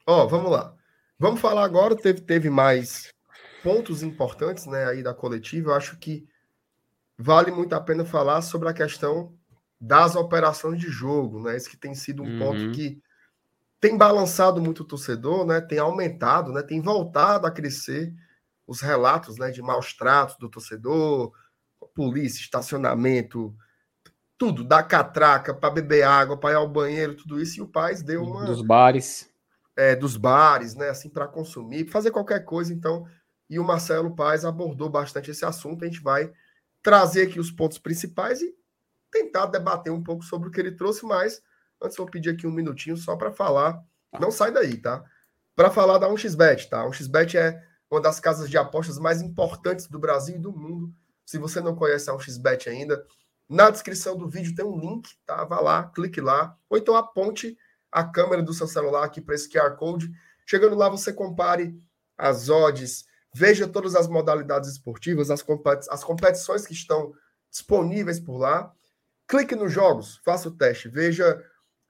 Ó, vamos lá. Vamos falar agora, teve, teve mais pontos importantes né, aí da coletiva. Eu acho que vale muito a pena falar sobre a questão das operações de jogo, né? Esse que tem sido um Uhum. ponto que tem balançado muito o torcedor, né? Tem aumentado, né? Tem voltado a crescer os relatos, né, de maus tratos do torcedor, polícia, estacionamento, tudo, da catraca para beber água, para ir ao banheiro, tudo isso, e o Paz deu uma Dos bares. é, dos bares, né, assim, para consumir, fazer qualquer coisa, então. E o Marcelo Paes abordou bastante esse assunto. A gente vai trazer aqui os pontos principais e tentar debater um pouco sobre o que ele trouxe, mas antes eu vou pedir aqui um minutinho só para falar. Não sai daí, tá? Para falar da 1xBet, tá? A 1xBet é uma das casas de apostas mais importantes do Brasil e do mundo. Se você não conhece a 1xBet ainda, na descrição do vídeo tem um link, tá? Vá lá, clique lá, ou então aponte a câmera do seu celular aqui para esse QR Code. Chegando lá, você compare as odds, veja todas as modalidades esportivas, as, competi as competições que estão disponíveis por lá. Clique nos jogos, faça o teste, veja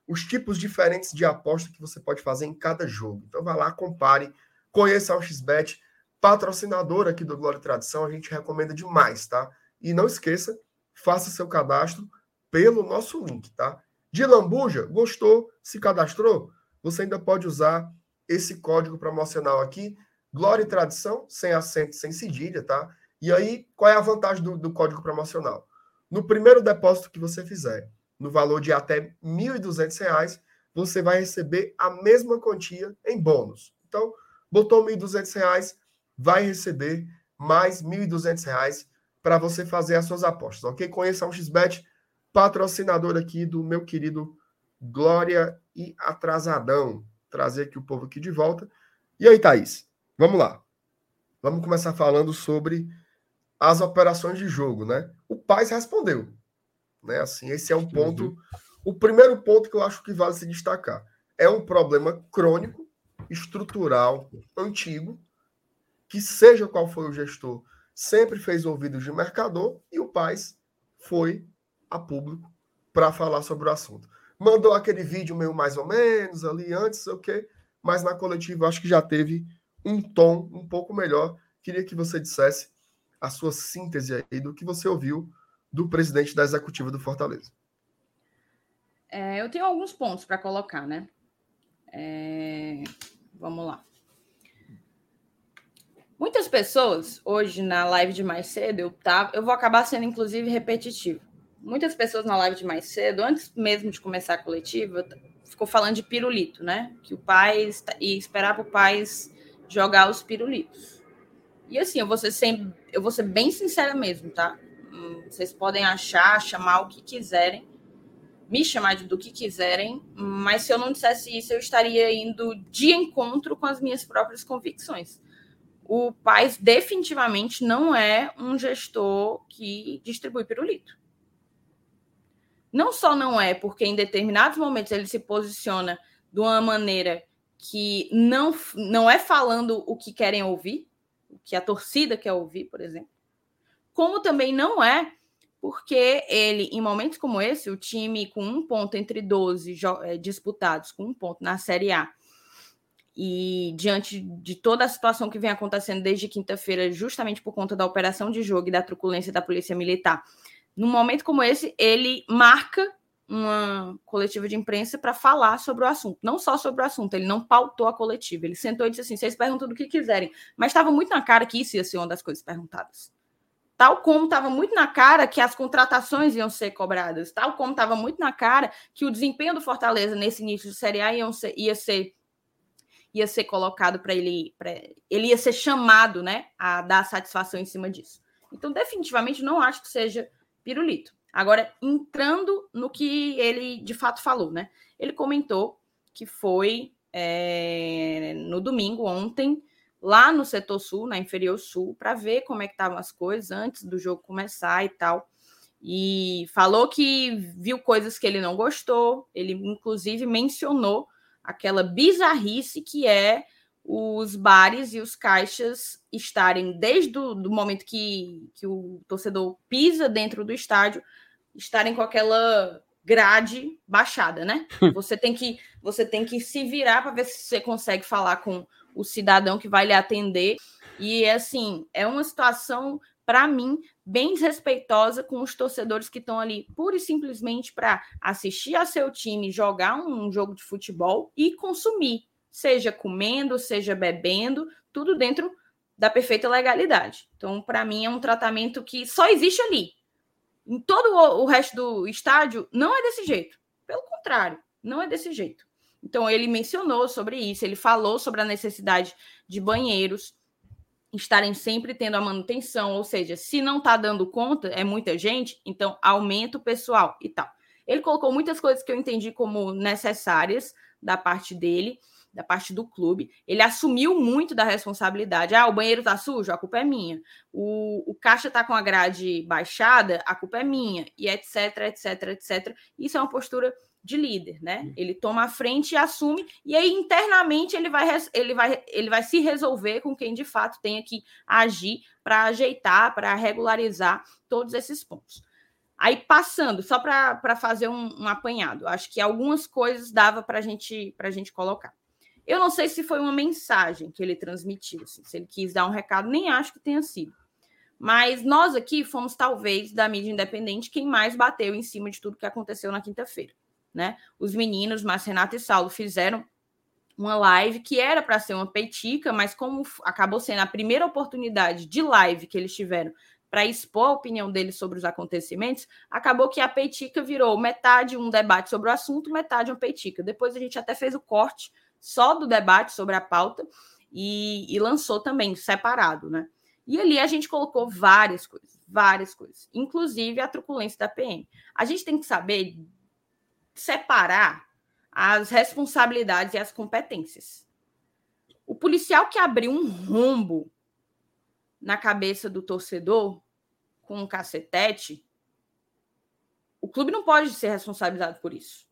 os tipos diferentes de aposta que você pode fazer em cada jogo. Então, vá lá, compare, conheça a XBet, patrocinador aqui do Glória e Tradição, a gente recomenda demais, tá? E não esqueça, faça seu cadastro pelo nosso link, tá? De Lambuja, gostou, se cadastrou? Você ainda pode usar esse código promocional aqui, Glória e Tradição, sem acento, sem cedilha, tá? E aí, qual é a vantagem do, do código promocional? No primeiro depósito que você fizer, no valor de até R$ 1.200, você vai receber a mesma quantia em bônus. Então, botou R$ 1.200, vai receber mais R$ 1.200 para você fazer as suas apostas, ok? Conheça a 1xBet, patrocinador aqui do meu querido Glória e Atrasadão. Trazer aqui o povo aqui de volta. E aí, Thaís? Vamos lá. Vamos começar falando sobre as operações de jogo, né? O Paz respondeu, né? Assim, esse é um ponto, Uhum. o primeiro ponto que eu acho que vale se destacar. É um problema crônico, estrutural, antigo, que seja qual foi o gestor, sempre fez ouvidos de mercador e o Paz foi a público para falar sobre o assunto. Mandou aquele vídeo meio mais ou menos ali antes, ok? Mas na coletiva acho que já teve um tom um pouco melhor. Queria que você dissesse a sua síntese aí do que você ouviu do presidente da executiva do Fortaleza. É, eu tenho alguns pontos para colocar, né? É, vamos lá. Muitas pessoas, hoje na live de mais cedo, eu, tava, eu vou acabar sendo inclusive repetitivo. Muitas pessoas na live de mais cedo, antes mesmo de começar a coletiva, ficou falando de pirulito, né? Que o pai e esperar para o pai jogar os pirulitos. E assim, eu vou ser eu vou ser bem sincera mesmo, tá? Hum, Vocês podem achar, chamar o que quiserem, me chamar do que quiserem, mas se eu não dissesse isso, eu estaria indo de encontro com as minhas próprias convicções. o Paz definitivamente não é um gestor que distribui pirulito. Não só não é, porque em determinados momentos ele se posiciona de uma maneira que não, não é falando o que querem ouvir, o que a torcida quer ouvir, por exemplo, como também não é porque ele, em momentos como esse, o time com um ponto entre 12 eh, disputados, com um ponto na Série A, e diante de toda a situação que vem acontecendo desde quinta-feira, justamente por conta da operação de jogo e da truculência da Polícia Militar, num momento como esse, ele marca uma coletiva de imprensa para falar sobre o assunto. Não só sobre o assunto, ele não pautou a coletiva. Ele sentou e disse assim: vocês perguntam do que quiserem. Mas estava muito na cara que isso ia ser uma das coisas perguntadas. Tal como estava muito na cara que as contratações iam ser cobradas. Tal como estava muito na cara que o desempenho do Fortaleza nesse início de Série A ia ser, ia ser ia ser colocado para ele, pra, ele ia ser chamado, né, a dar satisfação em cima disso. Então, definitivamente, não acho que seja pirulito. Agora, entrando no que ele de fato falou, né? Ele comentou que foi é, no domingo, ontem, lá no setor sul, na inferior sul, para ver como é que estavam as coisas antes do jogo começar e tal. E falou que viu coisas que ele não gostou. Ele, inclusive, mencionou aquela bizarrice que é os bares e os caixas estarem, desde o momento que, que o torcedor pisa dentro do estádio, estarem com aquela grade baixada, né? Você tem que você tem que se virar para ver se você consegue falar com o cidadão que vai lhe atender. E assim, é uma situação para mim bem desrespeitosa com os torcedores que estão ali pura e simplesmente para assistir a seu time jogar um jogo de futebol e consumir, seja comendo, seja bebendo, tudo dentro da perfeita legalidade. Então, para mim, é um tratamento que só existe ali. Em todo o resto do estádio, não é desse jeito. Pelo contrário, não é desse jeito. Então, ele mencionou sobre isso, ele falou sobre a necessidade de banheiros estarem sempre tendo a manutenção, ou seja, se não está dando conta, é muita gente, então aumenta o pessoal e tal. Ele colocou muitas coisas que eu entendi como necessárias da parte dele, da parte do clube. Ele assumiu muito da responsabilidade. Ah, o banheiro tá sujo, a culpa é minha. O, o caixa tá com a grade baixada, a culpa é minha, e etc, etc, etc. Isso é uma postura de líder, né? Ele toma a frente e assume, e aí internamente ele vai, ele vai, ele vai se resolver com quem de fato tenha que agir para ajeitar, para regularizar todos esses pontos. Aí passando, só para fazer um, um, apanhado, acho que algumas coisas dava para gente, a gente colocar. Eu não sei se foi uma mensagem que ele transmitiu, assim, se ele quis dar um recado, nem acho que tenha sido. Mas nós aqui fomos, talvez, da mídia independente, quem mais bateu em cima de tudo que aconteceu na quinta-feira né? Os meninos, Renato e Saulo, fizeram uma live que era para ser uma peitica, mas como acabou sendo a primeira oportunidade de live que eles tiveram para expor a opinião deles sobre os acontecimentos, acabou que a peitica virou metade um debate sobre o assunto, metade uma peitica. Depois a gente até fez o corte só do debate sobre a pauta e, e lançou também separado, né? E ali a gente colocou várias coisas, várias coisas, inclusive a truculência da PM. A gente tem que saber separar as responsabilidades e as competências. O policial que abriu um rombo na cabeça do torcedor com um cacetete, o clube não pode ser responsabilizado por isso.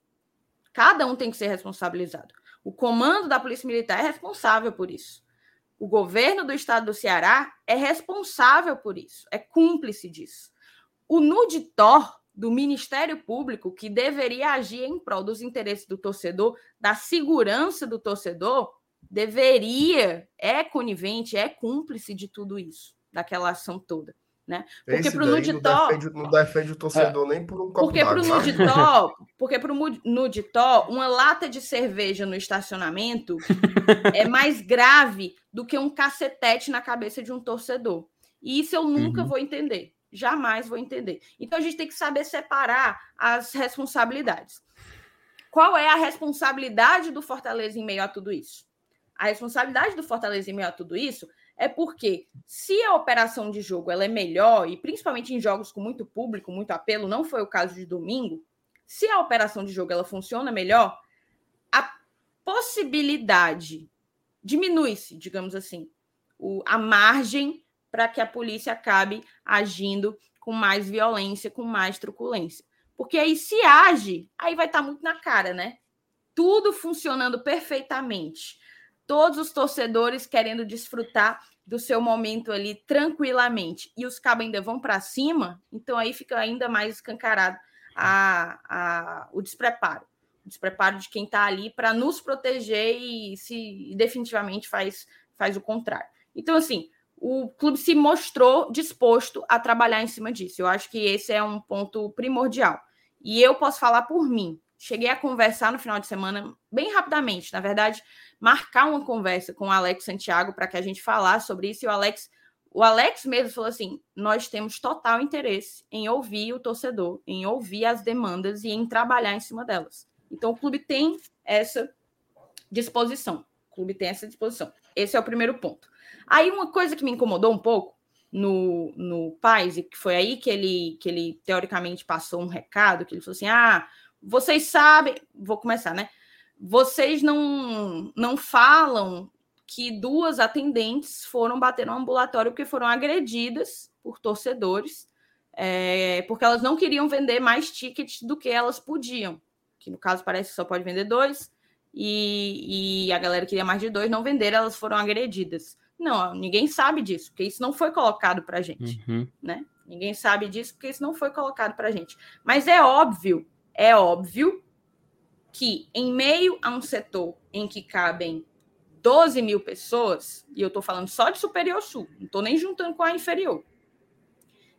Cada um tem que ser responsabilizado. O comando da Polícia Militar é responsável por isso. O governo do estado do Ceará é responsável por isso, é cúmplice disso. O Nuditor do Ministério Público, que deveria agir em prol dos interesses do torcedor, da segurança do torcedor, deveria, é conivente, é cúmplice de tudo isso, daquela ação toda. Né? Porque para o Nuditó. Não defende, não defende o torcedor é. nem por um copo Porque para o Nuditó, porque para o Nuditó, uma lata de cerveja no estacionamento é mais grave do que um cacetete na cabeça de um torcedor. E isso eu nunca uhum. vou entender jamais vou entender. Então a gente tem que saber separar as responsabilidades. Qual é a responsabilidade do Fortaleza em meio a tudo isso? A responsabilidade do Fortaleza em meio a tudo isso é porque se a operação de jogo ela é melhor, e principalmente em jogos com muito público, muito apelo, não foi o caso de domingo, se a operação de jogo ela funciona melhor, a possibilidade diminui-se, digamos assim, o, a margem para que a polícia acabe agindo com mais violência, com mais truculência. Porque aí, se age, aí vai estar tá muito na cara, né? Tudo funcionando perfeitamente. Todos os torcedores querendo desfrutar do seu momento ali tranquilamente e os cabos ainda vão para cima, então aí fica ainda mais escancarado a, a, o despreparo. O despreparo de quem está ali para nos proteger e se definitivamente faz, faz o contrário. Então, assim, o clube se mostrou disposto a trabalhar em cima disso. Eu acho que esse é um ponto primordial. E eu posso falar por mim. Cheguei a conversar no final de semana, bem rapidamente, na verdade, marcar uma conversa com o Alex Santiago para que a gente falasse sobre isso. E o Alex, o Alex mesmo falou assim: nós temos total interesse em ouvir o torcedor, em ouvir as demandas e em trabalhar em cima delas. Então o clube tem essa disposição. O clube tem essa disposição. Esse é o primeiro ponto. Aí uma coisa que me incomodou um pouco no, no e que foi aí que ele, que ele teoricamente passou um recado, que ele falou assim: ah, vocês sabem, vou começar, né? Vocês não, não falam que duas atendentes foram bater no ambulatório porque foram agredidas por torcedores, é, porque elas não queriam vender mais tickets do que elas podiam. Que no caso parece que só pode vender dois, e, e a galera queria mais de dois, não venderam, elas foram agredidas. Não, ninguém sabe disso, porque isso não foi colocado para gente, uhum. né? Ninguém sabe disso porque isso não foi colocado para gente. Mas é óbvio, é óbvio que em meio a um setor em que cabem 12 mil pessoas, e eu estou falando só de superior sul, não estou nem juntando com a inferior.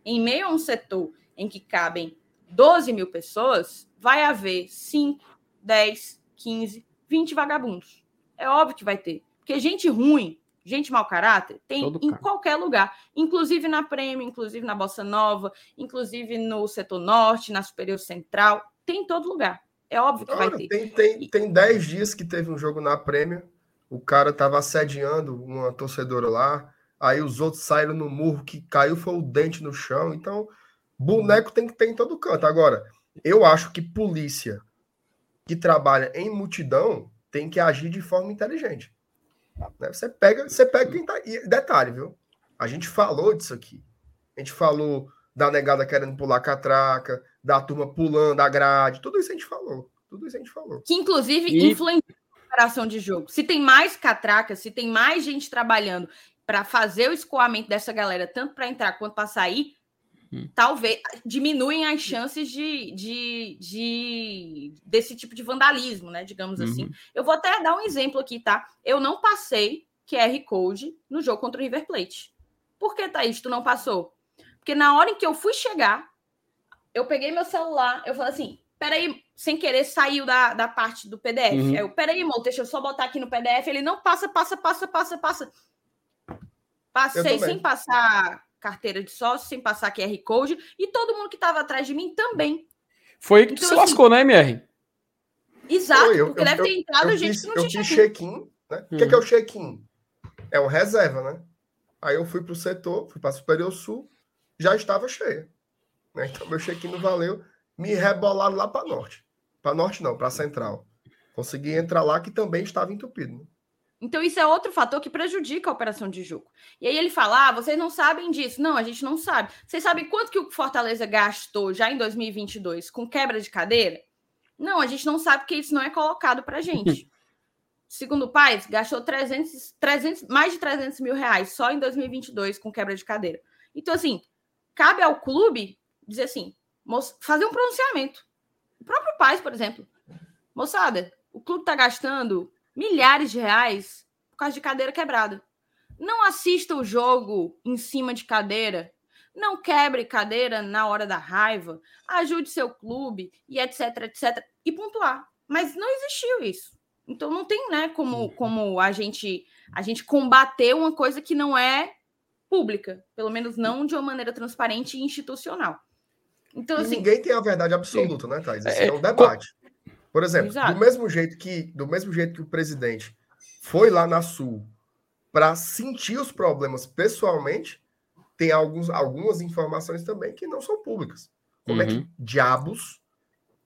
Em meio a um setor em que cabem 12 mil pessoas, vai haver 5, 10, 15, 20 vagabundos. É óbvio que vai ter. Porque gente ruim gente mau caráter tem Todo em cara. qualquer lugar, inclusive na Prêmio, inclusive na Bossa Nova, inclusive no setor norte, na Superior Central, tem em todo lugar. É óbvio que vai ter. Tem, tem, tem dez dias que teve um jogo na Prêmio, o cara estava assediando uma torcedora lá, aí os outros saíram no murro que caiu foi o dente no chão, então boneco tem que ter em todo canto. Agora, eu acho que polícia que trabalha em multidão tem que agir de forma inteligente. Né? Você pega, você pega quem tá. E detalhe, viu? A gente falou disso aqui. A gente falou da negada querendo pular catraca, da turma pulando a grade, tudo isso a gente falou. Tudo isso a gente falou. Que inclusive e... influencia a operação de jogo. Se tem mais catraca, se tem mais gente trabalhando para fazer o escoamento dessa galera, tanto para entrar quanto para sair, Hum. talvez diminuem as chances de, de, de, desse tipo de vandalismo, né? Digamos assim. uhum. assim. Eu vou até dar um exemplo aqui, tá? Eu não passei QR Code no jogo contra o River Plate. Por que, Thaís, tu não passou? Porque na hora em que eu fui chegar, eu peguei meu celular, eu falei assim, peraí, sem querer saiu da, da parte do PDF. Uhum. Aí eu, peraí, irmão, deixa eu só botar aqui no PDF. Ele não passa, passa, passa, passa, passa. Passei sem passar carteira de sócio, sem passar QR Code, e todo mundo que estava atrás de mim também. Foi que então, se assim, lascou, né, MR? Exato, eu, porque eu, deve ter entrado eu, gente fiz, que não tinha check-in. Né? O que é, que é o check-in? É o reserva, né? Aí eu fui para o setor, fui para Superior Sul, já estava cheia. Né? Então meu check-in não valeu, me rebolaram lá para norte. Para norte não, para central. Consegui entrar lá que também estava entupido. Né? Então, isso é outro fator que prejudica a operação de jogo. E aí ele fala: ah, vocês não sabem disso. Não, a gente não sabe. Vocês sabem quanto que o Fortaleza gastou já em 2022 com quebra de cadeira? Não, a gente não sabe porque isso não é colocado para gente. Segundo o Paz, gastou 300, 300, mais de 300 mil reais só em 2022 com quebra de cadeira. Então, assim, cabe ao clube dizer assim, fazer um pronunciamento. O próprio Paz, por exemplo. Moçada, o clube está gastando milhares de reais por causa de cadeira quebrada. Não assista o jogo em cima de cadeira. Não quebre cadeira na hora da raiva. Ajude seu clube e etc, etc. E pontuar. Mas não existiu isso. Então não tem, né, como, como a gente a gente combater uma coisa que não é pública, pelo menos não de uma maneira transparente e institucional. Então, assim, ninguém tem a verdade absoluta, né, Thais? Esse é, é um debate. Por exemplo, Exato. do mesmo jeito que do mesmo jeito que o presidente foi lá na Sul para sentir os problemas pessoalmente, tem alguns, algumas informações também que não são públicas. Como uhum. é que uhum. diabos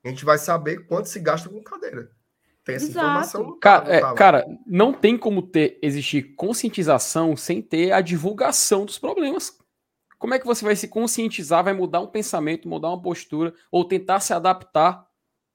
a gente vai saber quanto se gasta com cadeira? Tem essa Exato. informação. Cara, tá- não é, cara, não tem como ter existir conscientização sem ter a divulgação dos problemas. Como é que você vai se conscientizar, vai mudar um pensamento, mudar uma postura, ou tentar se adaptar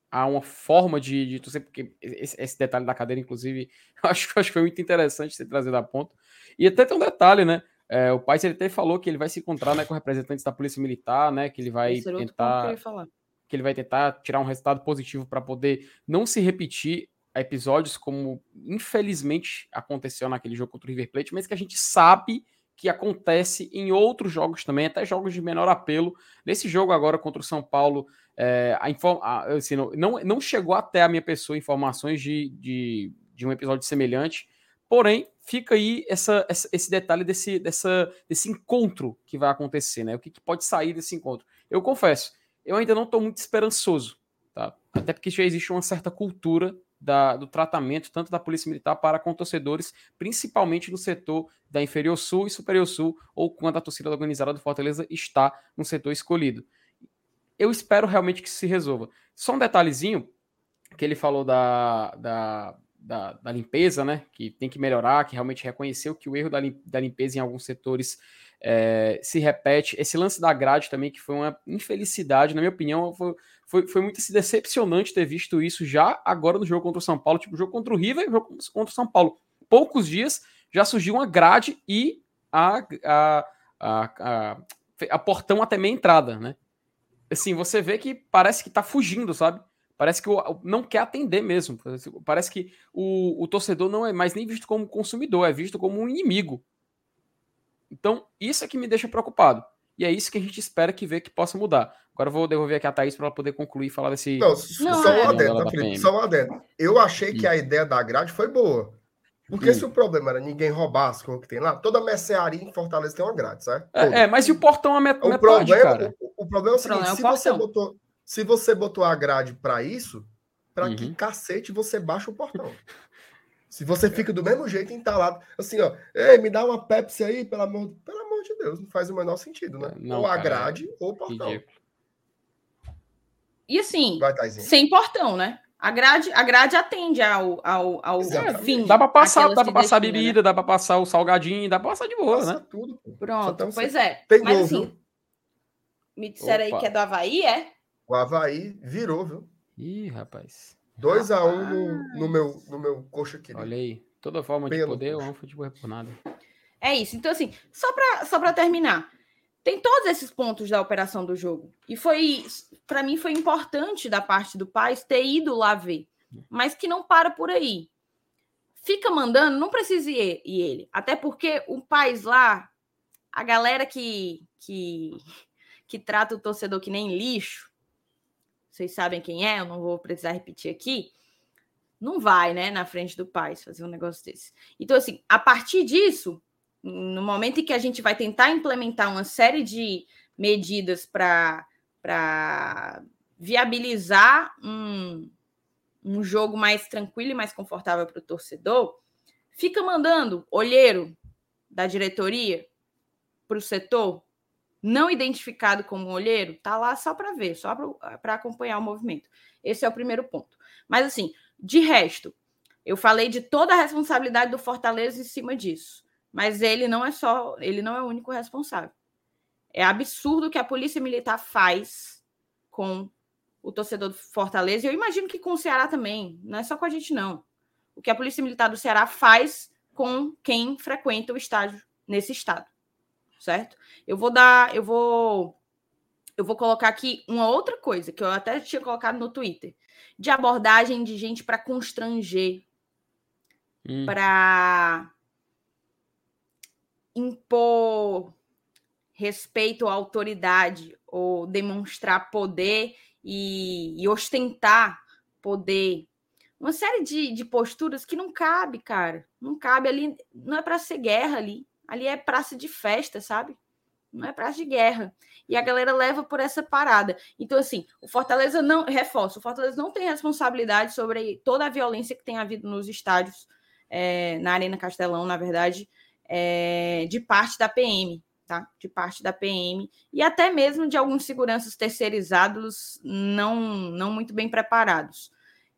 a uma forma de, de torcer? Porque esse, esse detalhe da cadeira, inclusive, acho, acho que foi muito interessante você trazer da ponta. E até tem um detalhe, né? É, o pai ele até falou que ele vai se encontrar né, com representantes da Polícia Militar, né? Que ele vai Esse era outro ponto tentar que eu ia falar. Que ele vai tentar tirar um resultado positivo para poder não se repetir episódios como infelizmente aconteceu naquele jogo contra o River Plate, mas que a gente sabe que acontece em outros jogos também, até jogos de menor apelo. Nesse jogo agora contra o São Paulo, é, a inform a, assim, não, não, chegou até a minha pessoa informações de, de, de um episódio semelhante, porém fica aí essa, essa- esse detalhe desse, dessa, desse encontro que vai acontecer, né? O que, que pode sair desse encontro? Eu confesso, eu ainda não estou muito esperançoso, tá? Até porque já existe uma certa cultura da- do tratamento, tanto da Polícia Militar para com torcedores, principalmente no setor da Inferior Sul e Superior Sul, ou quando a torcida organizada do Fortaleza está no setor escolhido. Eu espero realmente que se resolva. Só um detalhezinho que ele falou da, da, da, da limpeza, né? Que tem que melhorar, que realmente reconheceu que o erro da, lim- da limpeza em alguns setores é, se repete. Esse lance da grade também, que foi uma infelicidade, na minha opinião, foi, foi, foi muito assim, decepcionante ter visto isso já agora no jogo contra o São Paulo, tipo, jogo contra o River e jogo contra o São Paulo. Poucos dias já surgiu uma grade e a, a, a, a, a portão até meia entrada, né? Assim, você vê que parece que tá fugindo, sabe? Parece que o, não quer atender mesmo. Parece que o, o torcedor não é mais nem visto como consumidor, é visto como um inimigo. Então, isso é que me deixa preocupado. E é isso que a gente espera que vê que possa mudar. Agora eu vou devolver aqui a Thaís para ela poder concluir e falar desse. Não, Não, só é. um adendo, Felipe? Só um adendo. Eu achei que Hum. a ideia da grade foi boa. Porque Hum. se o problema era ninguém roubar as coisas que tem lá, toda mercearia em Fortaleza tem uma grade, certo? Toda. É, é, mas e o portão a met O metade, problema, cara? o, o problema é o problema seguinte: é o se, você portão. botou, se você botou a grade para isso, para que Uhum. cacete você baixa o portão? Se você fica do mesmo jeito entalado, assim, ó, ei, me dá uma Pepsi aí, pelo amor, pelo amor de Deus, não faz o menor sentido, né? Não, ou a cara, grade ou o portão. Ridículo. E assim, Vai, sem portão, né? A grade, a grade atende ao, ao, ao Exatamente. fim. Dá pra passar, dá pra passar destina, né? bebida, dá pra passar o salgadinho, dá pra passar de boa, Passa né? tudo. Pronto, pois se- é. Tem Mas gol, assim, me disseram aí Opa. que é do Havaí, é? O Havaí virou, viu? Ih, rapaz. 2x1 um no, no, meu, no meu coxa querido. Olha aí. Toda forma de Pelo poder, eu poxa. amo futebol é por nada. É isso. Então, assim, só para só pra terminar, tem todos esses pontos da operação do jogo. E foi, para mim, foi importante da parte do Paz ter ido lá ver. Mas que não para por aí. Fica mandando, não precisa ir, ir ele. Até porque o Paz lá, a galera que, que, que trata o torcedor que nem lixo, vocês sabem quem é, eu não vou precisar repetir aqui, não vai, né, na frente do Paz fazer um negócio desse. Então, assim, a partir disso, no momento em que a gente vai tentar implementar uma série de medidas para viabilizar um, um jogo mais tranquilo e mais confortável para o torcedor, fica mandando olheiro da diretoria para o setor não identificado como olheiro, tá lá só para ver, só para acompanhar o movimento. Esse é o primeiro ponto. Mas assim, de resto, eu falei de toda a responsabilidade do Fortaleza em cima disso. Mas ele não é só, ele não é o único responsável. É absurdo o que a Polícia Militar faz com o torcedor do Fortaleza. E eu imagino que com o Ceará também. Não é só com a gente, não. O que a Polícia Militar do Ceará faz com quem frequenta o estádio nesse estado. Certo? Eu vou dar, eu vou eu vou colocar aqui uma outra coisa que eu até tinha colocado no Twitter, de abordagem de gente para constranger, Hum. para impor respeito à autoridade ou demonstrar poder e, e ostentar poder. Uma série de, de posturas que não cabe, cara. Não cabe ali. Não é para ser guerra ali. Ali é praça de festa, sabe? Não é praça de guerra. E a galera leva por essa parada. Então, assim, o Fortaleza não. Reforço, o Fortaleza não tem responsabilidade sobre toda a violência que tem havido nos estádios, é, na Arena Castelão, na verdade, é, de parte da PM, tá? De parte da PM. E até mesmo de alguns seguranças terceirizados não, não muito bem preparados.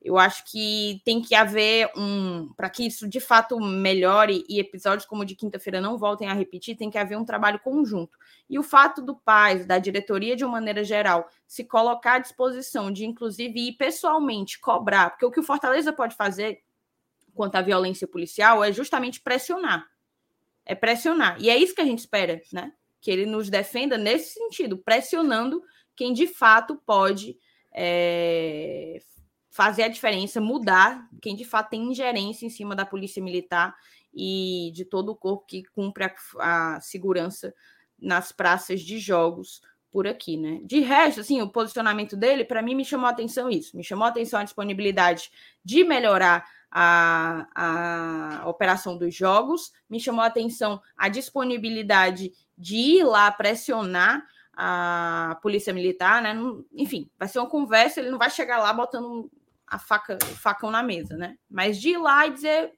Eu acho que tem que haver um. Para que isso de fato melhore e episódios como o de quinta-feira não voltem a repetir, tem que haver um trabalho conjunto. E o fato do pai, da diretoria de uma maneira geral, se colocar à disposição de, inclusive, ir pessoalmente cobrar, porque o que o Fortaleza pode fazer quanto à violência policial é justamente pressionar. É pressionar. E é isso que a gente espera, né? Que ele nos defenda nesse sentido, pressionando quem de fato pode. É, fazer a diferença, mudar quem de fato tem ingerência em cima da polícia militar e de todo o corpo que cumpre a, a segurança nas praças de jogos por aqui, né? De resto, assim, o posicionamento dele, para mim, me chamou a atenção isso. Me chamou a atenção a disponibilidade de melhorar a, a operação dos jogos, me chamou a atenção a disponibilidade de ir lá pressionar a polícia militar, né? Enfim, vai ser uma conversa, ele não vai chegar lá botando a faca, o facão na mesa, né? Mas de ir lá e dizer,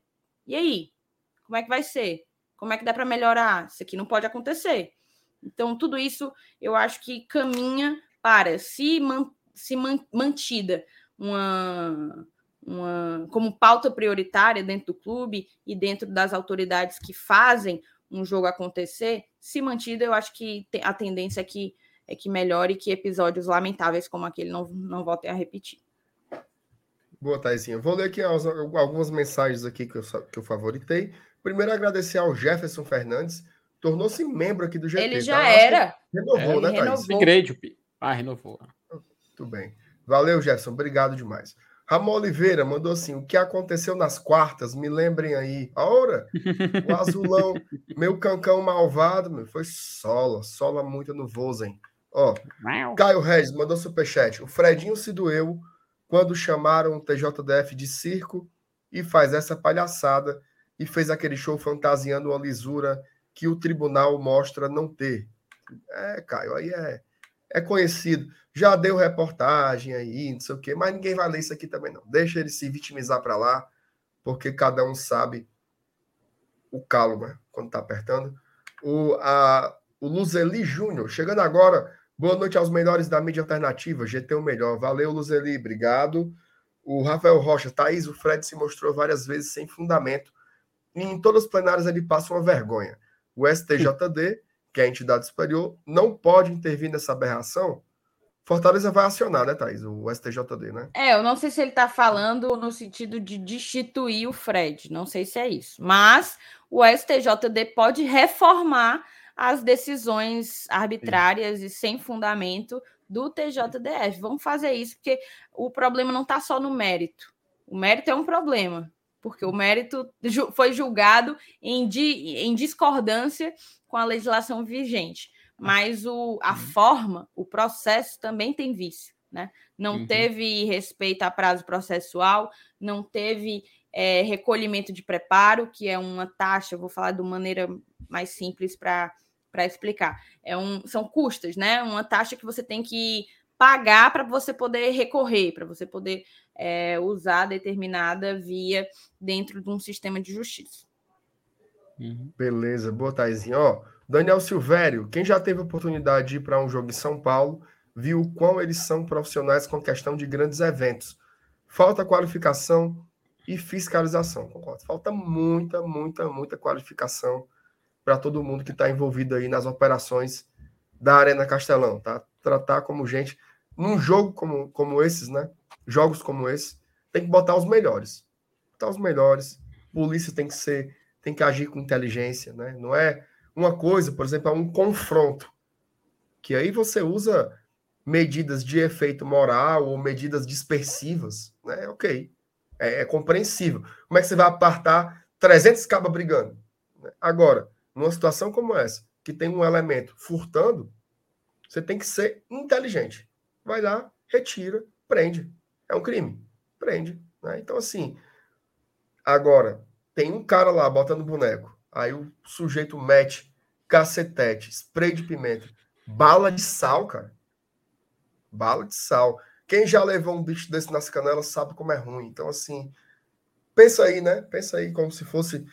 e aí? Como é que vai ser? Como é que dá para melhorar? Isso aqui não pode acontecer. Então, tudo isso eu acho que caminha para, se, man, se man, mantida uma, uma, como pauta prioritária dentro do clube e dentro das autoridades que fazem um jogo acontecer, se mantida, eu acho que a tendência é que, é que melhore e que episódios lamentáveis como aquele não, não voltem a repetir. Boa, Taizinha. Vou ler aqui algumas mensagens aqui que eu, que eu favoritei. Primeiro, agradecer ao Jefferson Fernandes, tornou-se membro aqui do GT. Ele tá? já tá? era. Renovou, né, Thaís? Renovou. Ah, renovou. Tudo bem. Valeu, Jefferson. Obrigado demais. Ramon Oliveira mandou assim: o que aconteceu nas quartas? Me lembrem aí. A hora? O azulão, meu cancão malvado, meu, foi sola, sola muito no Vozen. Ó, Caio Regis mandou superchat. O Fredinho se doeu quando chamaram o TJDF de circo e faz essa palhaçada e fez aquele show fantasiando uma lisura que o tribunal mostra não ter. É, Caio, aí é, é conhecido. Já deu reportagem aí, não sei o quê, mas ninguém vai ler isso aqui também, não. Deixa ele se vitimizar para lá, porque cada um sabe o calo, né? Quando tá apertando. O, a, o Luzeli Júnior, chegando agora Boa noite aos melhores da mídia alternativa, GT o melhor. Valeu, Luzeli, obrigado. O Rafael Rocha, Thaís, o Fred se mostrou várias vezes sem fundamento. E em todas as plenárias ele passa uma vergonha. O STJD, que é a entidade superior, não pode intervir nessa aberração. Fortaleza vai acionar, né, Thaís? O STJD, né? É, eu não sei se ele está falando no sentido de destituir o Fred, não sei se é isso. Mas o STJD pode reformar as decisões arbitrárias Sim. e sem fundamento do TJDF. Vamos fazer isso, porque o problema não está só no mérito. O mérito é um problema, porque o mérito foi julgado em, di, em discordância com a legislação vigente. Mas o, a uhum. forma, o processo também tem vício. Né? Não uhum. teve respeito a prazo processual, não teve é, recolhimento de preparo, que é uma taxa, vou falar de maneira mais simples para para explicar. É um, são custas, né? Uma taxa que você tem que pagar para você poder recorrer, para você poder é, usar determinada via dentro de um sistema de justiça. Uhum. Beleza, boa Taizinha. Ó, Daniel Silvério, quem já teve oportunidade de ir para um jogo em São Paulo, viu o quão eles são profissionais com questão de grandes eventos. Falta qualificação e fiscalização, concordo. Falta muita, muita, muita qualificação para todo mundo que está envolvido aí nas operações da Arena Castelão, tá? Tratar como gente. Num jogo como, como esses, né? Jogos como esse, tem que botar os melhores. Botar os melhores. Polícia tem que ser, tem que agir com inteligência, né? Não é uma coisa, por exemplo, é um confronto. Que aí você usa medidas de efeito moral ou medidas dispersivas, né? Ok. É, é compreensível. Como é que você vai apartar 300 cabas brigando? Agora, numa situação como essa, que tem um elemento furtando, você tem que ser inteligente. Vai lá, retira, prende. É um crime. Prende. Né? Então, assim, agora, tem um cara lá botando boneco. Aí o sujeito mete cacetete, spray de pimenta, bala de sal, cara. Bala de sal. Quem já levou um bicho desse nas canelas sabe como é ruim. Então, assim, pensa aí, né? Pensa aí como se fosse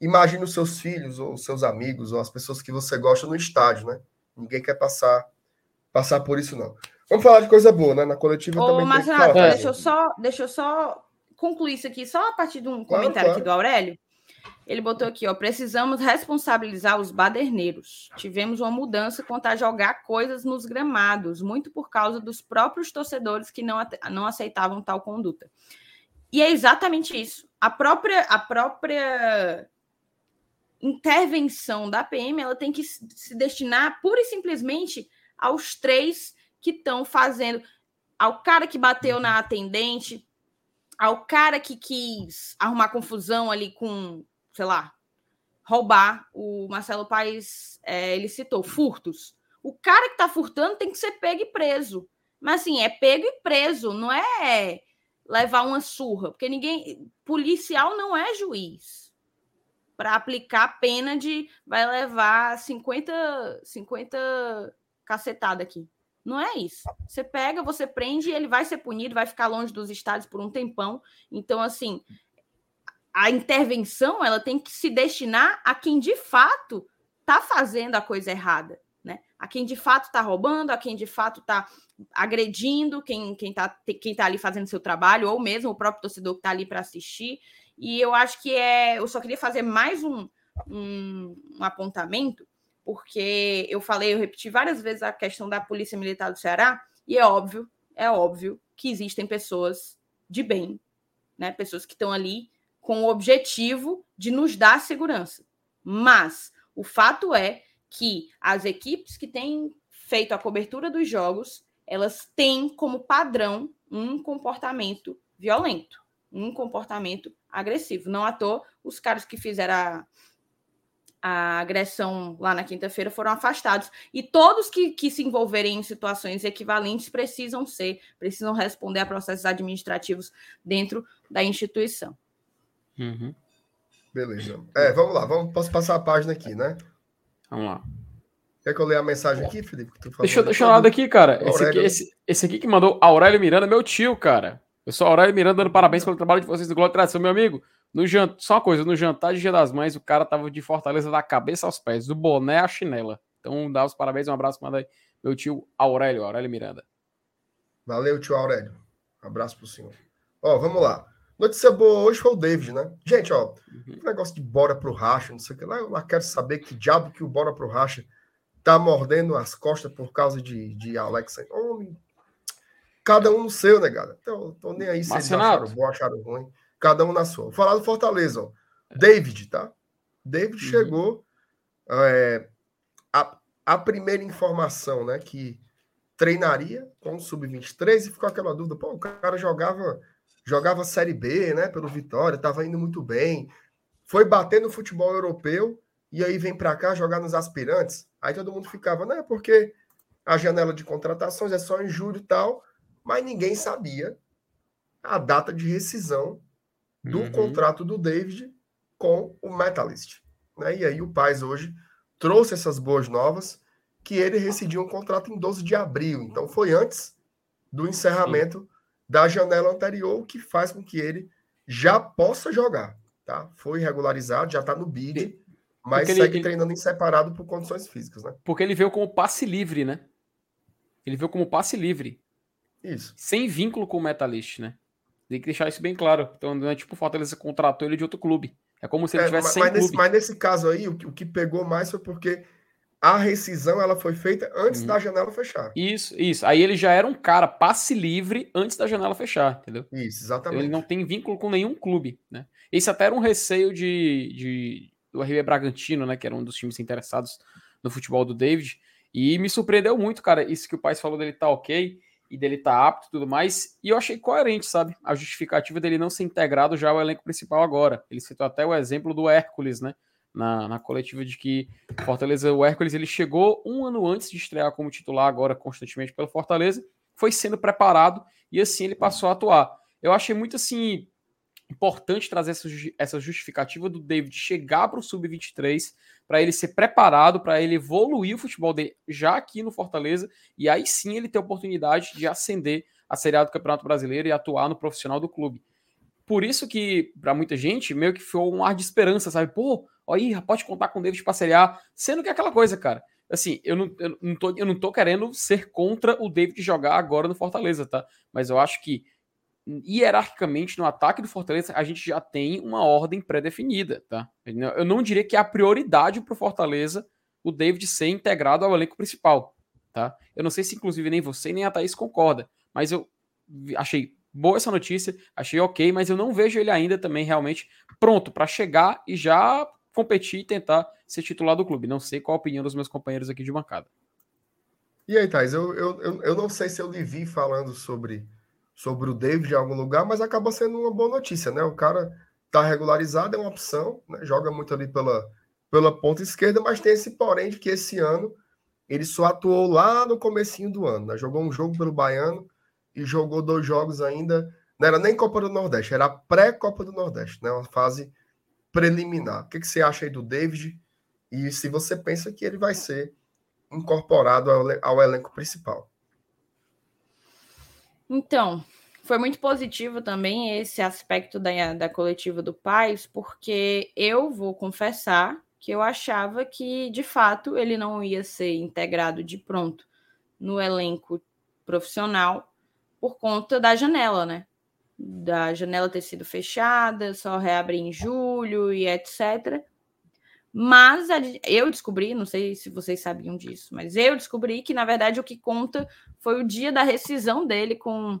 Imagine os seus filhos, ou os seus amigos, ou as pessoas que você gosta no estádio, né? Ninguém quer passar, passar por isso, não. Vamos falar de coisa boa, né? Na coletiva Ô, também mas, tem que falar. deixa eu só, deixa eu só concluir isso aqui, só a partir de um Claro, comentário claro. aqui do Aurélio. Ele botou aqui, ó, precisamos responsabilizar os baderneiros. Tivemos uma mudança quanto a jogar coisas nos gramados, muito por causa dos próprios torcedores que não, não aceitavam tal conduta. E é exatamente isso. A própria, a própria intervenção da PM, ela tem que se destinar pura e simplesmente aos três que estão fazendo, ao cara que bateu na atendente, ao cara que quis arrumar confusão ali com, sei lá, roubar. O Marcelo Paes, é, ele citou furtos. O cara que está furtando tem que ser pego e preso. Mas assim, é pego e preso, não é levar uma surra, porque ninguém, policial não é juiz para aplicar pena de vai levar 50 50 cacetada aqui. Não é isso. Você pega, você prende, ele vai ser punido, vai ficar longe dos estádios por um tempão. Então, assim, a intervenção ela tem que se destinar a quem de fato está fazendo a coisa errada, né? A quem de fato está roubando, a quem de fato está agredindo, quem quem está quem tá ali fazendo seu trabalho, ou mesmo o próprio torcedor que está ali para assistir. E eu acho que é. Eu só queria fazer mais um, um, um apontamento, porque eu falei, eu repeti várias vezes a questão da Polícia Militar do Ceará, e é óbvio, é óbvio que existem pessoas de bem, né? Pessoas que estão ali com o objetivo de nos dar segurança. Mas o fato é que as equipes que têm feito a cobertura dos jogos, elas têm como padrão um comportamento violento, um comportamento agressivo. Não à toa, os caras que fizeram a, a agressão lá na quinta-feira foram afastados. E todos que, que se envolverem em situações equivalentes precisam ser, precisam responder a processos administrativos dentro da instituição. Uhum. Beleza. É, vamos lá. Vamos, posso passar a página aqui, né? Vamos lá. Quer que eu leia a mensagem aqui, Felipe? que tu falou? Deixa, eu- deixa eu falar daqui, cara. Esse aqui, esse, esse aqui que mandou Aurélio Miranda, meu tio, cara. Eu sou Aurélio Miranda, dando parabéns pelo trabalho de vocês do Globo de Tradição, meu amigo. No jantar, só uma coisa, no jantar de Dia das Mães, o cara tava de Fortaleza da cabeça aos pés, do boné à chinela. Então, dá os parabéns, um abraço, manda aí meu tio Aurélio, Aurélio Miranda. Valeu, tio Aurélio. Abraço pro senhor. Ó, vamos lá. Notícia boa hoje foi o David, né? Gente, ó, Uhum. o negócio de bora pro racha, não sei o que lá, eu lá quero saber que diabo que o bora pro racha tá mordendo as costas por causa de, de Alex. Homem, cada um no seu, né, cara? Então, tô nem aí se eles acharam bom, acharam ruim. Cada um na sua. Vou falar do Fortaleza, ó. David, tá? David Uhum. chegou. é, a, a primeira informação, né, que treinaria com o Sub-23 e ficou aquela dúvida, pô, o cara jogava jogava Série B, né, pelo Vitória, estava indo muito bem, foi bater no futebol europeu e aí vem para cá jogar nos aspirantes. Aí todo mundo ficava, né, porque a janela de contratações é só em julho e tal, mas ninguém sabia a data de rescisão do Uhum. contrato do David com o Metalist. Né? E aí o Paz hoje trouxe essas boas novas que ele rescindiu um contrato em 12 de abril. Então foi antes do encerramento da janela anterior, o que faz com que ele já possa jogar. Tá? Foi regularizado, já está no bid, mas Porque segue ele- treinando em separado por condições físicas. Né? Porque ele veio como passe livre, né? Ele veio como passe livre, Isso. sem vínculo com o Metalist, né? Tem que deixar isso bem claro. Então, não é tipo o Fortaleza contratou ele de outro clube. É como se ele É, tivesse mas, sem mas clube. nesse, mas nesse caso aí, o que, o que pegou mais foi porque a rescisão ela foi feita antes Uhum. da janela fechar. Isso, isso. Aí ele já era um cara passe livre antes da janela fechar, entendeu? Isso, Então, exatamente. ele não tem vínculo com nenhum clube, né? Esse até era um receio de, de- do RB Bragantino, né? Que era um dos times interessados no futebol do David. E me surpreendeu muito, cara, isso que o pai falou dele tá ok e dele tá apto e tudo mais. E eu achei coerente, sabe? A justificativa dele não ser integrado já ao elenco principal agora. Ele citou até o exemplo do Hércules, né? Na, na coletiva de que Fortaleza, o Hércules, ele chegou um ano antes de estrear como titular agora constantemente pelo Fortaleza, foi sendo preparado e assim ele passou a atuar. Eu achei muito assim importante trazer essa, justi- essa justificativa do David chegar para o sub-23 para ele ser preparado, para ele evoluir o futebol dele já aqui no Fortaleza e aí sim ele ter oportunidade de ascender a Série A do Campeonato Brasileiro e atuar no profissional do clube. Por isso que, para muita gente, meio que foi um ar de esperança, sabe? Pô, aí, pode contar com o David pra Série A. Sendo que é aquela coisa, cara. assim, eu não, eu, não tô, eu não tô querendo ser contra o David jogar agora no Fortaleza, tá? Mas eu acho que hierarquicamente no ataque do Fortaleza a gente já tem uma ordem pré-definida, tá? Eu não diria que é a prioridade para o Fortaleza o David ser integrado ao elenco principal, tá? Eu não sei se inclusive nem você nem a Thaís concorda, mas eu achei boa essa notícia, achei ok, mas eu não vejo ele ainda também realmente pronto para chegar e já competir e tentar ser titular do clube. Não sei qual a opinião dos meus companheiros aqui de bancada. E aí, Thais, eu, eu, eu não sei se eu lhe vi falando sobre, sobre o David em algum lugar, mas acaba sendo uma boa notícia, né? O cara tá regularizado, é uma opção, né? joga muito ali pela, pela ponta esquerda, mas tem esse porém de que esse ano ele só atuou lá no comecinho do ano, né? Jogou um jogo pelo Baiano e jogou dois jogos ainda, não era nem Copa do Nordeste, era pré-Copa do Nordeste, né? Uma fase preliminar. O que, que você acha aí do David? E se você pensa que ele vai ser incorporado ao, ao elenco principal? Então, foi muito positivo também esse aspecto da, da coletiva do Paz, porque eu vou confessar que eu achava que, de fato, ele não ia ser integrado de pronto no elenco profissional por conta da janela, né? da janela ter sido fechada, só reabre em julho e etc. Mas eu descobri, não sei se vocês sabiam disso, mas eu descobri que, na verdade, o que conta foi o dia da rescisão dele com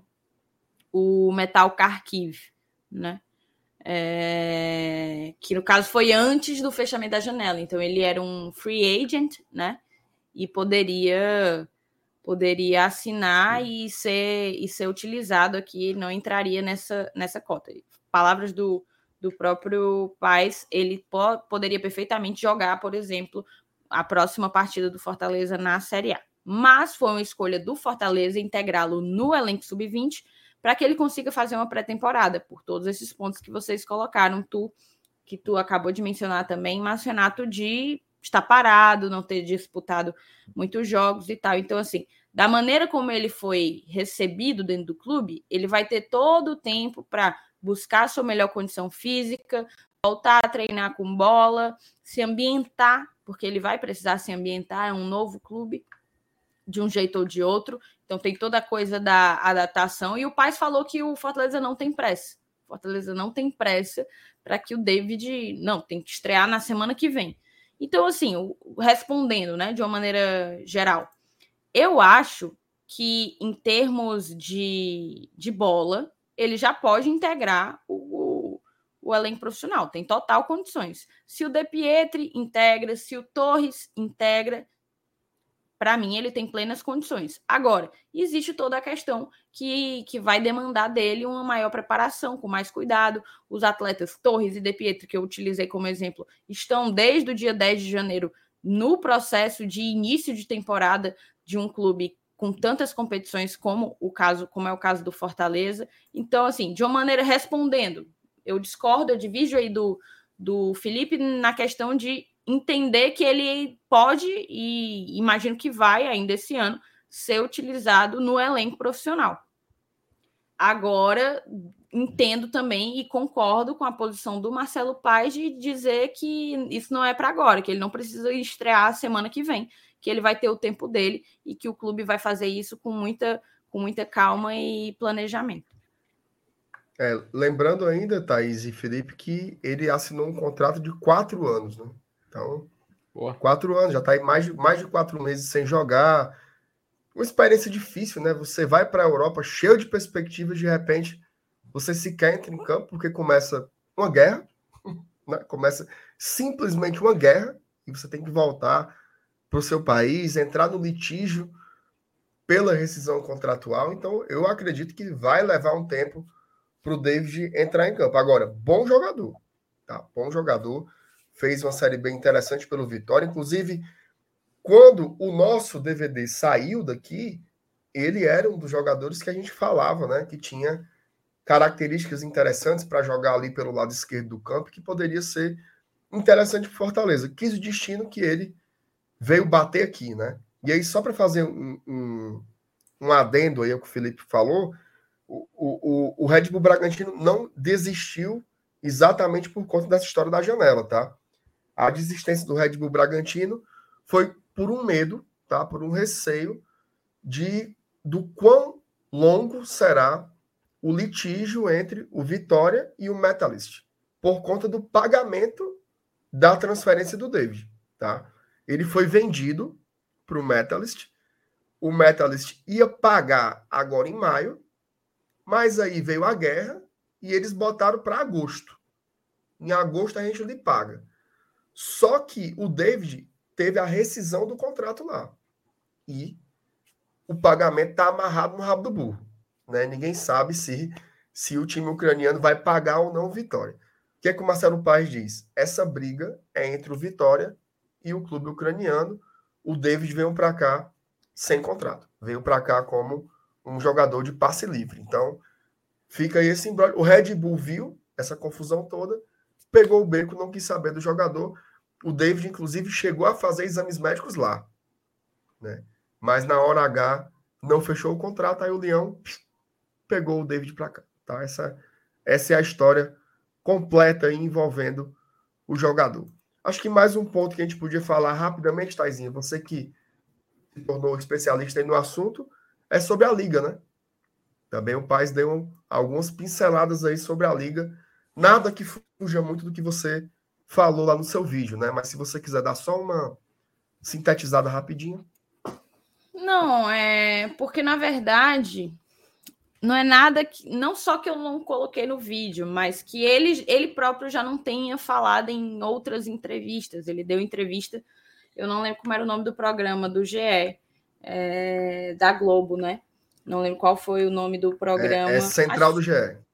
o Metal Kharkiv, né? É... que no caso foi antes do fechamento da janela. Então ele era um free agent, né? E poderia poderia assinar e ser, e ser utilizado aqui, não entraria nessa, nessa cota. Palavras do, do próprio Paz, ele po poderia perfeitamente jogar, por exemplo, a próxima partida do Fortaleza na Série A. Mas foi uma escolha do Fortaleza integrá-lo no elenco sub-20 para que ele consiga fazer uma pré-temporada, por todos esses pontos que vocês colocaram, tu, que tu acabou de mencionar também, mas Renato de estar parado, não ter disputado muitos jogos e tal. Então, assim, da maneira como ele foi recebido dentro do clube, ele vai ter todo o tempo para buscar sua melhor condição física, voltar a treinar com bola, se ambientar, porque ele vai precisar se ambientar, é um novo clube, de um jeito ou de outro. Então tem toda a coisa da adaptação. E o Paz falou que o Fortaleza não tem pressa. O Fortaleza não tem pressa para que o David. Não, tem que estrear na semana que vem. Então, assim, respondendo, né, de uma maneira geral, eu acho que em termos de, de bola, ele já pode integrar o, o, o elenco profissional, tem total condições. Se o De Pietri integra, se o Torres integra, para mim ele tem plenas condições. Agora, existe toda a questão que, que vai demandar dele uma maior preparação, com mais cuidado. Os atletas Torres e De Pietro, que eu utilizei como exemplo, estão desde o dia 10 de janeiro no processo de início de temporada de um clube com tantas competições como o caso, como é o caso do Fortaleza. Então, assim, de uma maneira respondendo, eu discordo, eu divido aí do, do Felipe na questão de entender que ele pode e imagino que vai ainda esse ano ser utilizado no elenco profissional. Agora, entendo também e concordo com a posição do Marcelo Paes de dizer que isso não é para agora, que ele não precisa estrear a semana que vem, que ele vai ter o tempo dele e que o clube vai fazer isso com muita, com muita calma e planejamento. É, lembrando ainda, Thaís e Felipe, que ele assinou um contrato de quatro anos, né? Então, Boa. quatro anos, já está aí mais de, mais de quatro meses sem jogar. Uma experiência difícil, né? Você vai para a Europa cheio de perspectivas, de repente você sequer entra em campo, porque começa uma guerra, né? começa simplesmente uma guerra, e você tem que voltar para o seu país, entrar no litígio pela rescisão contratual. Então, eu acredito que vai levar um tempo para o David entrar em campo. Agora, bom jogador, tá? Bom jogador fez uma série bem interessante pelo Vitória. Inclusive, quando o nosso DVD saiu daqui, ele era um dos jogadores que a gente falava, né? Que tinha características interessantes para jogar ali pelo lado esquerdo do campo, que poderia ser interessante para Fortaleza. Quis o destino que ele veio bater aqui, né? E aí, só para fazer um, um, um, adendo aí ao que o Felipe falou, o, o, o Red Bull Bragantino não desistiu exatamente por conta dessa história da janela, tá? A desistência do Red Bull Bragantino foi por um medo, tá? Por um receio de do quão longo será o litígio entre o Vitória e o Metalist, por conta do pagamento da transferência do David, tá? Ele foi vendido para o Metalist. O Metalist ia pagar agora em maio, mas aí veio a guerra e eles botaram para agosto. Em agosto a gente lhe paga. Só que o David teve a rescisão do contrato lá. E o pagamento está amarrado no rabo do burro. Né? Ninguém sabe se, se o time ucraniano vai pagar ou não Vitória. O que é que o Marcelo Paes diz? Essa briga é entre o Vitória e o clube ucraniano. O David veio para cá sem contrato. Veio para cá como um jogador de passe livre. Então, fica aí esse embrulho. O Red Bull viu essa confusão toda, pegou o beco, não quis saber do jogador. O David, inclusive, chegou a fazer exames médicos lá. Né? Mas na hora H não fechou o contrato, aí o Leão pegou o David para cá. Tá? Essa, essa é a história completa envolvendo o jogador. Acho que mais um ponto que a gente podia falar rapidamente, Taizinha, você que se tornou especialista no assunto, é sobre a liga, né? Também o Paz deu algumas pinceladas aí sobre a liga. Nada que fuja muito do que você falou lá no seu vídeo, né? Mas se você quiser dar só uma sintetizada rapidinho. Não, é porque na verdade não é nada que não só que eu não coloquei no vídeo, mas que ele ele próprio já não tenha falado em outras entrevistas. Ele deu entrevista, eu não lembro como era o nome do programa do GE, é, da Globo, né? Não lembro qual foi o nome do programa. É, é Central Acho... do GE.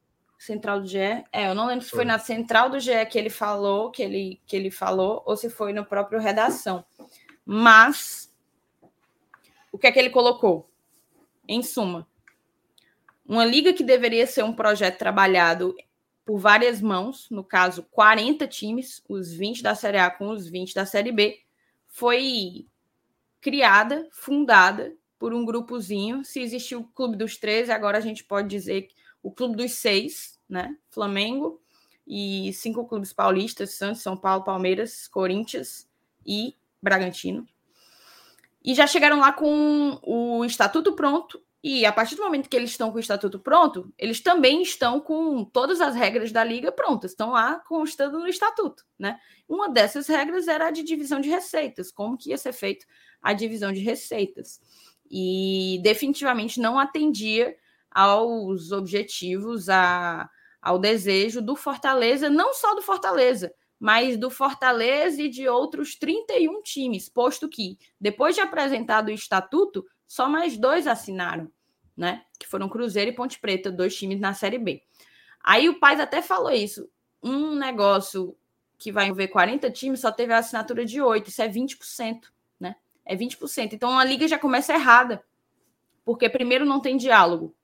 Central do GE? É, eu não lembro se foi. foi na Central do GE que ele falou, que ele, que ele falou, ou se foi no próprio Redação. Mas o que é que ele colocou? Em suma, uma liga que deveria ser um projeto trabalhado por várias mãos, no caso, 40 times, os 20 da Série A com os 20 da Série B, foi criada, fundada por um grupozinho. Se existiu o Clube dos 13, agora a gente pode dizer o Clube dos Seis, né? Flamengo e cinco clubes paulistas: Santos, São Paulo, Palmeiras, Corinthians e Bragantino. E já chegaram lá com o estatuto pronto. E a partir do momento que eles estão com o estatuto pronto, eles também estão com todas as regras da liga prontas, estão lá constando no estatuto, né? Uma dessas regras era a de divisão de receitas, como que ia ser feito a divisão de receitas. E definitivamente não atendia aos objetivos, a, ao desejo do Fortaleza, não só do Fortaleza, mas do Fortaleza e de outros 31 times, posto que, depois de apresentado o estatuto, só mais dois assinaram, né? Que foram Cruzeiro e Ponte Preta, dois times na Série B. Aí o Paz até falou isso. Um negócio que vai envolver 40 times só teve a assinatura de 8, isso é 20%, né? É 20%. Então a liga já começa errada. Porque primeiro não tem diálogo.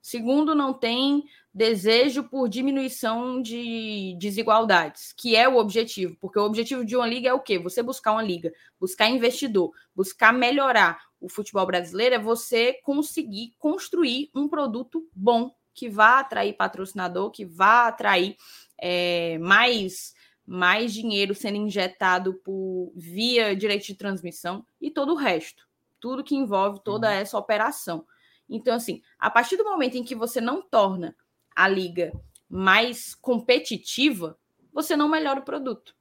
Segundo, não tem desejo por diminuição de desigualdades, que é o objetivo, porque o objetivo de uma liga é o quê? Você buscar uma liga, buscar investidor, buscar melhorar o futebol brasileiro, é você conseguir construir um produto bom que vá atrair patrocinador, que vá atrair é, mais mais dinheiro sendo injetado por via direito de transmissão e todo o resto, tudo que envolve toda uhum. essa operação. Então, assim, a partir do momento em que você não torna a liga mais competitiva, você não melhora o produto.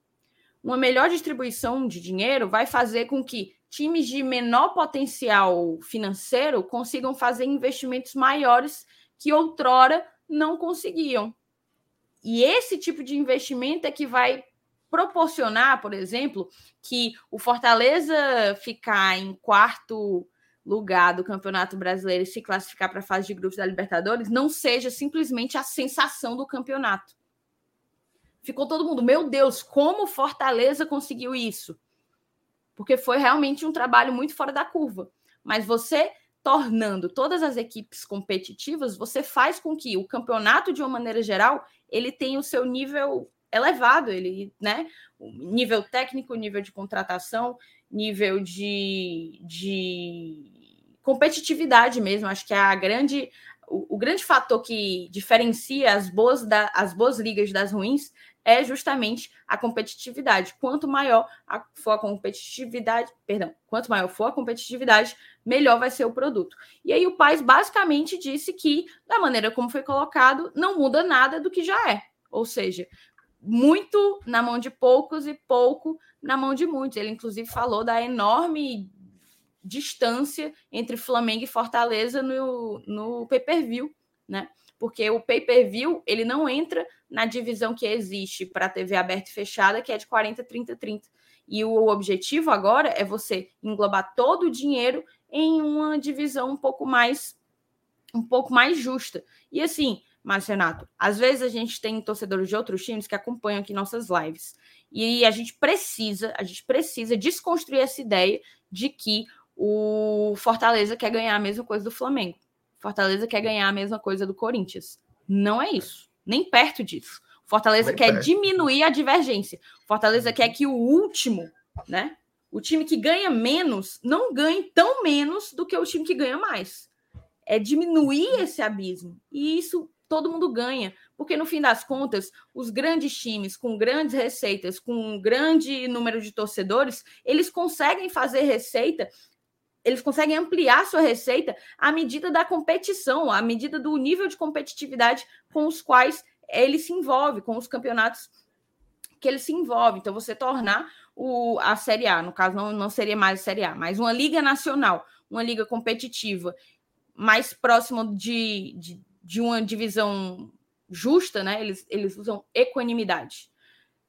Uma melhor distribuição de dinheiro vai fazer com que times de menor potencial financeiro consigam fazer investimentos maiores que outrora não conseguiam. E esse tipo de investimento é que vai proporcionar, por exemplo, que o Fortaleza ficar em quarto lugar do Campeonato Brasileiro e se classificar para a fase de grupos da Libertadores não seja simplesmente a sensação do campeonato. Ficou todo mundo, meu Deus, como Fortaleza conseguiu isso? Porque foi realmente um trabalho muito fora da curva. Mas você tornando todas as equipes competitivas, você faz com que o campeonato, de uma maneira geral, ele tenha o seu nível elevado, ele, né? Nível técnico, nível de contratação, nível de, de competitividade mesmo. Acho que é a grande, o, o grande fator que diferencia as boas, da, as boas ligas das ruins é justamente a competitividade. Quanto maior a, for a competitividade, perdão, quanto maior for a competitividade, melhor vai ser o produto. E aí o Paz basicamente disse que, da maneira como foi colocado, não muda nada do que já é. Ou seja, muito na mão de poucos e pouco na mão de muitos. Ele, inclusive, falou da enorme distância entre Flamengo e Fortaleza no, no pay-per-view, né? Porque o pay-per-view, ele não entra na divisão que existe para TV aberta e fechada, que é de 40, 30, 30. E o objetivo agora é você englobar todo o dinheiro em uma divisão um pouco mais um pouco mais justa. E assim, Márcio Renato, às vezes a gente tem torcedores de outros times que acompanham aqui nossas lives. E a gente precisa, a gente precisa desconstruir essa ideia de que o Fortaleza quer ganhar a mesma coisa do Flamengo. Fortaleza quer ganhar a mesma coisa do Corinthians. Não é isso. Nem perto disso. Fortaleza Nem quer perto. diminuir a divergência. Fortaleza quer que o último, né? O time que ganha menos não ganhe tão menos do que o time que ganha mais. É diminuir esse abismo. E isso todo mundo ganha. Porque, no fim das contas, os grandes times com grandes receitas, com um grande número de torcedores, eles conseguem fazer receita eles conseguem ampliar sua receita à medida da competição, à medida do nível de competitividade com os quais ele se envolve, com os campeonatos que ele se envolve. Então, você tornar o, a Série A, no caso, não, não seria mais a Série A, mas uma liga nacional, uma liga competitiva, mais próximo de, de, de uma divisão justa, né? Eles, eles usam equanimidade.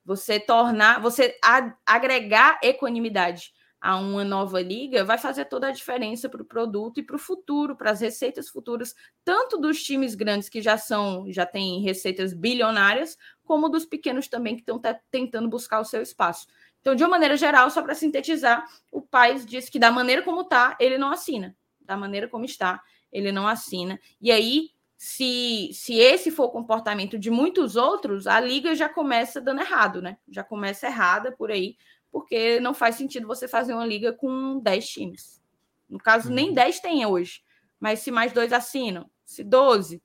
Você tornar, você agregar equanimidade a uma nova liga vai fazer toda a diferença para o produto e para o futuro, para as receitas futuras, tanto dos times grandes que já são, já têm receitas bilionárias, como dos pequenos também que estão tentando buscar o seu espaço. Então, de uma maneira geral, só para sintetizar, o Paz diz que da maneira como está, ele não assina. Da maneira como está, ele não assina. E aí, se, se esse for o comportamento de muitos outros, a liga já começa dando errado, né? Já começa errada por aí, porque não faz sentido você fazer uma liga com 10 times. No caso, nem 10 uhum. tem hoje. Mas se mais dois assinam, se 12,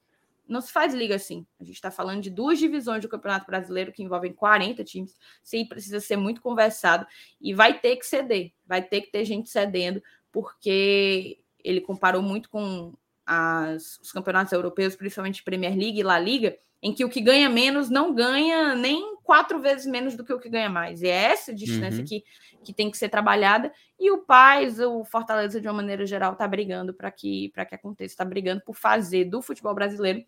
não se faz liga assim. A gente está falando de duas divisões do Campeonato Brasileiro que envolvem 40 times. Sim, precisa ser muito conversado e vai ter que ceder. Vai ter que ter gente cedendo, porque ele comparou muito com as, os campeonatos europeus, principalmente Premier League e La Liga, em que o que ganha menos não ganha nem quatro vezes menos do que o que ganha mais. E é essa distância uhum. que, que tem que ser trabalhada. E o Paz, o Fortaleza, de uma maneira geral, está brigando para que, que aconteça, está brigando por fazer do futebol brasileiro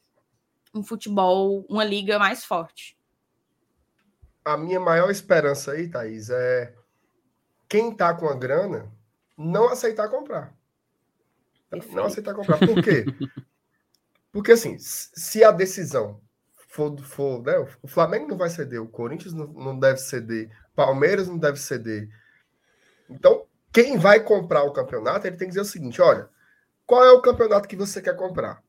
um futebol, uma liga mais forte. A minha maior esperança aí, Thaís, é quem está com a grana não aceitar comprar. Perfeito. Não aceitar comprar. Por quê? Porque assim, se a decisão for, for né, o Flamengo não vai ceder, o Corinthians não, deve ceder, Palmeiras não deve ceder. Então, quem vai comprar o campeonato, ele tem que dizer o seguinte: olha, qual é o campeonato que você quer comprar?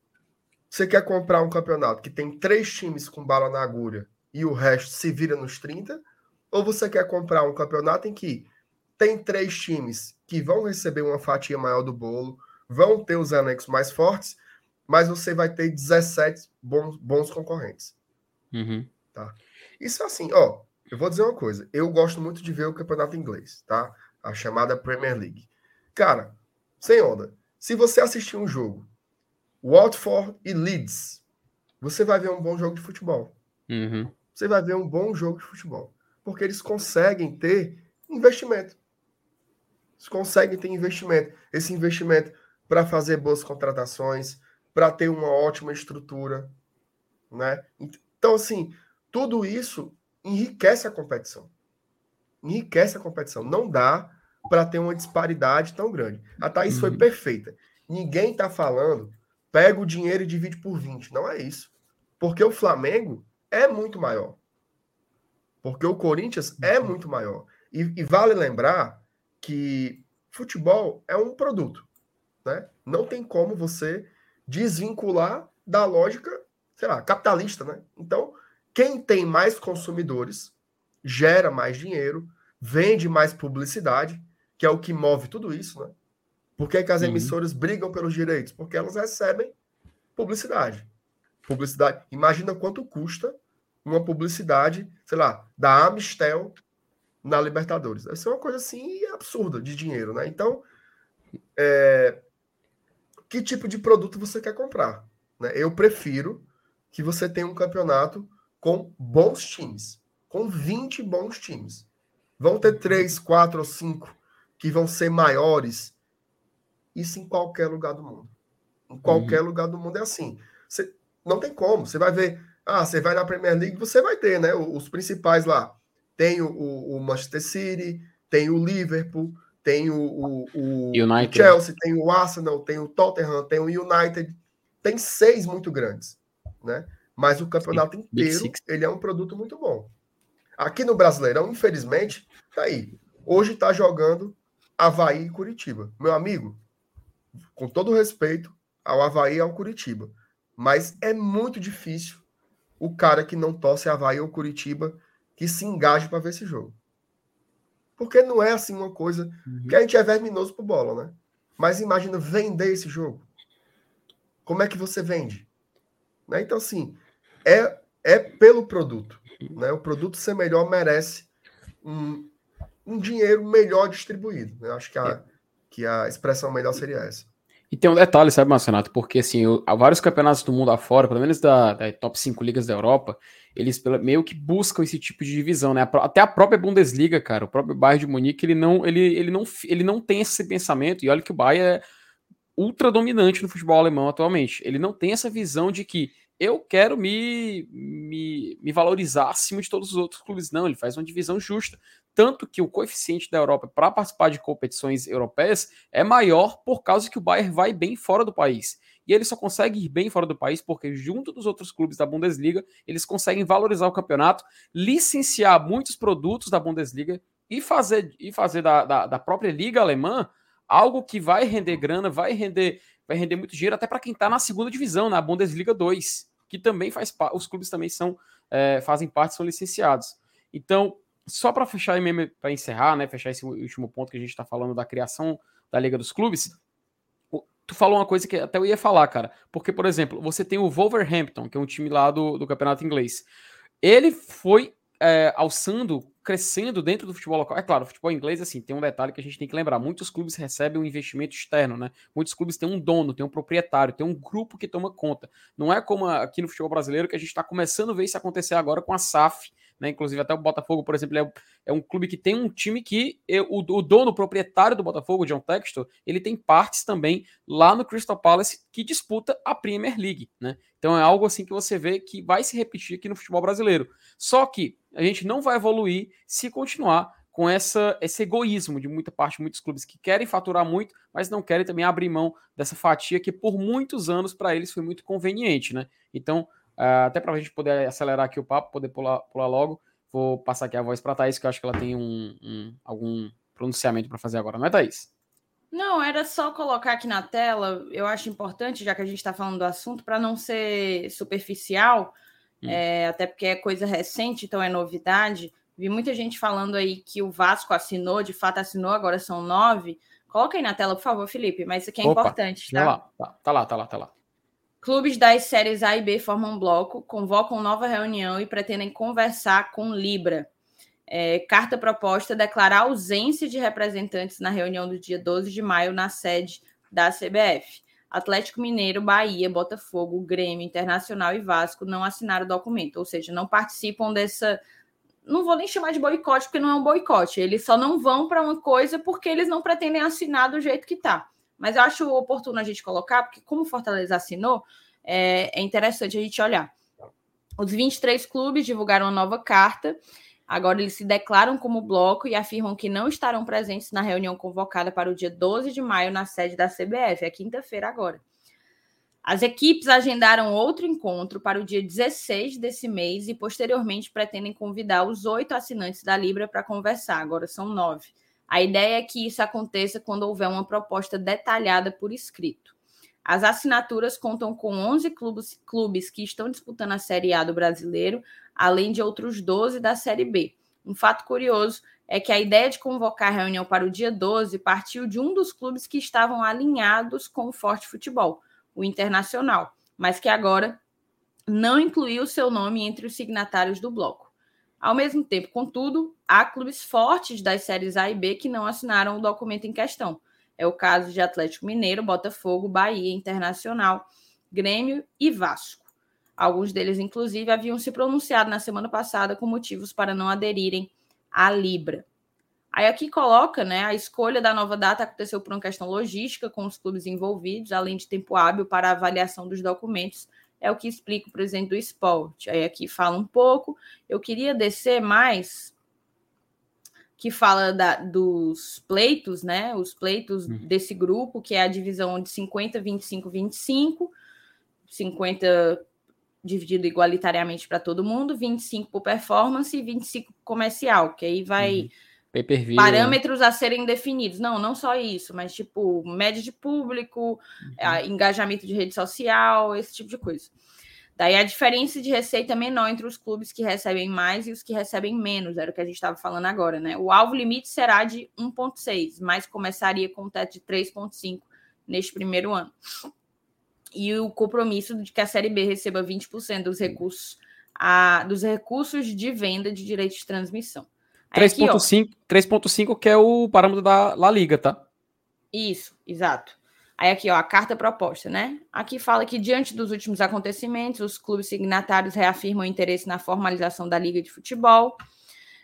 Você quer comprar um campeonato que tem três times com bala na agulha e o resto se vira nos 30? Ou você quer comprar um campeonato em que tem três times que vão receber uma fatia maior do bolo, vão ter os anexos mais fortes, mas você vai ter 17 bons, bons concorrentes? Uhum. Tá? Isso assim, ó, eu vou dizer uma coisa. Eu gosto muito de ver o campeonato inglês, tá? A chamada Premier League. Cara, sem onda. Se você assistir um jogo, Watford e Leeds, você vai ver um bom jogo de futebol. Uhum. Você vai ver um bom jogo de futebol. Porque eles conseguem ter investimento. Eles conseguem ter investimento. Esse investimento para fazer boas contratações, para ter uma ótima estrutura, né? Então, assim, tudo isso enriquece a competição. Enriquece a competição. Não dá para ter uma disparidade tão grande. A Thaís uhum. foi perfeita. Ninguém está falando, pega o dinheiro e divide por 20. Não é isso. Porque o Flamengo é muito maior. Porque o Corinthians é uhum. muito maior. E, e, vale lembrar que futebol é um produto. Né? Não tem como você desvincular da lógica sei lá, capitalista, né? Então, quem tem mais consumidores gera mais dinheiro, vende mais publicidade, que é o que move tudo isso, né? Por que, que as uhum. emissoras brigam pelos direitos? Porque elas recebem publicidade. Publicidade. Imagina quanto custa uma publicidade, sei lá, da Amistel na Libertadores. Deve ser uma coisa assim absurda de dinheiro, né? Então, é, que tipo de produto você quer comprar? Né? Eu prefiro que você tenha um campeonato com bons times, com 20 bons times. Vão ter três, quatro ou cinco que vão ser maiores. Isso em qualquer lugar do mundo. Em qualquer uhum. lugar do mundo é assim. Você, não tem como. Você vai ver. Ah, você vai na Premier League, você vai ter, né? Os principais lá. Tem o, o Manchester City, tem o Liverpool, tem o, o, o Chelsea, tem o Arsenal, tem o Tottenham, tem o United. Tem seis muito grandes, né? Mas o campeonato inteiro, ele é um produto muito bom. Aqui no Brasileirão, infelizmente, tá aí. Hoje tá jogando Havaí e Curitiba. Meu amigo, com todo respeito ao Havaí e ao Curitiba, mas é muito difícil o cara que não torce Havaí ou Curitiba que se engaje para ver esse jogo. Porque não é assim uma coisa uhum. que a gente é verminoso pro bola, né? Mas imagina vender esse jogo. Como é que você vende? Né? Então, assim, é, é pelo produto. Né? O produto ser melhor merece um, um dinheiro melhor distribuído. Né? Acho que a, é. que a expressão melhor seria essa. E tem um detalhe, sabe, Marcenato? Porque, assim, há vários campeonatos do mundo afora, pelo menos da, da top 5 ligas da Europa, eles meio que buscam esse tipo de divisão, né? Até a própria Bundesliga, cara, o próprio Bayern de Munique, ele não, ele, ele não, ele não tem esse pensamento, e olha que o Bayern é ultra dominante no futebol alemão atualmente. Ele não tem essa visão de que eu quero me, me, me valorizar acima de todos os outros clubes. Não, ele faz uma divisão justa. Tanto que o coeficiente da Europa para participar de competições europeias é maior por causa que o Bayern vai bem fora do país. E ele só consegue ir bem fora do país porque, junto dos outros clubes da Bundesliga, eles conseguem valorizar o campeonato, licenciar muitos produtos da Bundesliga e fazer, e fazer da, da, da própria Liga Alemã algo que vai render grana, vai render vai render muito dinheiro até para quem está na segunda divisão, na Bundesliga 2, que também faz parte, os clubes também são é, fazem parte, são licenciados. Então, só para fechar e para encerrar, né, fechar esse último ponto que a gente está falando da criação da Liga dos Clubes, tu falou uma coisa que até eu ia falar, cara, porque, por exemplo, você tem o Wolverhampton, que é um time lá do, do campeonato inglês. Ele foi é, alçando crescendo dentro do futebol local. É claro, o futebol inglês, assim, tem um detalhe que a gente tem que lembrar. Muitos clubes recebem um investimento externo, né? Muitos clubes têm um dono, tem um proprietário, tem um grupo que toma conta. Não é como aqui no futebol brasileiro que a gente está começando a ver isso acontecer agora com a SAF, né? Inclusive, até o Botafogo, por exemplo, é, é um clube que tem um time que eu, o, o, dono, o proprietário do Botafogo, John Textor, ele tem partes também lá no Crystal Palace que disputa a Premier League, né? Então é algo assim que você vê que vai se repetir aqui no futebol brasileiro. Só que a gente não vai evoluir se continuar com essa, esse egoísmo de muita parte, muitos clubes que querem faturar muito, mas não querem também abrir mão dessa fatia que por muitos anos para eles foi muito conveniente, né? Então, uh, até para a gente poder acelerar aqui o papo, poder pular, pular logo, vou passar aqui a voz para a Thaís, que eu acho que ela tem um, um algum pronunciamento para fazer agora, não é, Thaís? Não, era só colocar aqui na tela, eu acho importante, já que a gente está falando do assunto, para não ser superficial, Hum. É, até porque é coisa recente, então é novidade. Vi muita gente falando aí que o Vasco assinou, de fato assinou, agora são nove. Coloca aí na tela, por favor, Felipe, mas isso aqui é Opa, importante, tá? Lá, tá, tá lá, tá lá, tá lá. Clubes das séries A e B formam um bloco, convocam nova reunião e pretendem conversar com Libra. É, carta proposta declarar ausência de representantes na reunião do dia 12 de maio na sede da CBF. Atlético Mineiro, Bahia, Botafogo, Grêmio, Internacional e Vasco não assinaram o documento, ou seja, não participam dessa. Não vou nem chamar de boicote, porque não é um boicote. Eles só não vão para uma coisa porque eles não pretendem assinar do jeito que está. Mas eu acho oportuno a gente colocar, porque como o Fortaleza assinou, é, é interessante a gente olhar. Os 23 clubes divulgaram uma nova carta Agora eles se declaram como bloco e afirmam que não estarão presentes na reunião convocada para o dia 12 de maio na sede da CBF, é quinta-feira agora. As equipes agendaram outro encontro para o dia 16 desse mês e, posteriormente, pretendem convidar os oito assinantes da Libra para conversar. Agora são nove. A ideia é que isso aconteça quando houver uma proposta detalhada por escrito. As assinaturas contam com 11 clubes, clubes que estão disputando a Série A do brasileiro, além de outros 12 da Série B. Um fato curioso é que a ideia de convocar a reunião para o dia 12 partiu de um dos clubes que estavam alinhados com o Forte Futebol, o Internacional, mas que agora não incluiu seu nome entre os signatários do bloco. Ao mesmo tempo, contudo, há clubes fortes das séries A e B que não assinaram o documento em questão. É o caso de Atlético Mineiro, Botafogo, Bahia, Internacional, Grêmio e Vasco. Alguns deles, inclusive, haviam se pronunciado na semana passada com motivos para não aderirem à Libra. Aí aqui coloca, né, a escolha da nova data aconteceu por uma questão logística com os clubes envolvidos, além de tempo hábil para avaliação dos documentos, é o que explica o presidente do esporte. Aí aqui fala um pouco, eu queria descer mais, que fala da, dos pleitos, né, os pleitos uhum. desse grupo, que é a divisão de 50, 25, 25, 50 dividido igualitariamente para todo mundo, 25 por performance e 25 comercial, que aí vai uhum. Né? parâmetros a serem definidos. Não, não só isso, mas tipo média de público, uhum. engajamento de rede social, esse tipo de coisa. Daí a diferença de receita é menor entre os clubes que recebem mais e os que recebem menos, era o que a gente estava falando agora, né? O alvo limite será de 1,6, mas começaria com um teto de 3,5 neste primeiro ano e o compromisso de que a Série B receba 20% dos recursos, a, dos recursos de venda de direitos de transmissão. 3.5 que é o parâmetro da La Liga, tá? Isso, exato. Aí aqui, ó, a carta proposta, né? Aqui fala que diante dos últimos acontecimentos, os clubes signatários reafirmam o interesse na formalização da Liga de Futebol.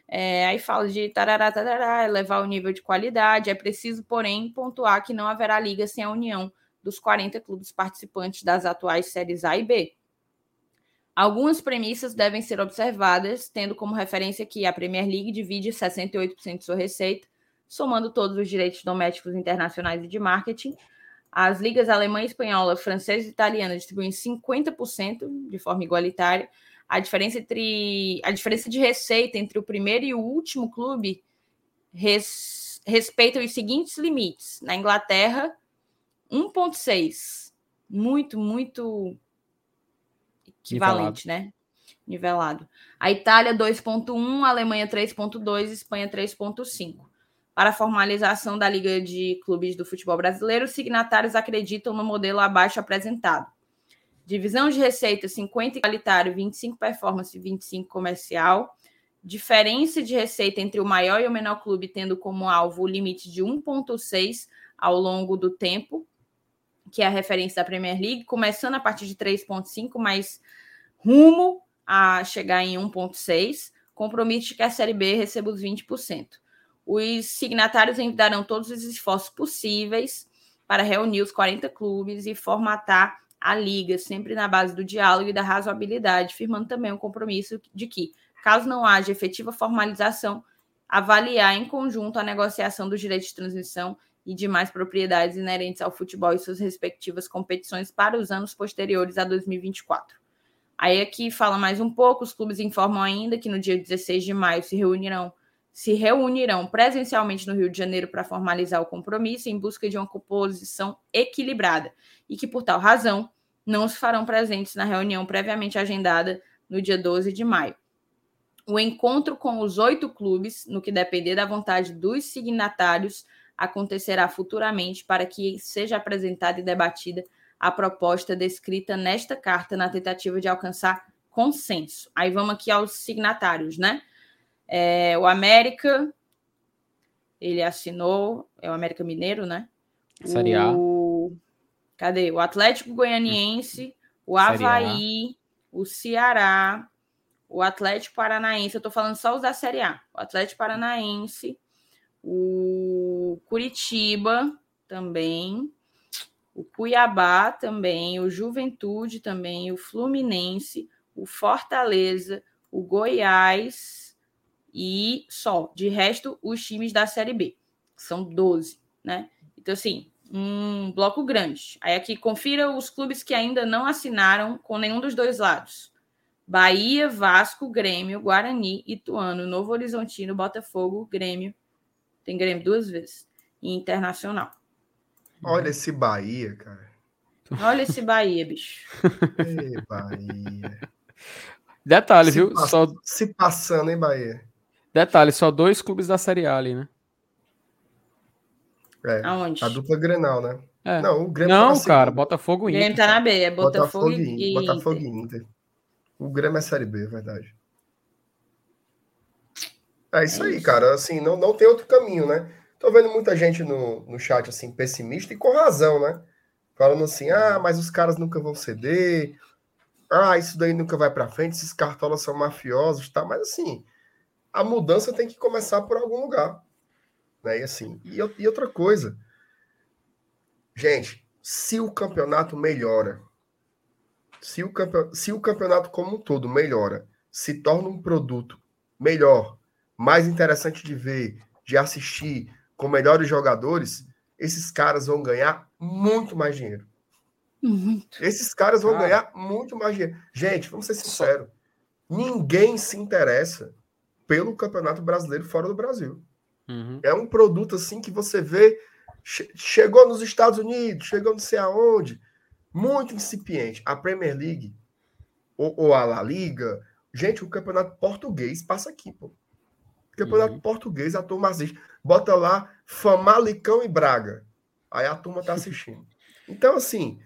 É, aí fala de tarará, tarará, elevar o nível de qualidade. É preciso, porém, pontuar que não haverá liga sem a união dos 40 clubes participantes das atuais séries A e B. Algumas premissas devem ser observadas, tendo como referência que a Premier League divide 68% de sua receita, somando todos os direitos domésticos, internacionais e de marketing. As ligas alemã, espanhola, francesa e italiana distribuem 50% de forma igualitária. A diferença, entre, a diferença de receita entre o primeiro e o último clube res, respeita os seguintes limites. Na Inglaterra, 1,6. Muito, muito equivalente, Nivelado. né? Nivelado. A Itália 2,1, a Alemanha 3,2, Espanha 3,5. Para a formalização da Liga de Clubes do Futebol Brasileiro, os signatários acreditam no modelo abaixo apresentado. Divisão de receita 50 igualitário, 25 performance e 25 comercial. Diferença de receita entre o maior e o menor clube, tendo como alvo o limite de 1,6 ao longo do tempo que é a referência da Premier League, começando a partir de 3,5, mas rumo a chegar em 1,6, compromisso que a Série B receba os 20%. Os signatários darão todos os esforços possíveis para reunir os 40 clubes e formatar a liga, sempre na base do diálogo e da razoabilidade, firmando também o um compromisso de que, caso não haja efetiva formalização, avaliar em conjunto a negociação dos direitos de transmissão e demais propriedades inerentes ao futebol e suas respectivas competições para os anos posteriores a 2024. Aí aqui fala mais um pouco, os clubes informam ainda que no dia 16 de maio se reunirão se reunirão presencialmente no Rio de Janeiro para formalizar o compromisso em busca de uma composição equilibrada e que, por tal razão, não se farão presentes na reunião previamente agendada no dia 12 de maio. O encontro com os oito clubes, no que depender da vontade dos signatários, acontecerá futuramente para que seja apresentada e debatida a proposta descrita nesta carta na tentativa de alcançar consenso. Aí vamos aqui aos signatários, né? É, o América, ele assinou, é o América Mineiro, né? Série A. O, cadê? O Atlético Goianiense, o Havaí, o Ceará, o Atlético Paranaense, eu tô falando só os da Série A. O Atlético Paranaense, o Curitiba também, o Cuiabá também, o Juventude também, o Fluminense, o Fortaleza, o Goiás e só. De resto, os times da Série B. São 12, né? Então, assim, um bloco grande. Aí aqui, confira os clubes que ainda não assinaram com nenhum dos dois lados. Bahia, Vasco, Grêmio, Guarani, Ituano, Novo Horizontino, Botafogo, Grêmio, tem Grêmio duas vezes. E Internacional. Olha esse Bahia, cara. Olha esse Bahia, bicho. Ei, Bahia. Detalhe, se viu? Pass... Só... Se passando, hein, Bahia? Detalhe, só dois clubes da Série A ali, né? É, Aonde? A dupla Grenal, né? É. Não, o Grêmio Não, tá cara, Botafogo e Inter. Grêmio tá na B, é Botafogo, Botafogo e Botafogo e Inter. O Grêmio é Série B, é verdade. É isso aí, cara. Assim, não, não tem outro caminho, né? Tô vendo muita gente no, no chat, assim, pessimista e com razão, né? Falando assim, ah, mas os caras nunca vão ceder. Ah, isso daí nunca vai para frente, esses cartolas são mafiosos, tá? Mas assim, a mudança tem que começar por algum lugar. Né? E assim, e, e outra coisa. Gente, se o campeonato melhora, se o, campe, se o campeonato como um todo melhora, se torna um produto melhor, mais interessante de ver, de assistir, com melhores jogadores, esses caras vão ganhar muito mais dinheiro. Muito. Esses caras vão Cara. ganhar muito mais dinheiro. Gente, vamos ser sinceros. Ninguém se interessa pelo Campeonato Brasileiro fora do Brasil. Uhum. É um produto assim que você vê. Chegou nos Estados Unidos, chegou não sei aonde. Muito incipiente. A Premier League ou, ou a La Liga. Gente, o campeonato português passa aqui, pô. Campeonato uhum. português, a turma assiste. Bota lá Famalicão e Braga. Aí a turma tá assistindo. Então, assim,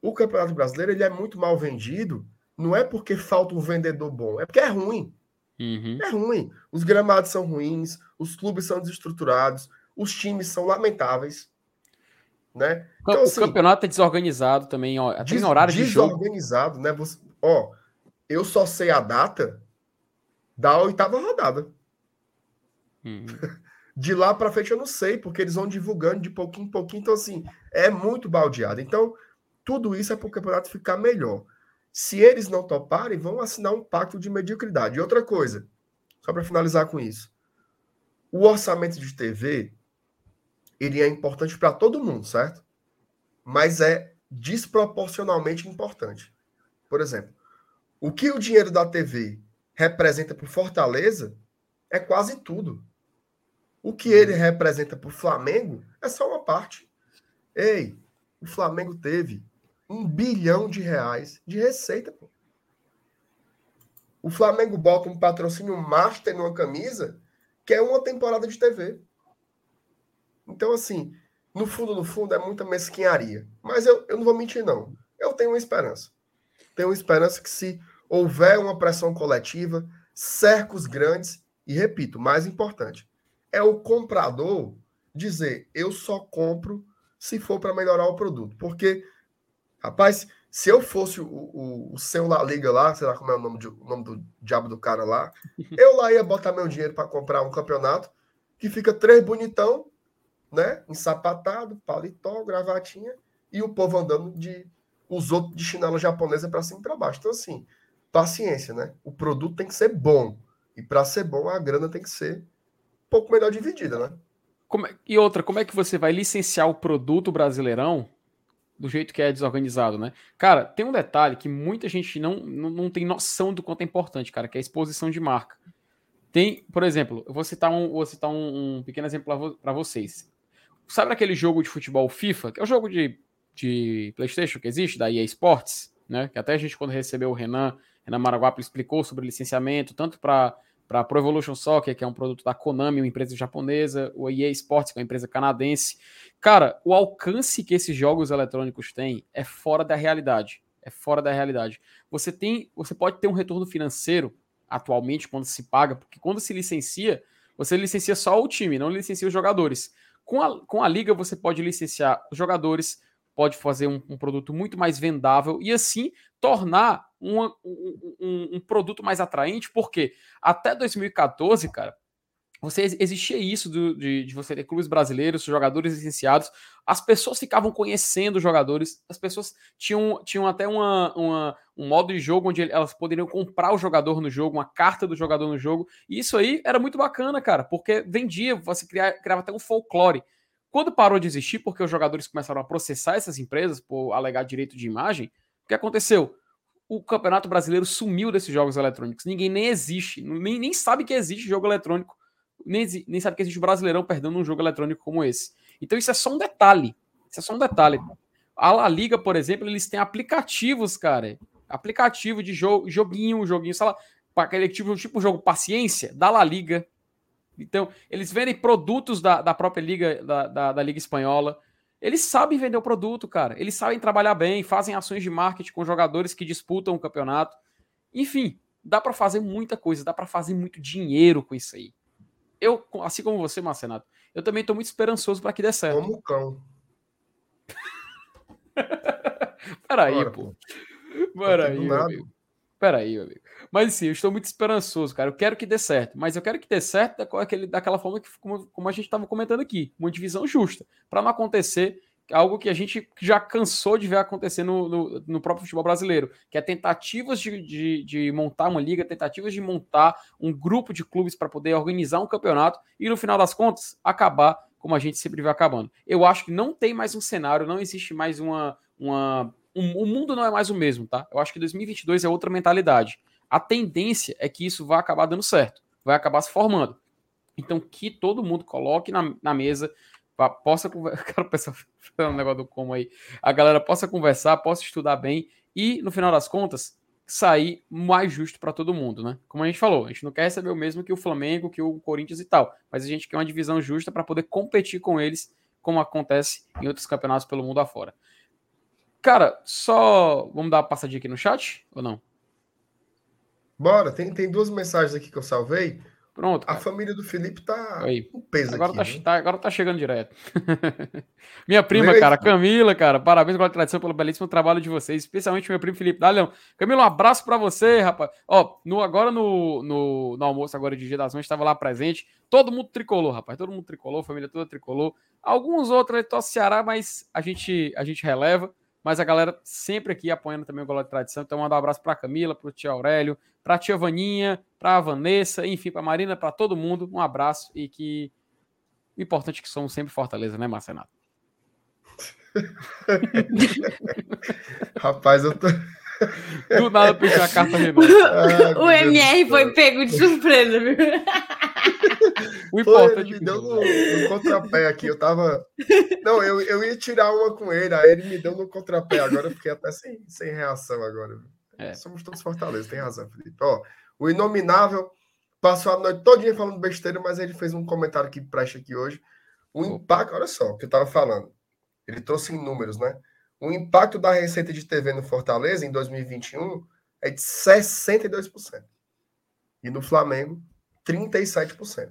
o Campeonato Brasileiro ele é muito mal vendido, não é porque falta um vendedor bom, é porque é ruim. Uhum. É ruim. Os gramados são ruins, os clubes são desestruturados, os times são lamentáveis. Né? Então, o assim, campeonato é desorganizado também, ó, tem des horário de jogo. Desorganizado, né? Você, ó, eu só sei a data da oitava rodada. De lá para frente eu não sei, porque eles vão divulgando de pouquinho em pouquinho, então assim, é muito baldeado. Então, tudo isso é para o campeonato ficar melhor. Se eles não toparem, vão assinar um pacto de mediocridade. E outra coisa, só para finalizar com isso. O orçamento de TV, ele é importante para todo mundo, certo? Mas é desproporcionalmente importante. Por exemplo, o que o dinheiro da TV representa para Fortaleza é quase tudo. O que ele representa para o Flamengo é só uma parte. Ei, o Flamengo teve um bilhão de reais de receita. Pô. O Flamengo bota um patrocínio master numa camisa que é uma temporada de TV. Então, assim, no fundo, no fundo, é muita mesquinharia. Mas eu, eu não vou mentir, não. Eu tenho uma esperança. Tenho uma esperança que se houver uma pressão coletiva, cercos grandes, e repito, mais importante, é o comprador dizer, eu só compro se for para melhorar o produto. Porque Rapaz, se eu fosse o, o, o seu La Liga lá, sei lá como é o nome, de, o nome do diabo do cara lá, eu lá ia botar meu dinheiro para comprar um campeonato que fica três bonitão, né? Ensapatado, paletó, gravatinha, e o povo andando de os outros de chinela japonesa para cima e para baixo. Então, assim, paciência, né? O produto tem que ser bom. E para ser bom, a grana tem que ser pouco melhor dividida, né? É, e outra, como é que você vai licenciar o produto brasileirão do jeito que é desorganizado, né? Cara, tem um detalhe que muita gente não, não, não tem noção do quanto é importante, cara, que é a exposição de marca. Tem, por exemplo, eu vou citar um, vou citar um, um pequeno exemplo para vocês. Sabe aquele jogo de futebol FIFA, que é o jogo de, de PlayStation que existe, da EA Sports, né? Que até a gente, quando recebeu o Renan, Renan Maraguapo explicou sobre licenciamento, tanto para para Pro Evolution Soccer, que é um produto da Konami, uma empresa japonesa, o EA Sports, que é uma empresa canadense. Cara, o alcance que esses jogos eletrônicos têm é fora da realidade. É fora da realidade. Você tem, você pode ter um retorno financeiro atualmente quando se paga, porque quando se licencia, você licencia só o time, não licencia os jogadores. Com a, com a liga, você pode licenciar os jogadores, pode fazer um, um produto muito mais vendável e assim tornar um, um, um, produto mais atraente, porque até 2014, cara, você existia isso do, de, de, você ter clubes brasileiros, jogadores licenciados, as pessoas ficavam conhecendo os jogadores, as pessoas tinham, tinham até uma, uma, um modo de jogo onde elas poderiam comprar o jogador no jogo, uma carta do jogador no jogo, e isso aí era muito bacana, cara, porque vendia, você criava, criava até um folclore. Quando parou de existir, porque os jogadores começaram a processar essas empresas por alegar direito de imagem, o que aconteceu? O Campeonato Brasileiro sumiu desses jogos eletrônicos. Ninguém nem existe, nem, nem sabe que existe jogo eletrônico, nem, nem sabe que existe o Brasileirão perdendo um jogo eletrônico como esse. Então isso é só um detalhe. Isso é só um detalhe. A La Liga, por exemplo, eles têm aplicativos, cara. Aplicativo de jogo, joguinho, joguinho, sei lá, para aquele tipo, tipo jogo paciência da La Liga, então, eles vendem produtos da, da própria liga, da, da, da, Liga Espanhola. Eles sabem vender o produto, cara. Eles sabem trabalhar bem, fazem ações de marketing com jogadores que disputam o campeonato. Enfim, dá para fazer muita coisa, dá para fazer muito dinheiro com isso aí. Eu, assim como você, Marcenato, eu também tô muito esperançoso para que dê certo. Como cão. Peraí, Bora, pô. pô. Peraí, meu amigo. Peraí, meu amigo. Mas sim, eu estou muito esperançoso, cara. Eu quero que dê certo. Mas eu quero que dê certo daquele, daquela forma que, como, como a gente estava comentando aqui, uma divisão justa. Para não acontecer algo que a gente já cansou de ver acontecer no, no, no próprio futebol brasileiro, que é tentativas de, de, de montar uma liga, tentativas de montar um grupo de clubes para poder organizar um campeonato e, no final das contas, acabar como a gente sempre vê acabando. Eu acho que não tem mais um cenário, não existe mais uma. uma um- o mundo não é mais o mesmo, tá? Eu acho que 2022 é outra mentalidade. A tendência é que isso vai acabar dando certo, vai acabar se formando. Então, que todo mundo coloque na, na mesa, possa conversar. Pessoal um negócio do como aí. A galera possa conversar, possa estudar bem e, no final das contas, sair mais justo para todo mundo, né? Como a gente falou, a gente não quer receber o mesmo que o Flamengo, que o Corinthians e tal, mas a gente quer uma divisão justa para poder competir com eles, como acontece em outros campeonatos pelo mundo afora. Cara, só vamos dar uma passadinha aqui no chat ou não? Bora, tem, tem duas mensagens aqui que eu salvei. Pronto. A cara. família do Felipe tá Aí. com peso Agora, aqui. tá, tá- agora tá chegando direto. minha prima, Lê cara. Camila, cara, parabéns pela tradição, pelo belíssimo trabalho de vocês, especialmente meu primo Felipe Dalião. Camila, um abraço pra você, rapaz. Ó, no, agora no, no, no almoço agora de Dia das Mães, estava lá presente. Todo mundo tricolou, rapaz. Todo mundo tricolou, família toda tricolou. Alguns outros ali torcem Ceará, mas a gente, a gente releva. Mas a galera sempre aqui apoiando também o Golo de Tradição. Então, mandar um abraço pra Camila, pro tio Aurélio, pra tia Vaninha, pra Vanessa, enfim, pra Marina, pra todo mundo. Um abraço e que o importante é que somos sempre Fortaleza, né, Marcenato? Rapaz, eu tô. Do nada puxar a carta. Ai, meu O MR foi pego de surpresa, viu? O importante ele é me deu no, no contrapé aqui. Eu tava. Não, eu, eu ia tirar uma com ele, aí ele me deu no contrapé. Agora eu fiquei até sem, sem reação agora. É. Somos todos Fortaleza, tem razão, Felipe. Ó, o Inominável passou a noite todinha falando besteira, mas ele fez um comentário que presta aqui hoje. O impacto, olha só o que eu tava falando. Ele trouxe em números, né? O impacto da receita de TV no Fortaleza em 2021 é de 62%. E no Flamengo, 37%.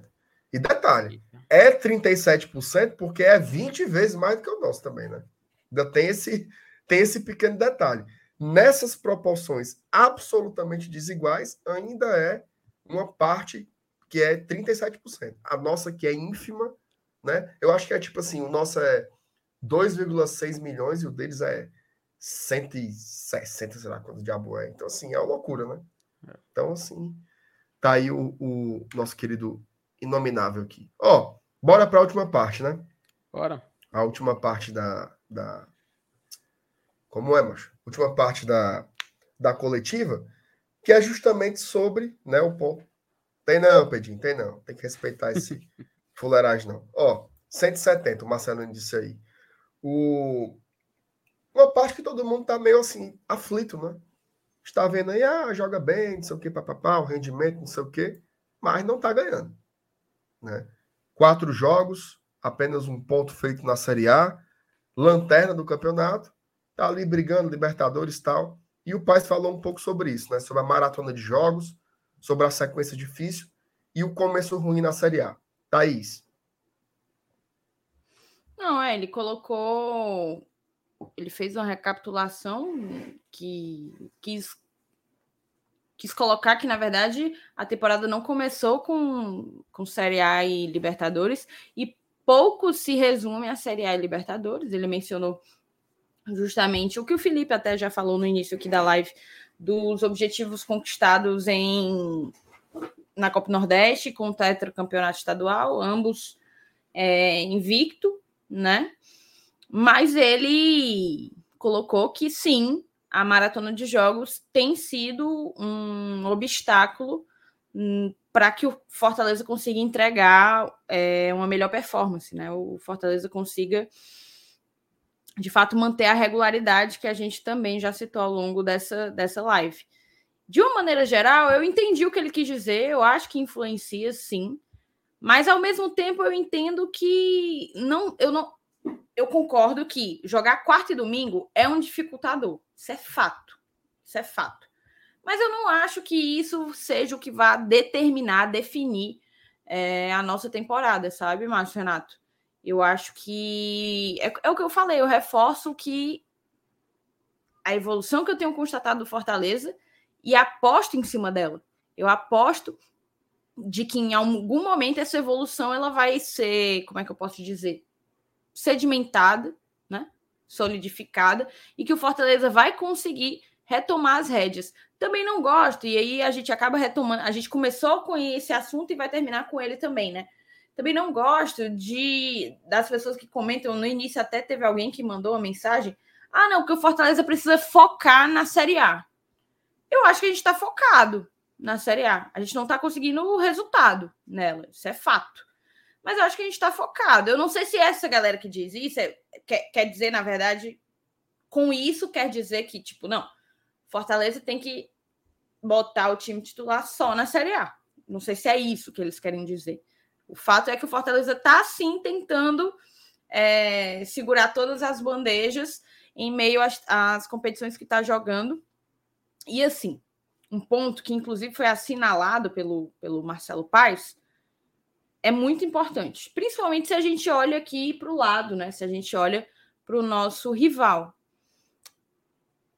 E detalhe, é 37% porque é 20 vezes mais do que o nosso também, né? Ainda tem esse, tem esse pequeno detalhe. Nessas proporções absolutamente desiguais, ainda é uma parte que é 37%. A nossa que é ínfima, né? Eu acho que é tipo assim, o nosso é 2,6 milhões e o deles é 160, sei lá quanto diabo é. Então, assim, é uma loucura, né? Então, assim, tá aí o, o nosso querido inominável aqui. Ó, bora para a última parte, né? Bora. A última parte da. da... Como é, macho? Última parte da, da coletiva, que é justamente sobre né, o ponto. Tem não, Pedinho, tem não. Tem que respeitar esse fuleiragem, não. Ó, 170, o Marcelino disse aí. O... Uma parte que todo mundo tá meio assim, aflito, né? Está vendo aí, ah, joga bem, não sei o que, papapá, o rendimento, não sei o que, mas não tá ganhando. Né? Quatro jogos, apenas um ponto feito na Série A, lanterna do campeonato, tá ali brigando, Libertadores e tal. E o Paz falou um pouco sobre isso, né? Sobre a maratona de jogos, sobre a sequência difícil e o começo ruim na Série A. Thaís. Não, é, ele colocou. Ele fez uma recapitulação que quis, quis colocar que, na verdade, a temporada não começou com, com Série A e Libertadores, e pouco se resume a Série A e Libertadores. Ele mencionou justamente o que o Felipe até já falou no início aqui da live, dos objetivos conquistados em na Copa Nordeste com o tetracampeonato estadual, ambos é, invicto, né? Mas ele colocou que sim, a maratona de jogos tem sido um obstáculo para que o Fortaleza consiga entregar é, uma melhor performance, né? O Fortaleza consiga de fato manter a regularidade que a gente também já citou ao longo dessa, dessa live. De uma maneira geral, eu entendi o que ele quis dizer, eu acho que influencia sim, mas ao mesmo tempo eu entendo que não, eu não, eu concordo que jogar quarta e domingo é um dificultador. Isso é fato. Isso é fato. Mas eu não acho que isso seja o que vá determinar, definir é, a nossa temporada, sabe, Márcio Renato? Eu acho que é, é, o que eu falei, eu reforço que a evolução que eu tenho constatado do Fortaleza e aposto em cima dela. Eu aposto de que em algum momento essa evolução ela vai ser, como é que eu posso dizer, sedimentada, né? solidificada e que o Fortaleza vai conseguir retomar as rédeas. Também não gosto, e aí a gente acaba retomando. A gente começou com esse assunto e vai terminar com ele também, né? Também não gosto de das pessoas que comentam. No início, até teve alguém que mandou uma mensagem. Ah, não, porque o Fortaleza precisa focar na Série A. Eu acho que a gente está focado na Série A. A gente não está conseguindo o resultado nela. Isso é fato. Mas eu acho que a gente está focado. Eu não sei se essa galera que diz isso é, quer, quer dizer, na verdade, com isso quer dizer que, tipo, não, Fortaleza tem que botar o time titular só na Série A. Não sei se é isso que eles querem dizer. O fato é que o Fortaleza está sim tentando é, segurar todas as bandejas em meio às, às competições que está jogando. E assim, um ponto que inclusive foi assinalado pelo, pelo Marcelo Paes é muito importante, principalmente se a gente olha aqui para o lado, né? Se a gente olha para o nosso rival.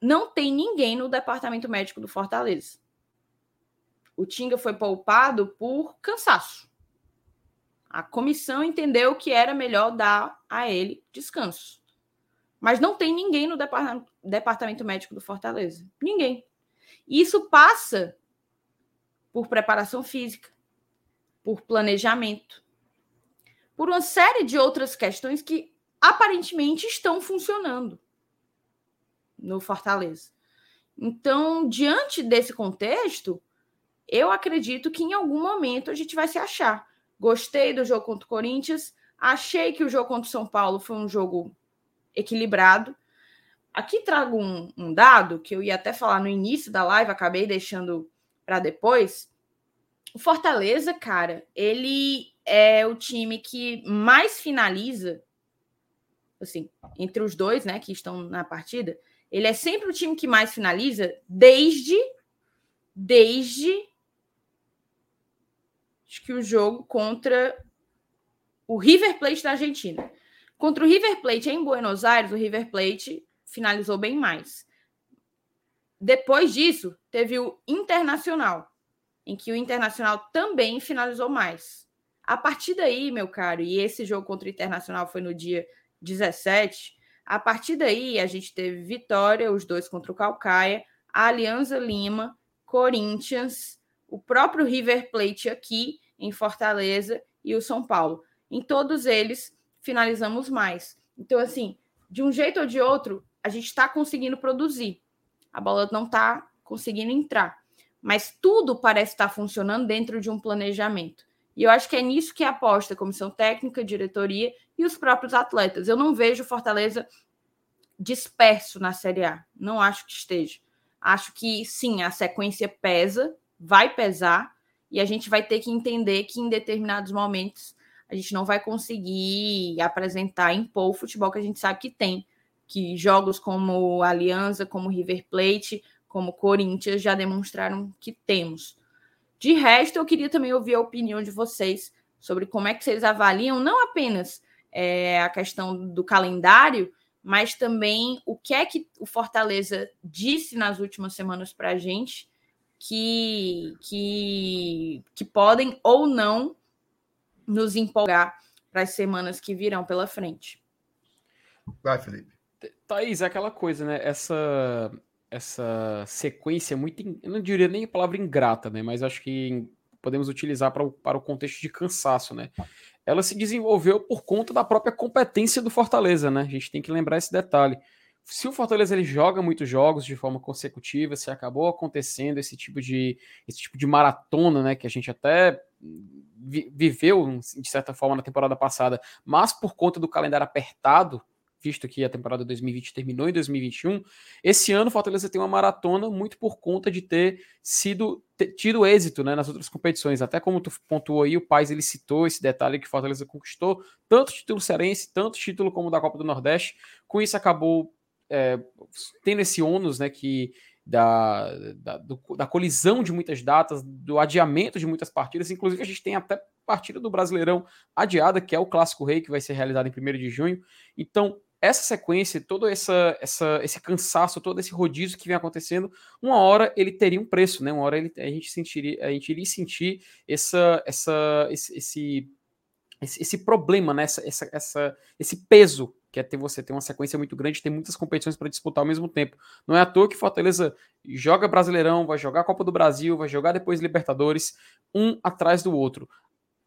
Não tem ninguém no departamento médico do Fortaleza. O Tinga foi poupado por cansaço. A comissão entendeu que era melhor dar a ele descanso. Mas não tem ninguém no departamento médico do Fortaleza. Ninguém. Isso passa por preparação física, por planejamento, por uma série de outras questões que aparentemente estão funcionando no Fortaleza. Então, diante desse contexto, eu acredito que em algum momento a gente vai se achar. Gostei do jogo contra o Corinthians, achei que o jogo contra o São Paulo foi um jogo equilibrado. Aqui trago um, um dado que eu ia até falar no início da live, acabei deixando para depois, o Fortaleza, cara, ele é o time que mais finaliza, assim, entre os dois, né, que estão na partida. Ele é sempre o time que mais finaliza desde desde acho que o jogo contra o River Plate da Argentina. Contra o River Plate em Buenos Aires, o River Plate finalizou bem mais. Depois disso, teve o Internacional, em que o Internacional também finalizou mais. A partir daí, meu caro, e esse jogo contra o Internacional foi no dia 17, a partir daí a gente teve vitória, os dois contra o Calcaia, a Alianza Lima, Corinthians, o próprio River Plate aqui em Fortaleza e o São Paulo. Em todos eles finalizamos mais. Então, assim, de um jeito ou de outro, a gente está conseguindo produzir. A bola não está conseguindo entrar mas tudo parece estar funcionando dentro de um planejamento. E eu acho que é nisso que aposta a comissão técnica, diretoria e os próprios atletas. Eu não vejo Fortaleza disperso na Série A. Não acho que esteja. Acho que sim, a sequência pesa, vai pesar, e a gente vai ter que entender que em determinados momentos a gente não vai conseguir apresentar, impor o futebol que a gente sabe que tem. Que jogos como Aliança, como River Plate, como Corinthians, já demonstraram que temos. De resto, eu queria também ouvir a opinião de vocês sobre como é que vocês avaliam não apenas é, a questão do calendário, mas também o que é que o Fortaleza disse nas últimas semanas para a gente que, que, que podem ou não nos empolgar para as semanas que virão pela frente. Vai, Felipe. Thaís, é aquela coisa, né? Essa, essa sequência muito, eu não diria nem a palavra ingrata, né? Mas acho que podemos utilizar para o, para o contexto de cansaço, né? Ela se desenvolveu por conta da própria competência do Fortaleza, né? A gente tem que lembrar esse detalhe. Se o Fortaleza ele joga muitos jogos de forma consecutiva, se acabou acontecendo esse tipo de esse tipo de maratona, né, que a gente até viveu de certa forma na temporada passada, mas por conta do calendário apertado visto que a temporada 2020 terminou em 2021, esse ano o Fortaleza tem uma maratona muito por conta de ter sido ter tido êxito né, nas outras competições. Até como tu pontuou aí, o Paz ele citou esse detalhe que o Fortaleza conquistou tanto título cearense, tanto título como da Copa do Nordeste. Com isso acabou é, tendo esse ônus, né, que da, da, do, da colisão de muitas datas, do adiamento de muitas partidas. Inclusive, a gente tem até partida do Brasileirão adiada, que é o Clássico Rei, que vai ser realizado em 1 de junho. Então, essa sequência, todo essa, essa, esse cansaço, todo esse rodízio que vem acontecendo, uma hora ele teria um preço, né? Uma hora ele, a gente sentiria, a gente iria sentir essa, essa, esse, esse, esse, problema, né? Essa, essa, essa, esse peso que é ter você ter uma sequência muito grande, ter muitas competições para disputar ao mesmo tempo. Não é à toa que Fortaleza joga Brasileirão, vai jogar Copa do Brasil, vai jogar depois Libertadores, um atrás do outro.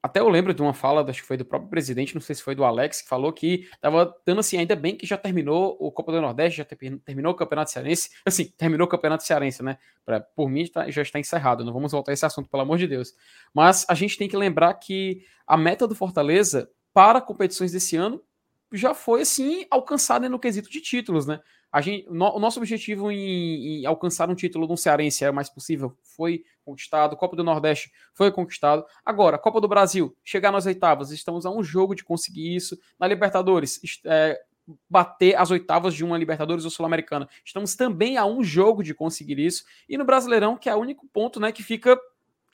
Até eu lembro de uma fala, acho que foi do próprio presidente, não sei se foi do Alex, que falou que estava dando assim, ainda bem que já terminou o Copa do Nordeste, já terminou o Campeonato Cearense. Assim, terminou o Campeonato Cearense, né? Pra, por mim tá, já está encerrado, não vamos voltar a esse assunto, pelo amor de Deus. Mas a gente tem que lembrar que a meta do Fortaleza para competições desse ano já foi assim alcançada no quesito de títulos, né? A gente, no, o nosso objetivo em, em, alcançar um título no Cearense era mais possível, foi conquistado. Copa do Nordeste foi conquistado. Agora, Copa do Brasil, chegar nas oitavas, estamos a um jogo de conseguir isso. Na Libertadores, é, bater as oitavas de uma Libertadores ou Sul-Americana. Estamos também a um jogo de conseguir isso. E no Brasileirão, que é o único ponto né, que fica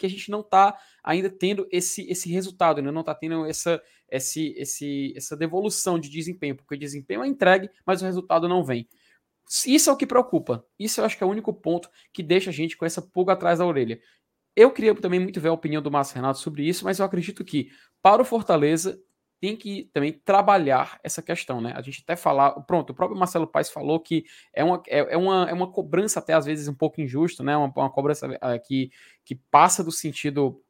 que a gente não está ainda tendo esse, esse resultado, ainda não está tendo essa, esse, esse, essa devolução de desempenho, porque o desempenho é entregue, mas o resultado não vem. Isso é o que preocupa. Isso eu acho que é o único ponto que deixa a gente com essa pulga atrás da orelha. Eu queria também muito ver a opinião do Márcio Renato sobre isso, mas eu acredito que para o Fortaleza tem que também trabalhar essa questão, né? A gente até falar, pronto, o próprio Marcelo Paes falou que é uma, é, é uma, é uma cobrança até às vezes um pouco injusta, né? Uma, uma cobrança uh, que, que passa do sentido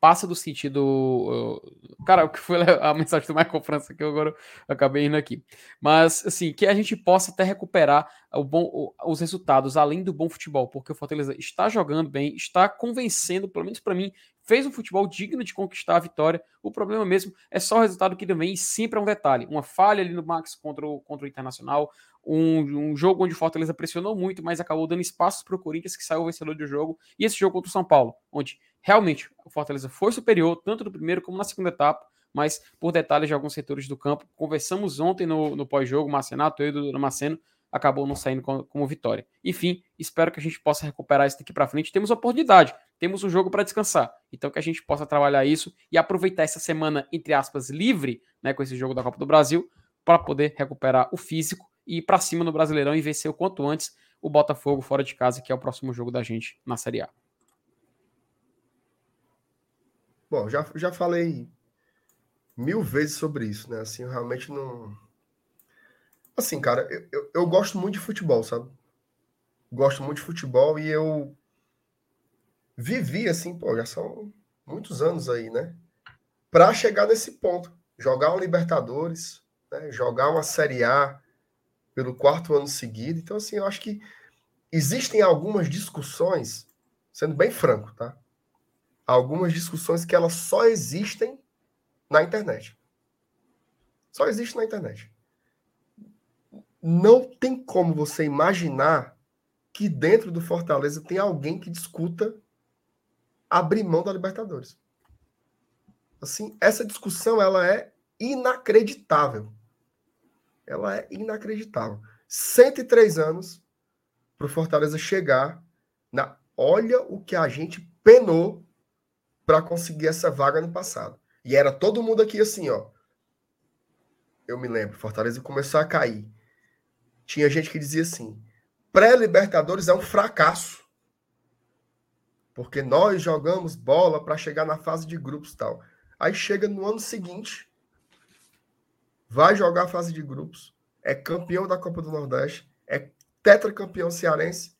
passa do sentido. Uh, cara, o que foi a mensagem do Michael França que eu agora acabei indo aqui. Mas, assim, que a gente possa até recuperar o bom, os resultados, além do bom futebol, porque o Fortaleza está jogando bem, está convencendo, pelo menos para mim, fez um futebol digno de conquistar a vitória. O problema mesmo é só o resultado que e sempre é um detalhe. Uma falha ali no Max contra o, contra o Internacional, um, um, jogo onde o Fortaleza pressionou muito, mas acabou dando espaços para o Corinthians, que saiu vencedor do jogo, e esse jogo contra o São Paulo, onde realmente o Fortaleza foi superior, tanto no primeiro como na segunda etapa, mas por detalhes de alguns setores do campo. Conversamos ontem no, no pós-jogo, Marcenato, eu e o Maceno, acabou não saindo como, como, vitória. Enfim, espero que a gente possa recuperar isso daqui para frente. Temos oportunidade, temos um jogo para descansar. Então que a gente possa trabalhar isso e aproveitar essa semana, entre aspas, livre, né, com esse jogo da Copa do Brasil, para poder recuperar o físico e ir para cima no Brasileirão e vencer o quanto antes o Botafogo fora de casa, que é o próximo jogo da gente na Série A. Bom, já, já falei mil vezes sobre isso, né? Assim, eu realmente não. Assim, cara, eu, eu, eu gosto muito de futebol, sabe? Gosto muito de futebol e eu vivi assim, pô, já são muitos anos aí, né? Para chegar nesse ponto, jogar uma Libertadores, né? jogar uma Série A, pelo quarto ano seguido. Então, assim, eu acho que existem algumas discussões, sendo bem franco, tá? Algumas discussões que elas só existem na internet. Só existe na internet. Não tem como você imaginar que dentro do Fortaleza tem alguém que discuta abrir mão da Libertadores. Assim, essa discussão ela é inacreditável ela é inacreditável. 103 anos para o Fortaleza chegar na. Olha o que a gente penou para conseguir essa vaga no passado. E era todo mundo aqui assim, ó. Eu me lembro, Fortaleza começou a cair. Tinha gente que dizia assim: pré-Libertadores é um fracasso. Porque nós jogamos bola para chegar na fase de grupos e tal. Aí chega no ano seguinte, vai jogar a fase de grupos, é campeão da Copa do Nordeste, é tetracampeão cearense.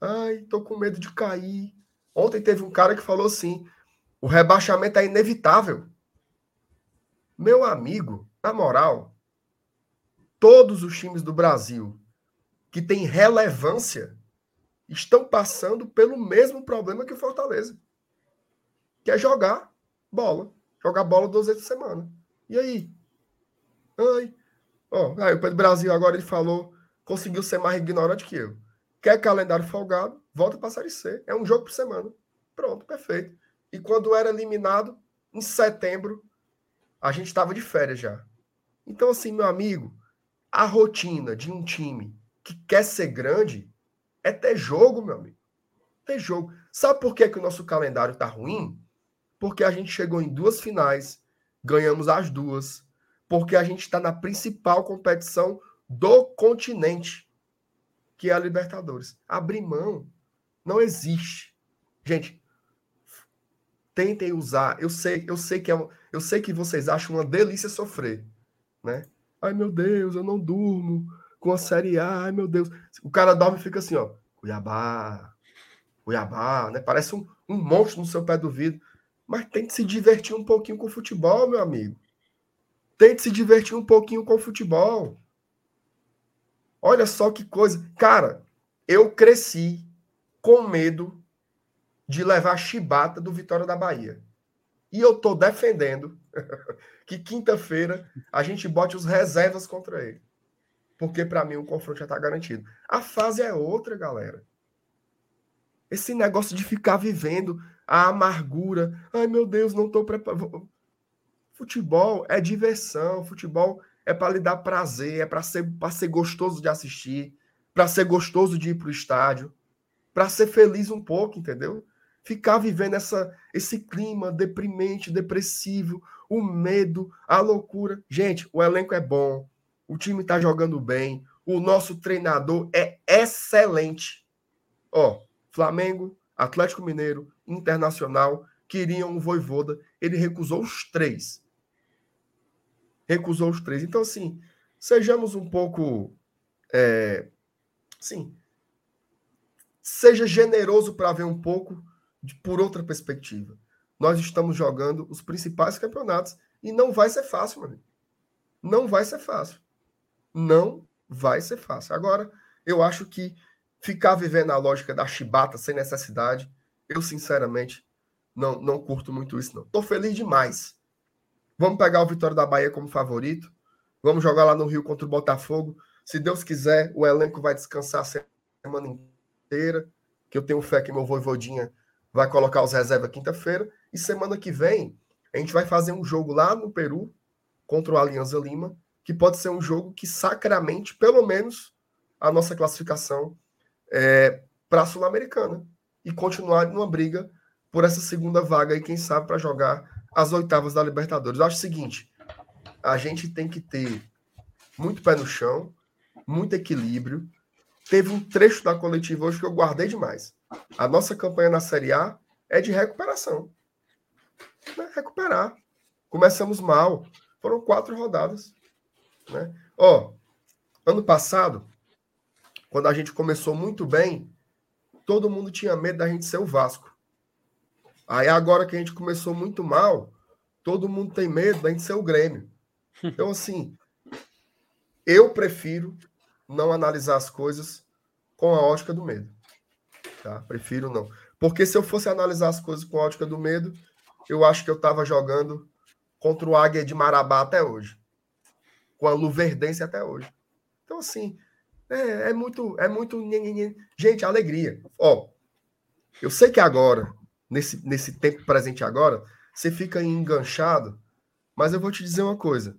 Ai, tô com medo de cair. Ontem teve um cara que falou assim: o rebaixamento é inevitável. Meu amigo, na moral, todos os times do Brasil que têm relevância estão passando pelo mesmo problema que o Fortaleza, que é jogar bola, jogar bola duas vezes por semana. E aí? Ai. Ó, aí o Pedro Brasil agora ele falou, conseguiu ser mais ignorante que eu. Quer calendário folgado, volta para a Série C. É um jogo por semana. Pronto, perfeito. E quando era eliminado, em setembro, a gente estava de férias já. Então, assim, meu amigo, a rotina de um time que quer ser grande é ter jogo, meu amigo. Ter jogo. Sabe por que, que o nosso calendário tá ruim? Porque a gente chegou em duas finais, ganhamos as duas, porque a gente está na principal competição do continente, que é a Libertadores. Abrir mão não existe. Gente, tentem usar. Eu sei, eu sei que é, eu sei que vocês acham uma delícia sofrer, né? Ai meu Deus, eu não durmo com a série A. Ai meu Deus, o cara dorme e fica assim, ó, Cuiabá, Cuiabá, né? Parece um, um monstro no seu pé do vidro. Mas tente se divertir um pouquinho com o futebol, meu amigo. Tente se divertir um pouquinho com o futebol. Olha só que coisa. Cara, eu cresci com medo de levar chibata do Vitória da Bahia. E eu tô defendendo que quinta-feira a gente bote os reservas contra ele. Porque para mim o confronto já tá garantido. A fase é outra, galera. Esse negócio de ficar vivendo a amargura. Ai, meu Deus, não tô preparado. Futebol é diversão, futebol é para lhe dar prazer, é para ser, ser gostoso de assistir, para ser gostoso de ir para o estádio, para ser feliz um pouco, entendeu? Ficar vivendo essa, esse clima deprimente, depressivo, o medo, a loucura. Gente, o elenco é bom, o time está jogando bem, o nosso treinador é excelente. Ó, Flamengo, Atlético Mineiro, Internacional, queriam o Voivoda, ele recusou os três. Recusou os três. Então, assim, sejamos um pouco. É, sim. Seja generoso para ver um pouco de, por outra perspectiva. Nós estamos jogando os principais campeonatos e não vai ser fácil, mano. Não vai ser fácil. Não vai ser fácil. Agora, eu acho que ficar vivendo a lógica da chibata sem necessidade, eu sinceramente não, não curto muito isso, não. Tô feliz demais. Vamos pegar o Vitória da Bahia como favorito. Vamos jogar lá no Rio contra o Botafogo. Se Deus quiser, o elenco vai descansar a semana inteira. Que eu tenho fé que meu voivodinha vai colocar os reservas quinta-feira. E semana que vem, a gente vai fazer um jogo lá no Peru contra o Alianza Lima, que pode ser um jogo que sacramente, pelo menos, a nossa classificação é, para a Sul-Americana e continuar numa briga por essa segunda vaga e quem sabe para jogar as oitavas da Libertadores. Eu acho o seguinte, a gente tem que ter muito pé no chão, muito equilíbrio. Teve um trecho da coletiva hoje que eu guardei demais. A nossa campanha na Série A é de recuperação. Né? Recuperar. Começamos mal. Foram quatro rodadas. Né? Ó, ano passado, quando a gente começou muito bem, todo mundo tinha medo da gente ser o Vasco. Aí agora que a gente começou muito mal, todo mundo tem medo da gente ser o Grêmio. Então, assim, eu prefiro não analisar as coisas com a ótica do medo. Tá? Prefiro não. Porque se eu fosse analisar as coisas com a ótica do medo, eu acho que eu estava jogando contra o Águia de Marabá até hoje. Com a Luverdense até hoje. Então, assim, é, é muito. É muito. Gente, alegria. Ó, eu sei que agora, nesse, nesse tempo presente agora, você fica enganchado, mas eu vou te dizer uma coisa.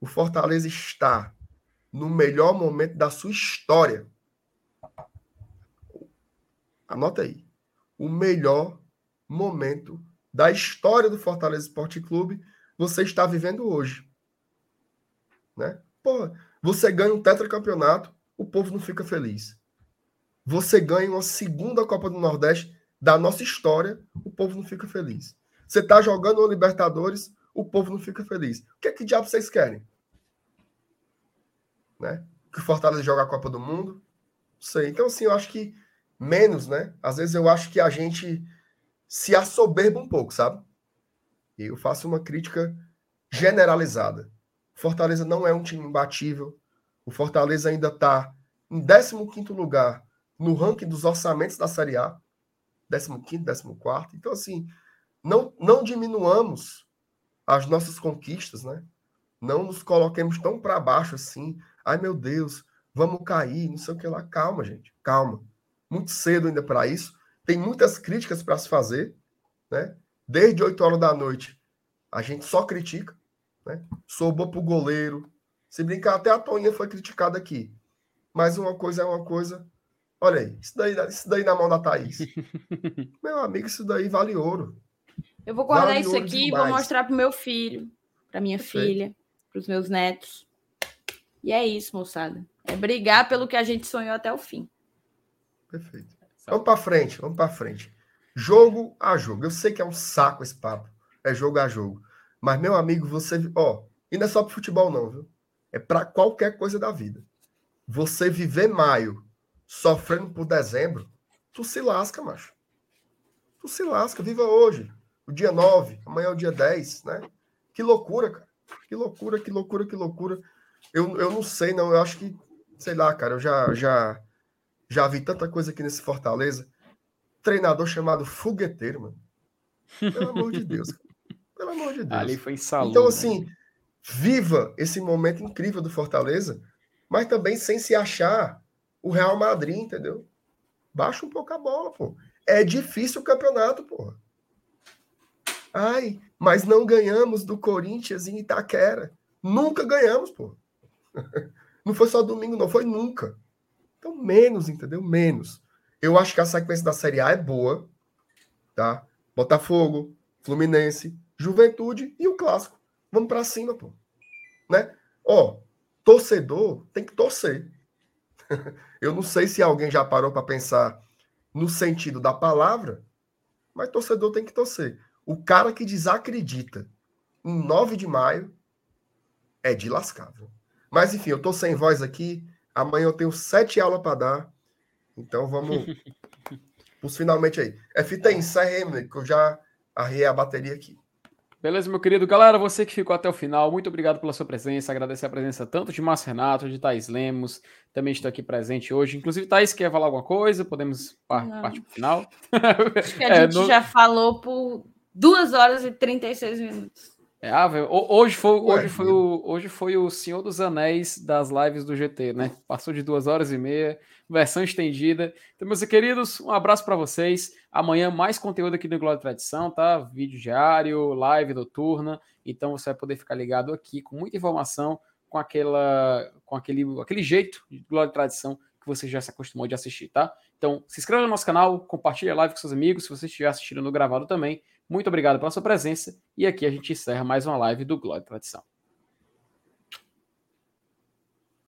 O Fortaleza está no melhor momento da sua história. Anota aí. O melhor momento da história do Fortaleza Esporte Clube você está vivendo hoje. Né? Porra, você ganha um tetracampeonato, o povo não fica feliz. Você ganha uma segunda Copa do Nordeste da nossa história, o povo não fica feliz. Você está jogando o Libertadores, o povo não fica feliz. O que é que diabo vocês querem? Né? Que o Fortaleza joga a Copa do Mundo? Não sei. Então, assim, eu acho que menos, né? Às vezes eu acho que a gente se assoberba um pouco, sabe? E eu faço uma crítica generalizada. Fortaleza não é um time imbatível. O Fortaleza ainda está em 15 lugar no ranking dos orçamentos da Série A. 15, 14. Então, assim, não, não diminuamos as nossas conquistas, né? Não nos coloquemos tão para baixo assim. Ai, meu Deus, vamos cair, não sei o que lá. Calma, gente, calma muito cedo ainda para isso. Tem muitas críticas para se fazer, né? Desde 8 horas da noite, a gente só critica, né? Sobrou para o goleiro. Se brincar, até a Toninha foi criticada aqui. Mas uma coisa é uma coisa, Olha aí, isso daí, isso daí na mão da Thaís. Meu amigo, isso daí vale ouro. Eu vou guardar vale isso aqui e vou mostrar pro meu filho, pra minha Perfeito. filha, pros meus netos. E é isso, moçada. É brigar pelo que a gente sonhou até o fim. Perfeito. Vamos para frente, vamos para frente. Jogo a jogo. Eu sei que é um saco esse papo. É jogo a jogo. Mas, meu amigo, você. Ó, e não é só para futebol, não, viu? É para qualquer coisa da vida. Você viver maio sofrendo por dezembro, tu se lasca, macho. Tu se lasca. Viva hoje. O dia 9, amanhã é o dia 10, né? Que loucura, cara. Que loucura, que loucura, que loucura. Eu, eu não sei, não. Eu acho que, sei lá, cara, eu já, já, já vi tanta coisa aqui nesse Fortaleza. Treinador chamado fogueteiro, mano. Pelo amor de Deus. Pelo amor de Deus. Ali foi salão. Então, assim, viva esse momento incrível do Fortaleza, mas também sem se achar o Real Madrid, entendeu? Baixa um pouco a bola, pô. É difícil o campeonato, pô. Ai, mas não ganhamos do Corinthians em Itaquera. Nunca ganhamos, pô. Não foi só domingo, não, foi nunca. Então, menos, entendeu? Menos. Eu acho que a sequência da Série A é boa, tá? Botafogo, Fluminense, Juventude e o Clássico. Vamos para cima, pô. Né? Ó, torcedor tem que torcer. Eu não sei se alguém já parou para pensar no sentido da palavra, mas torcedor tem que torcer. O cara que desacredita em 9 de maio é de lascável. Mas enfim, eu tô sem voz aqui. Amanhã eu tenho sete aulas para dar. Então vamos os finalmente aí. É fita encerra, que eu já arriei a bateria aqui. Beleza, meu querido. Galera, você que ficou até o final, muito obrigado pela sua presença. Agradecer a presença tanto de Márcio Renato, de Thais Lemos. Também estou aqui presente hoje. Inclusive, Thais, quer falar alguma coisa? Podemos partir para o final. Acho que a é, gente no... já falou por duas horas e 36 minutos. É, ah, hoje foi, hoje, foi o, hoje foi o Senhor dos Anéis das lives do GT, né? Passou de duas horas e meia, versão estendida. Então, meus queridos, um abraço para vocês. Amanhã mais conteúdo aqui do Glória e Tradição, tá? Vídeo diário, live noturna. Então você vai poder ficar ligado aqui com muita informação, com aquela, com aquele, aquele jeito de Glória e Tradição que você já se acostumou de assistir, tá? Então, se inscreva no nosso canal, compartilhe a live com seus amigos, se você estiver assistindo no gravado também. Muito obrigado pela sua presença e aqui a gente encerra mais uma live do Glória e Tradição.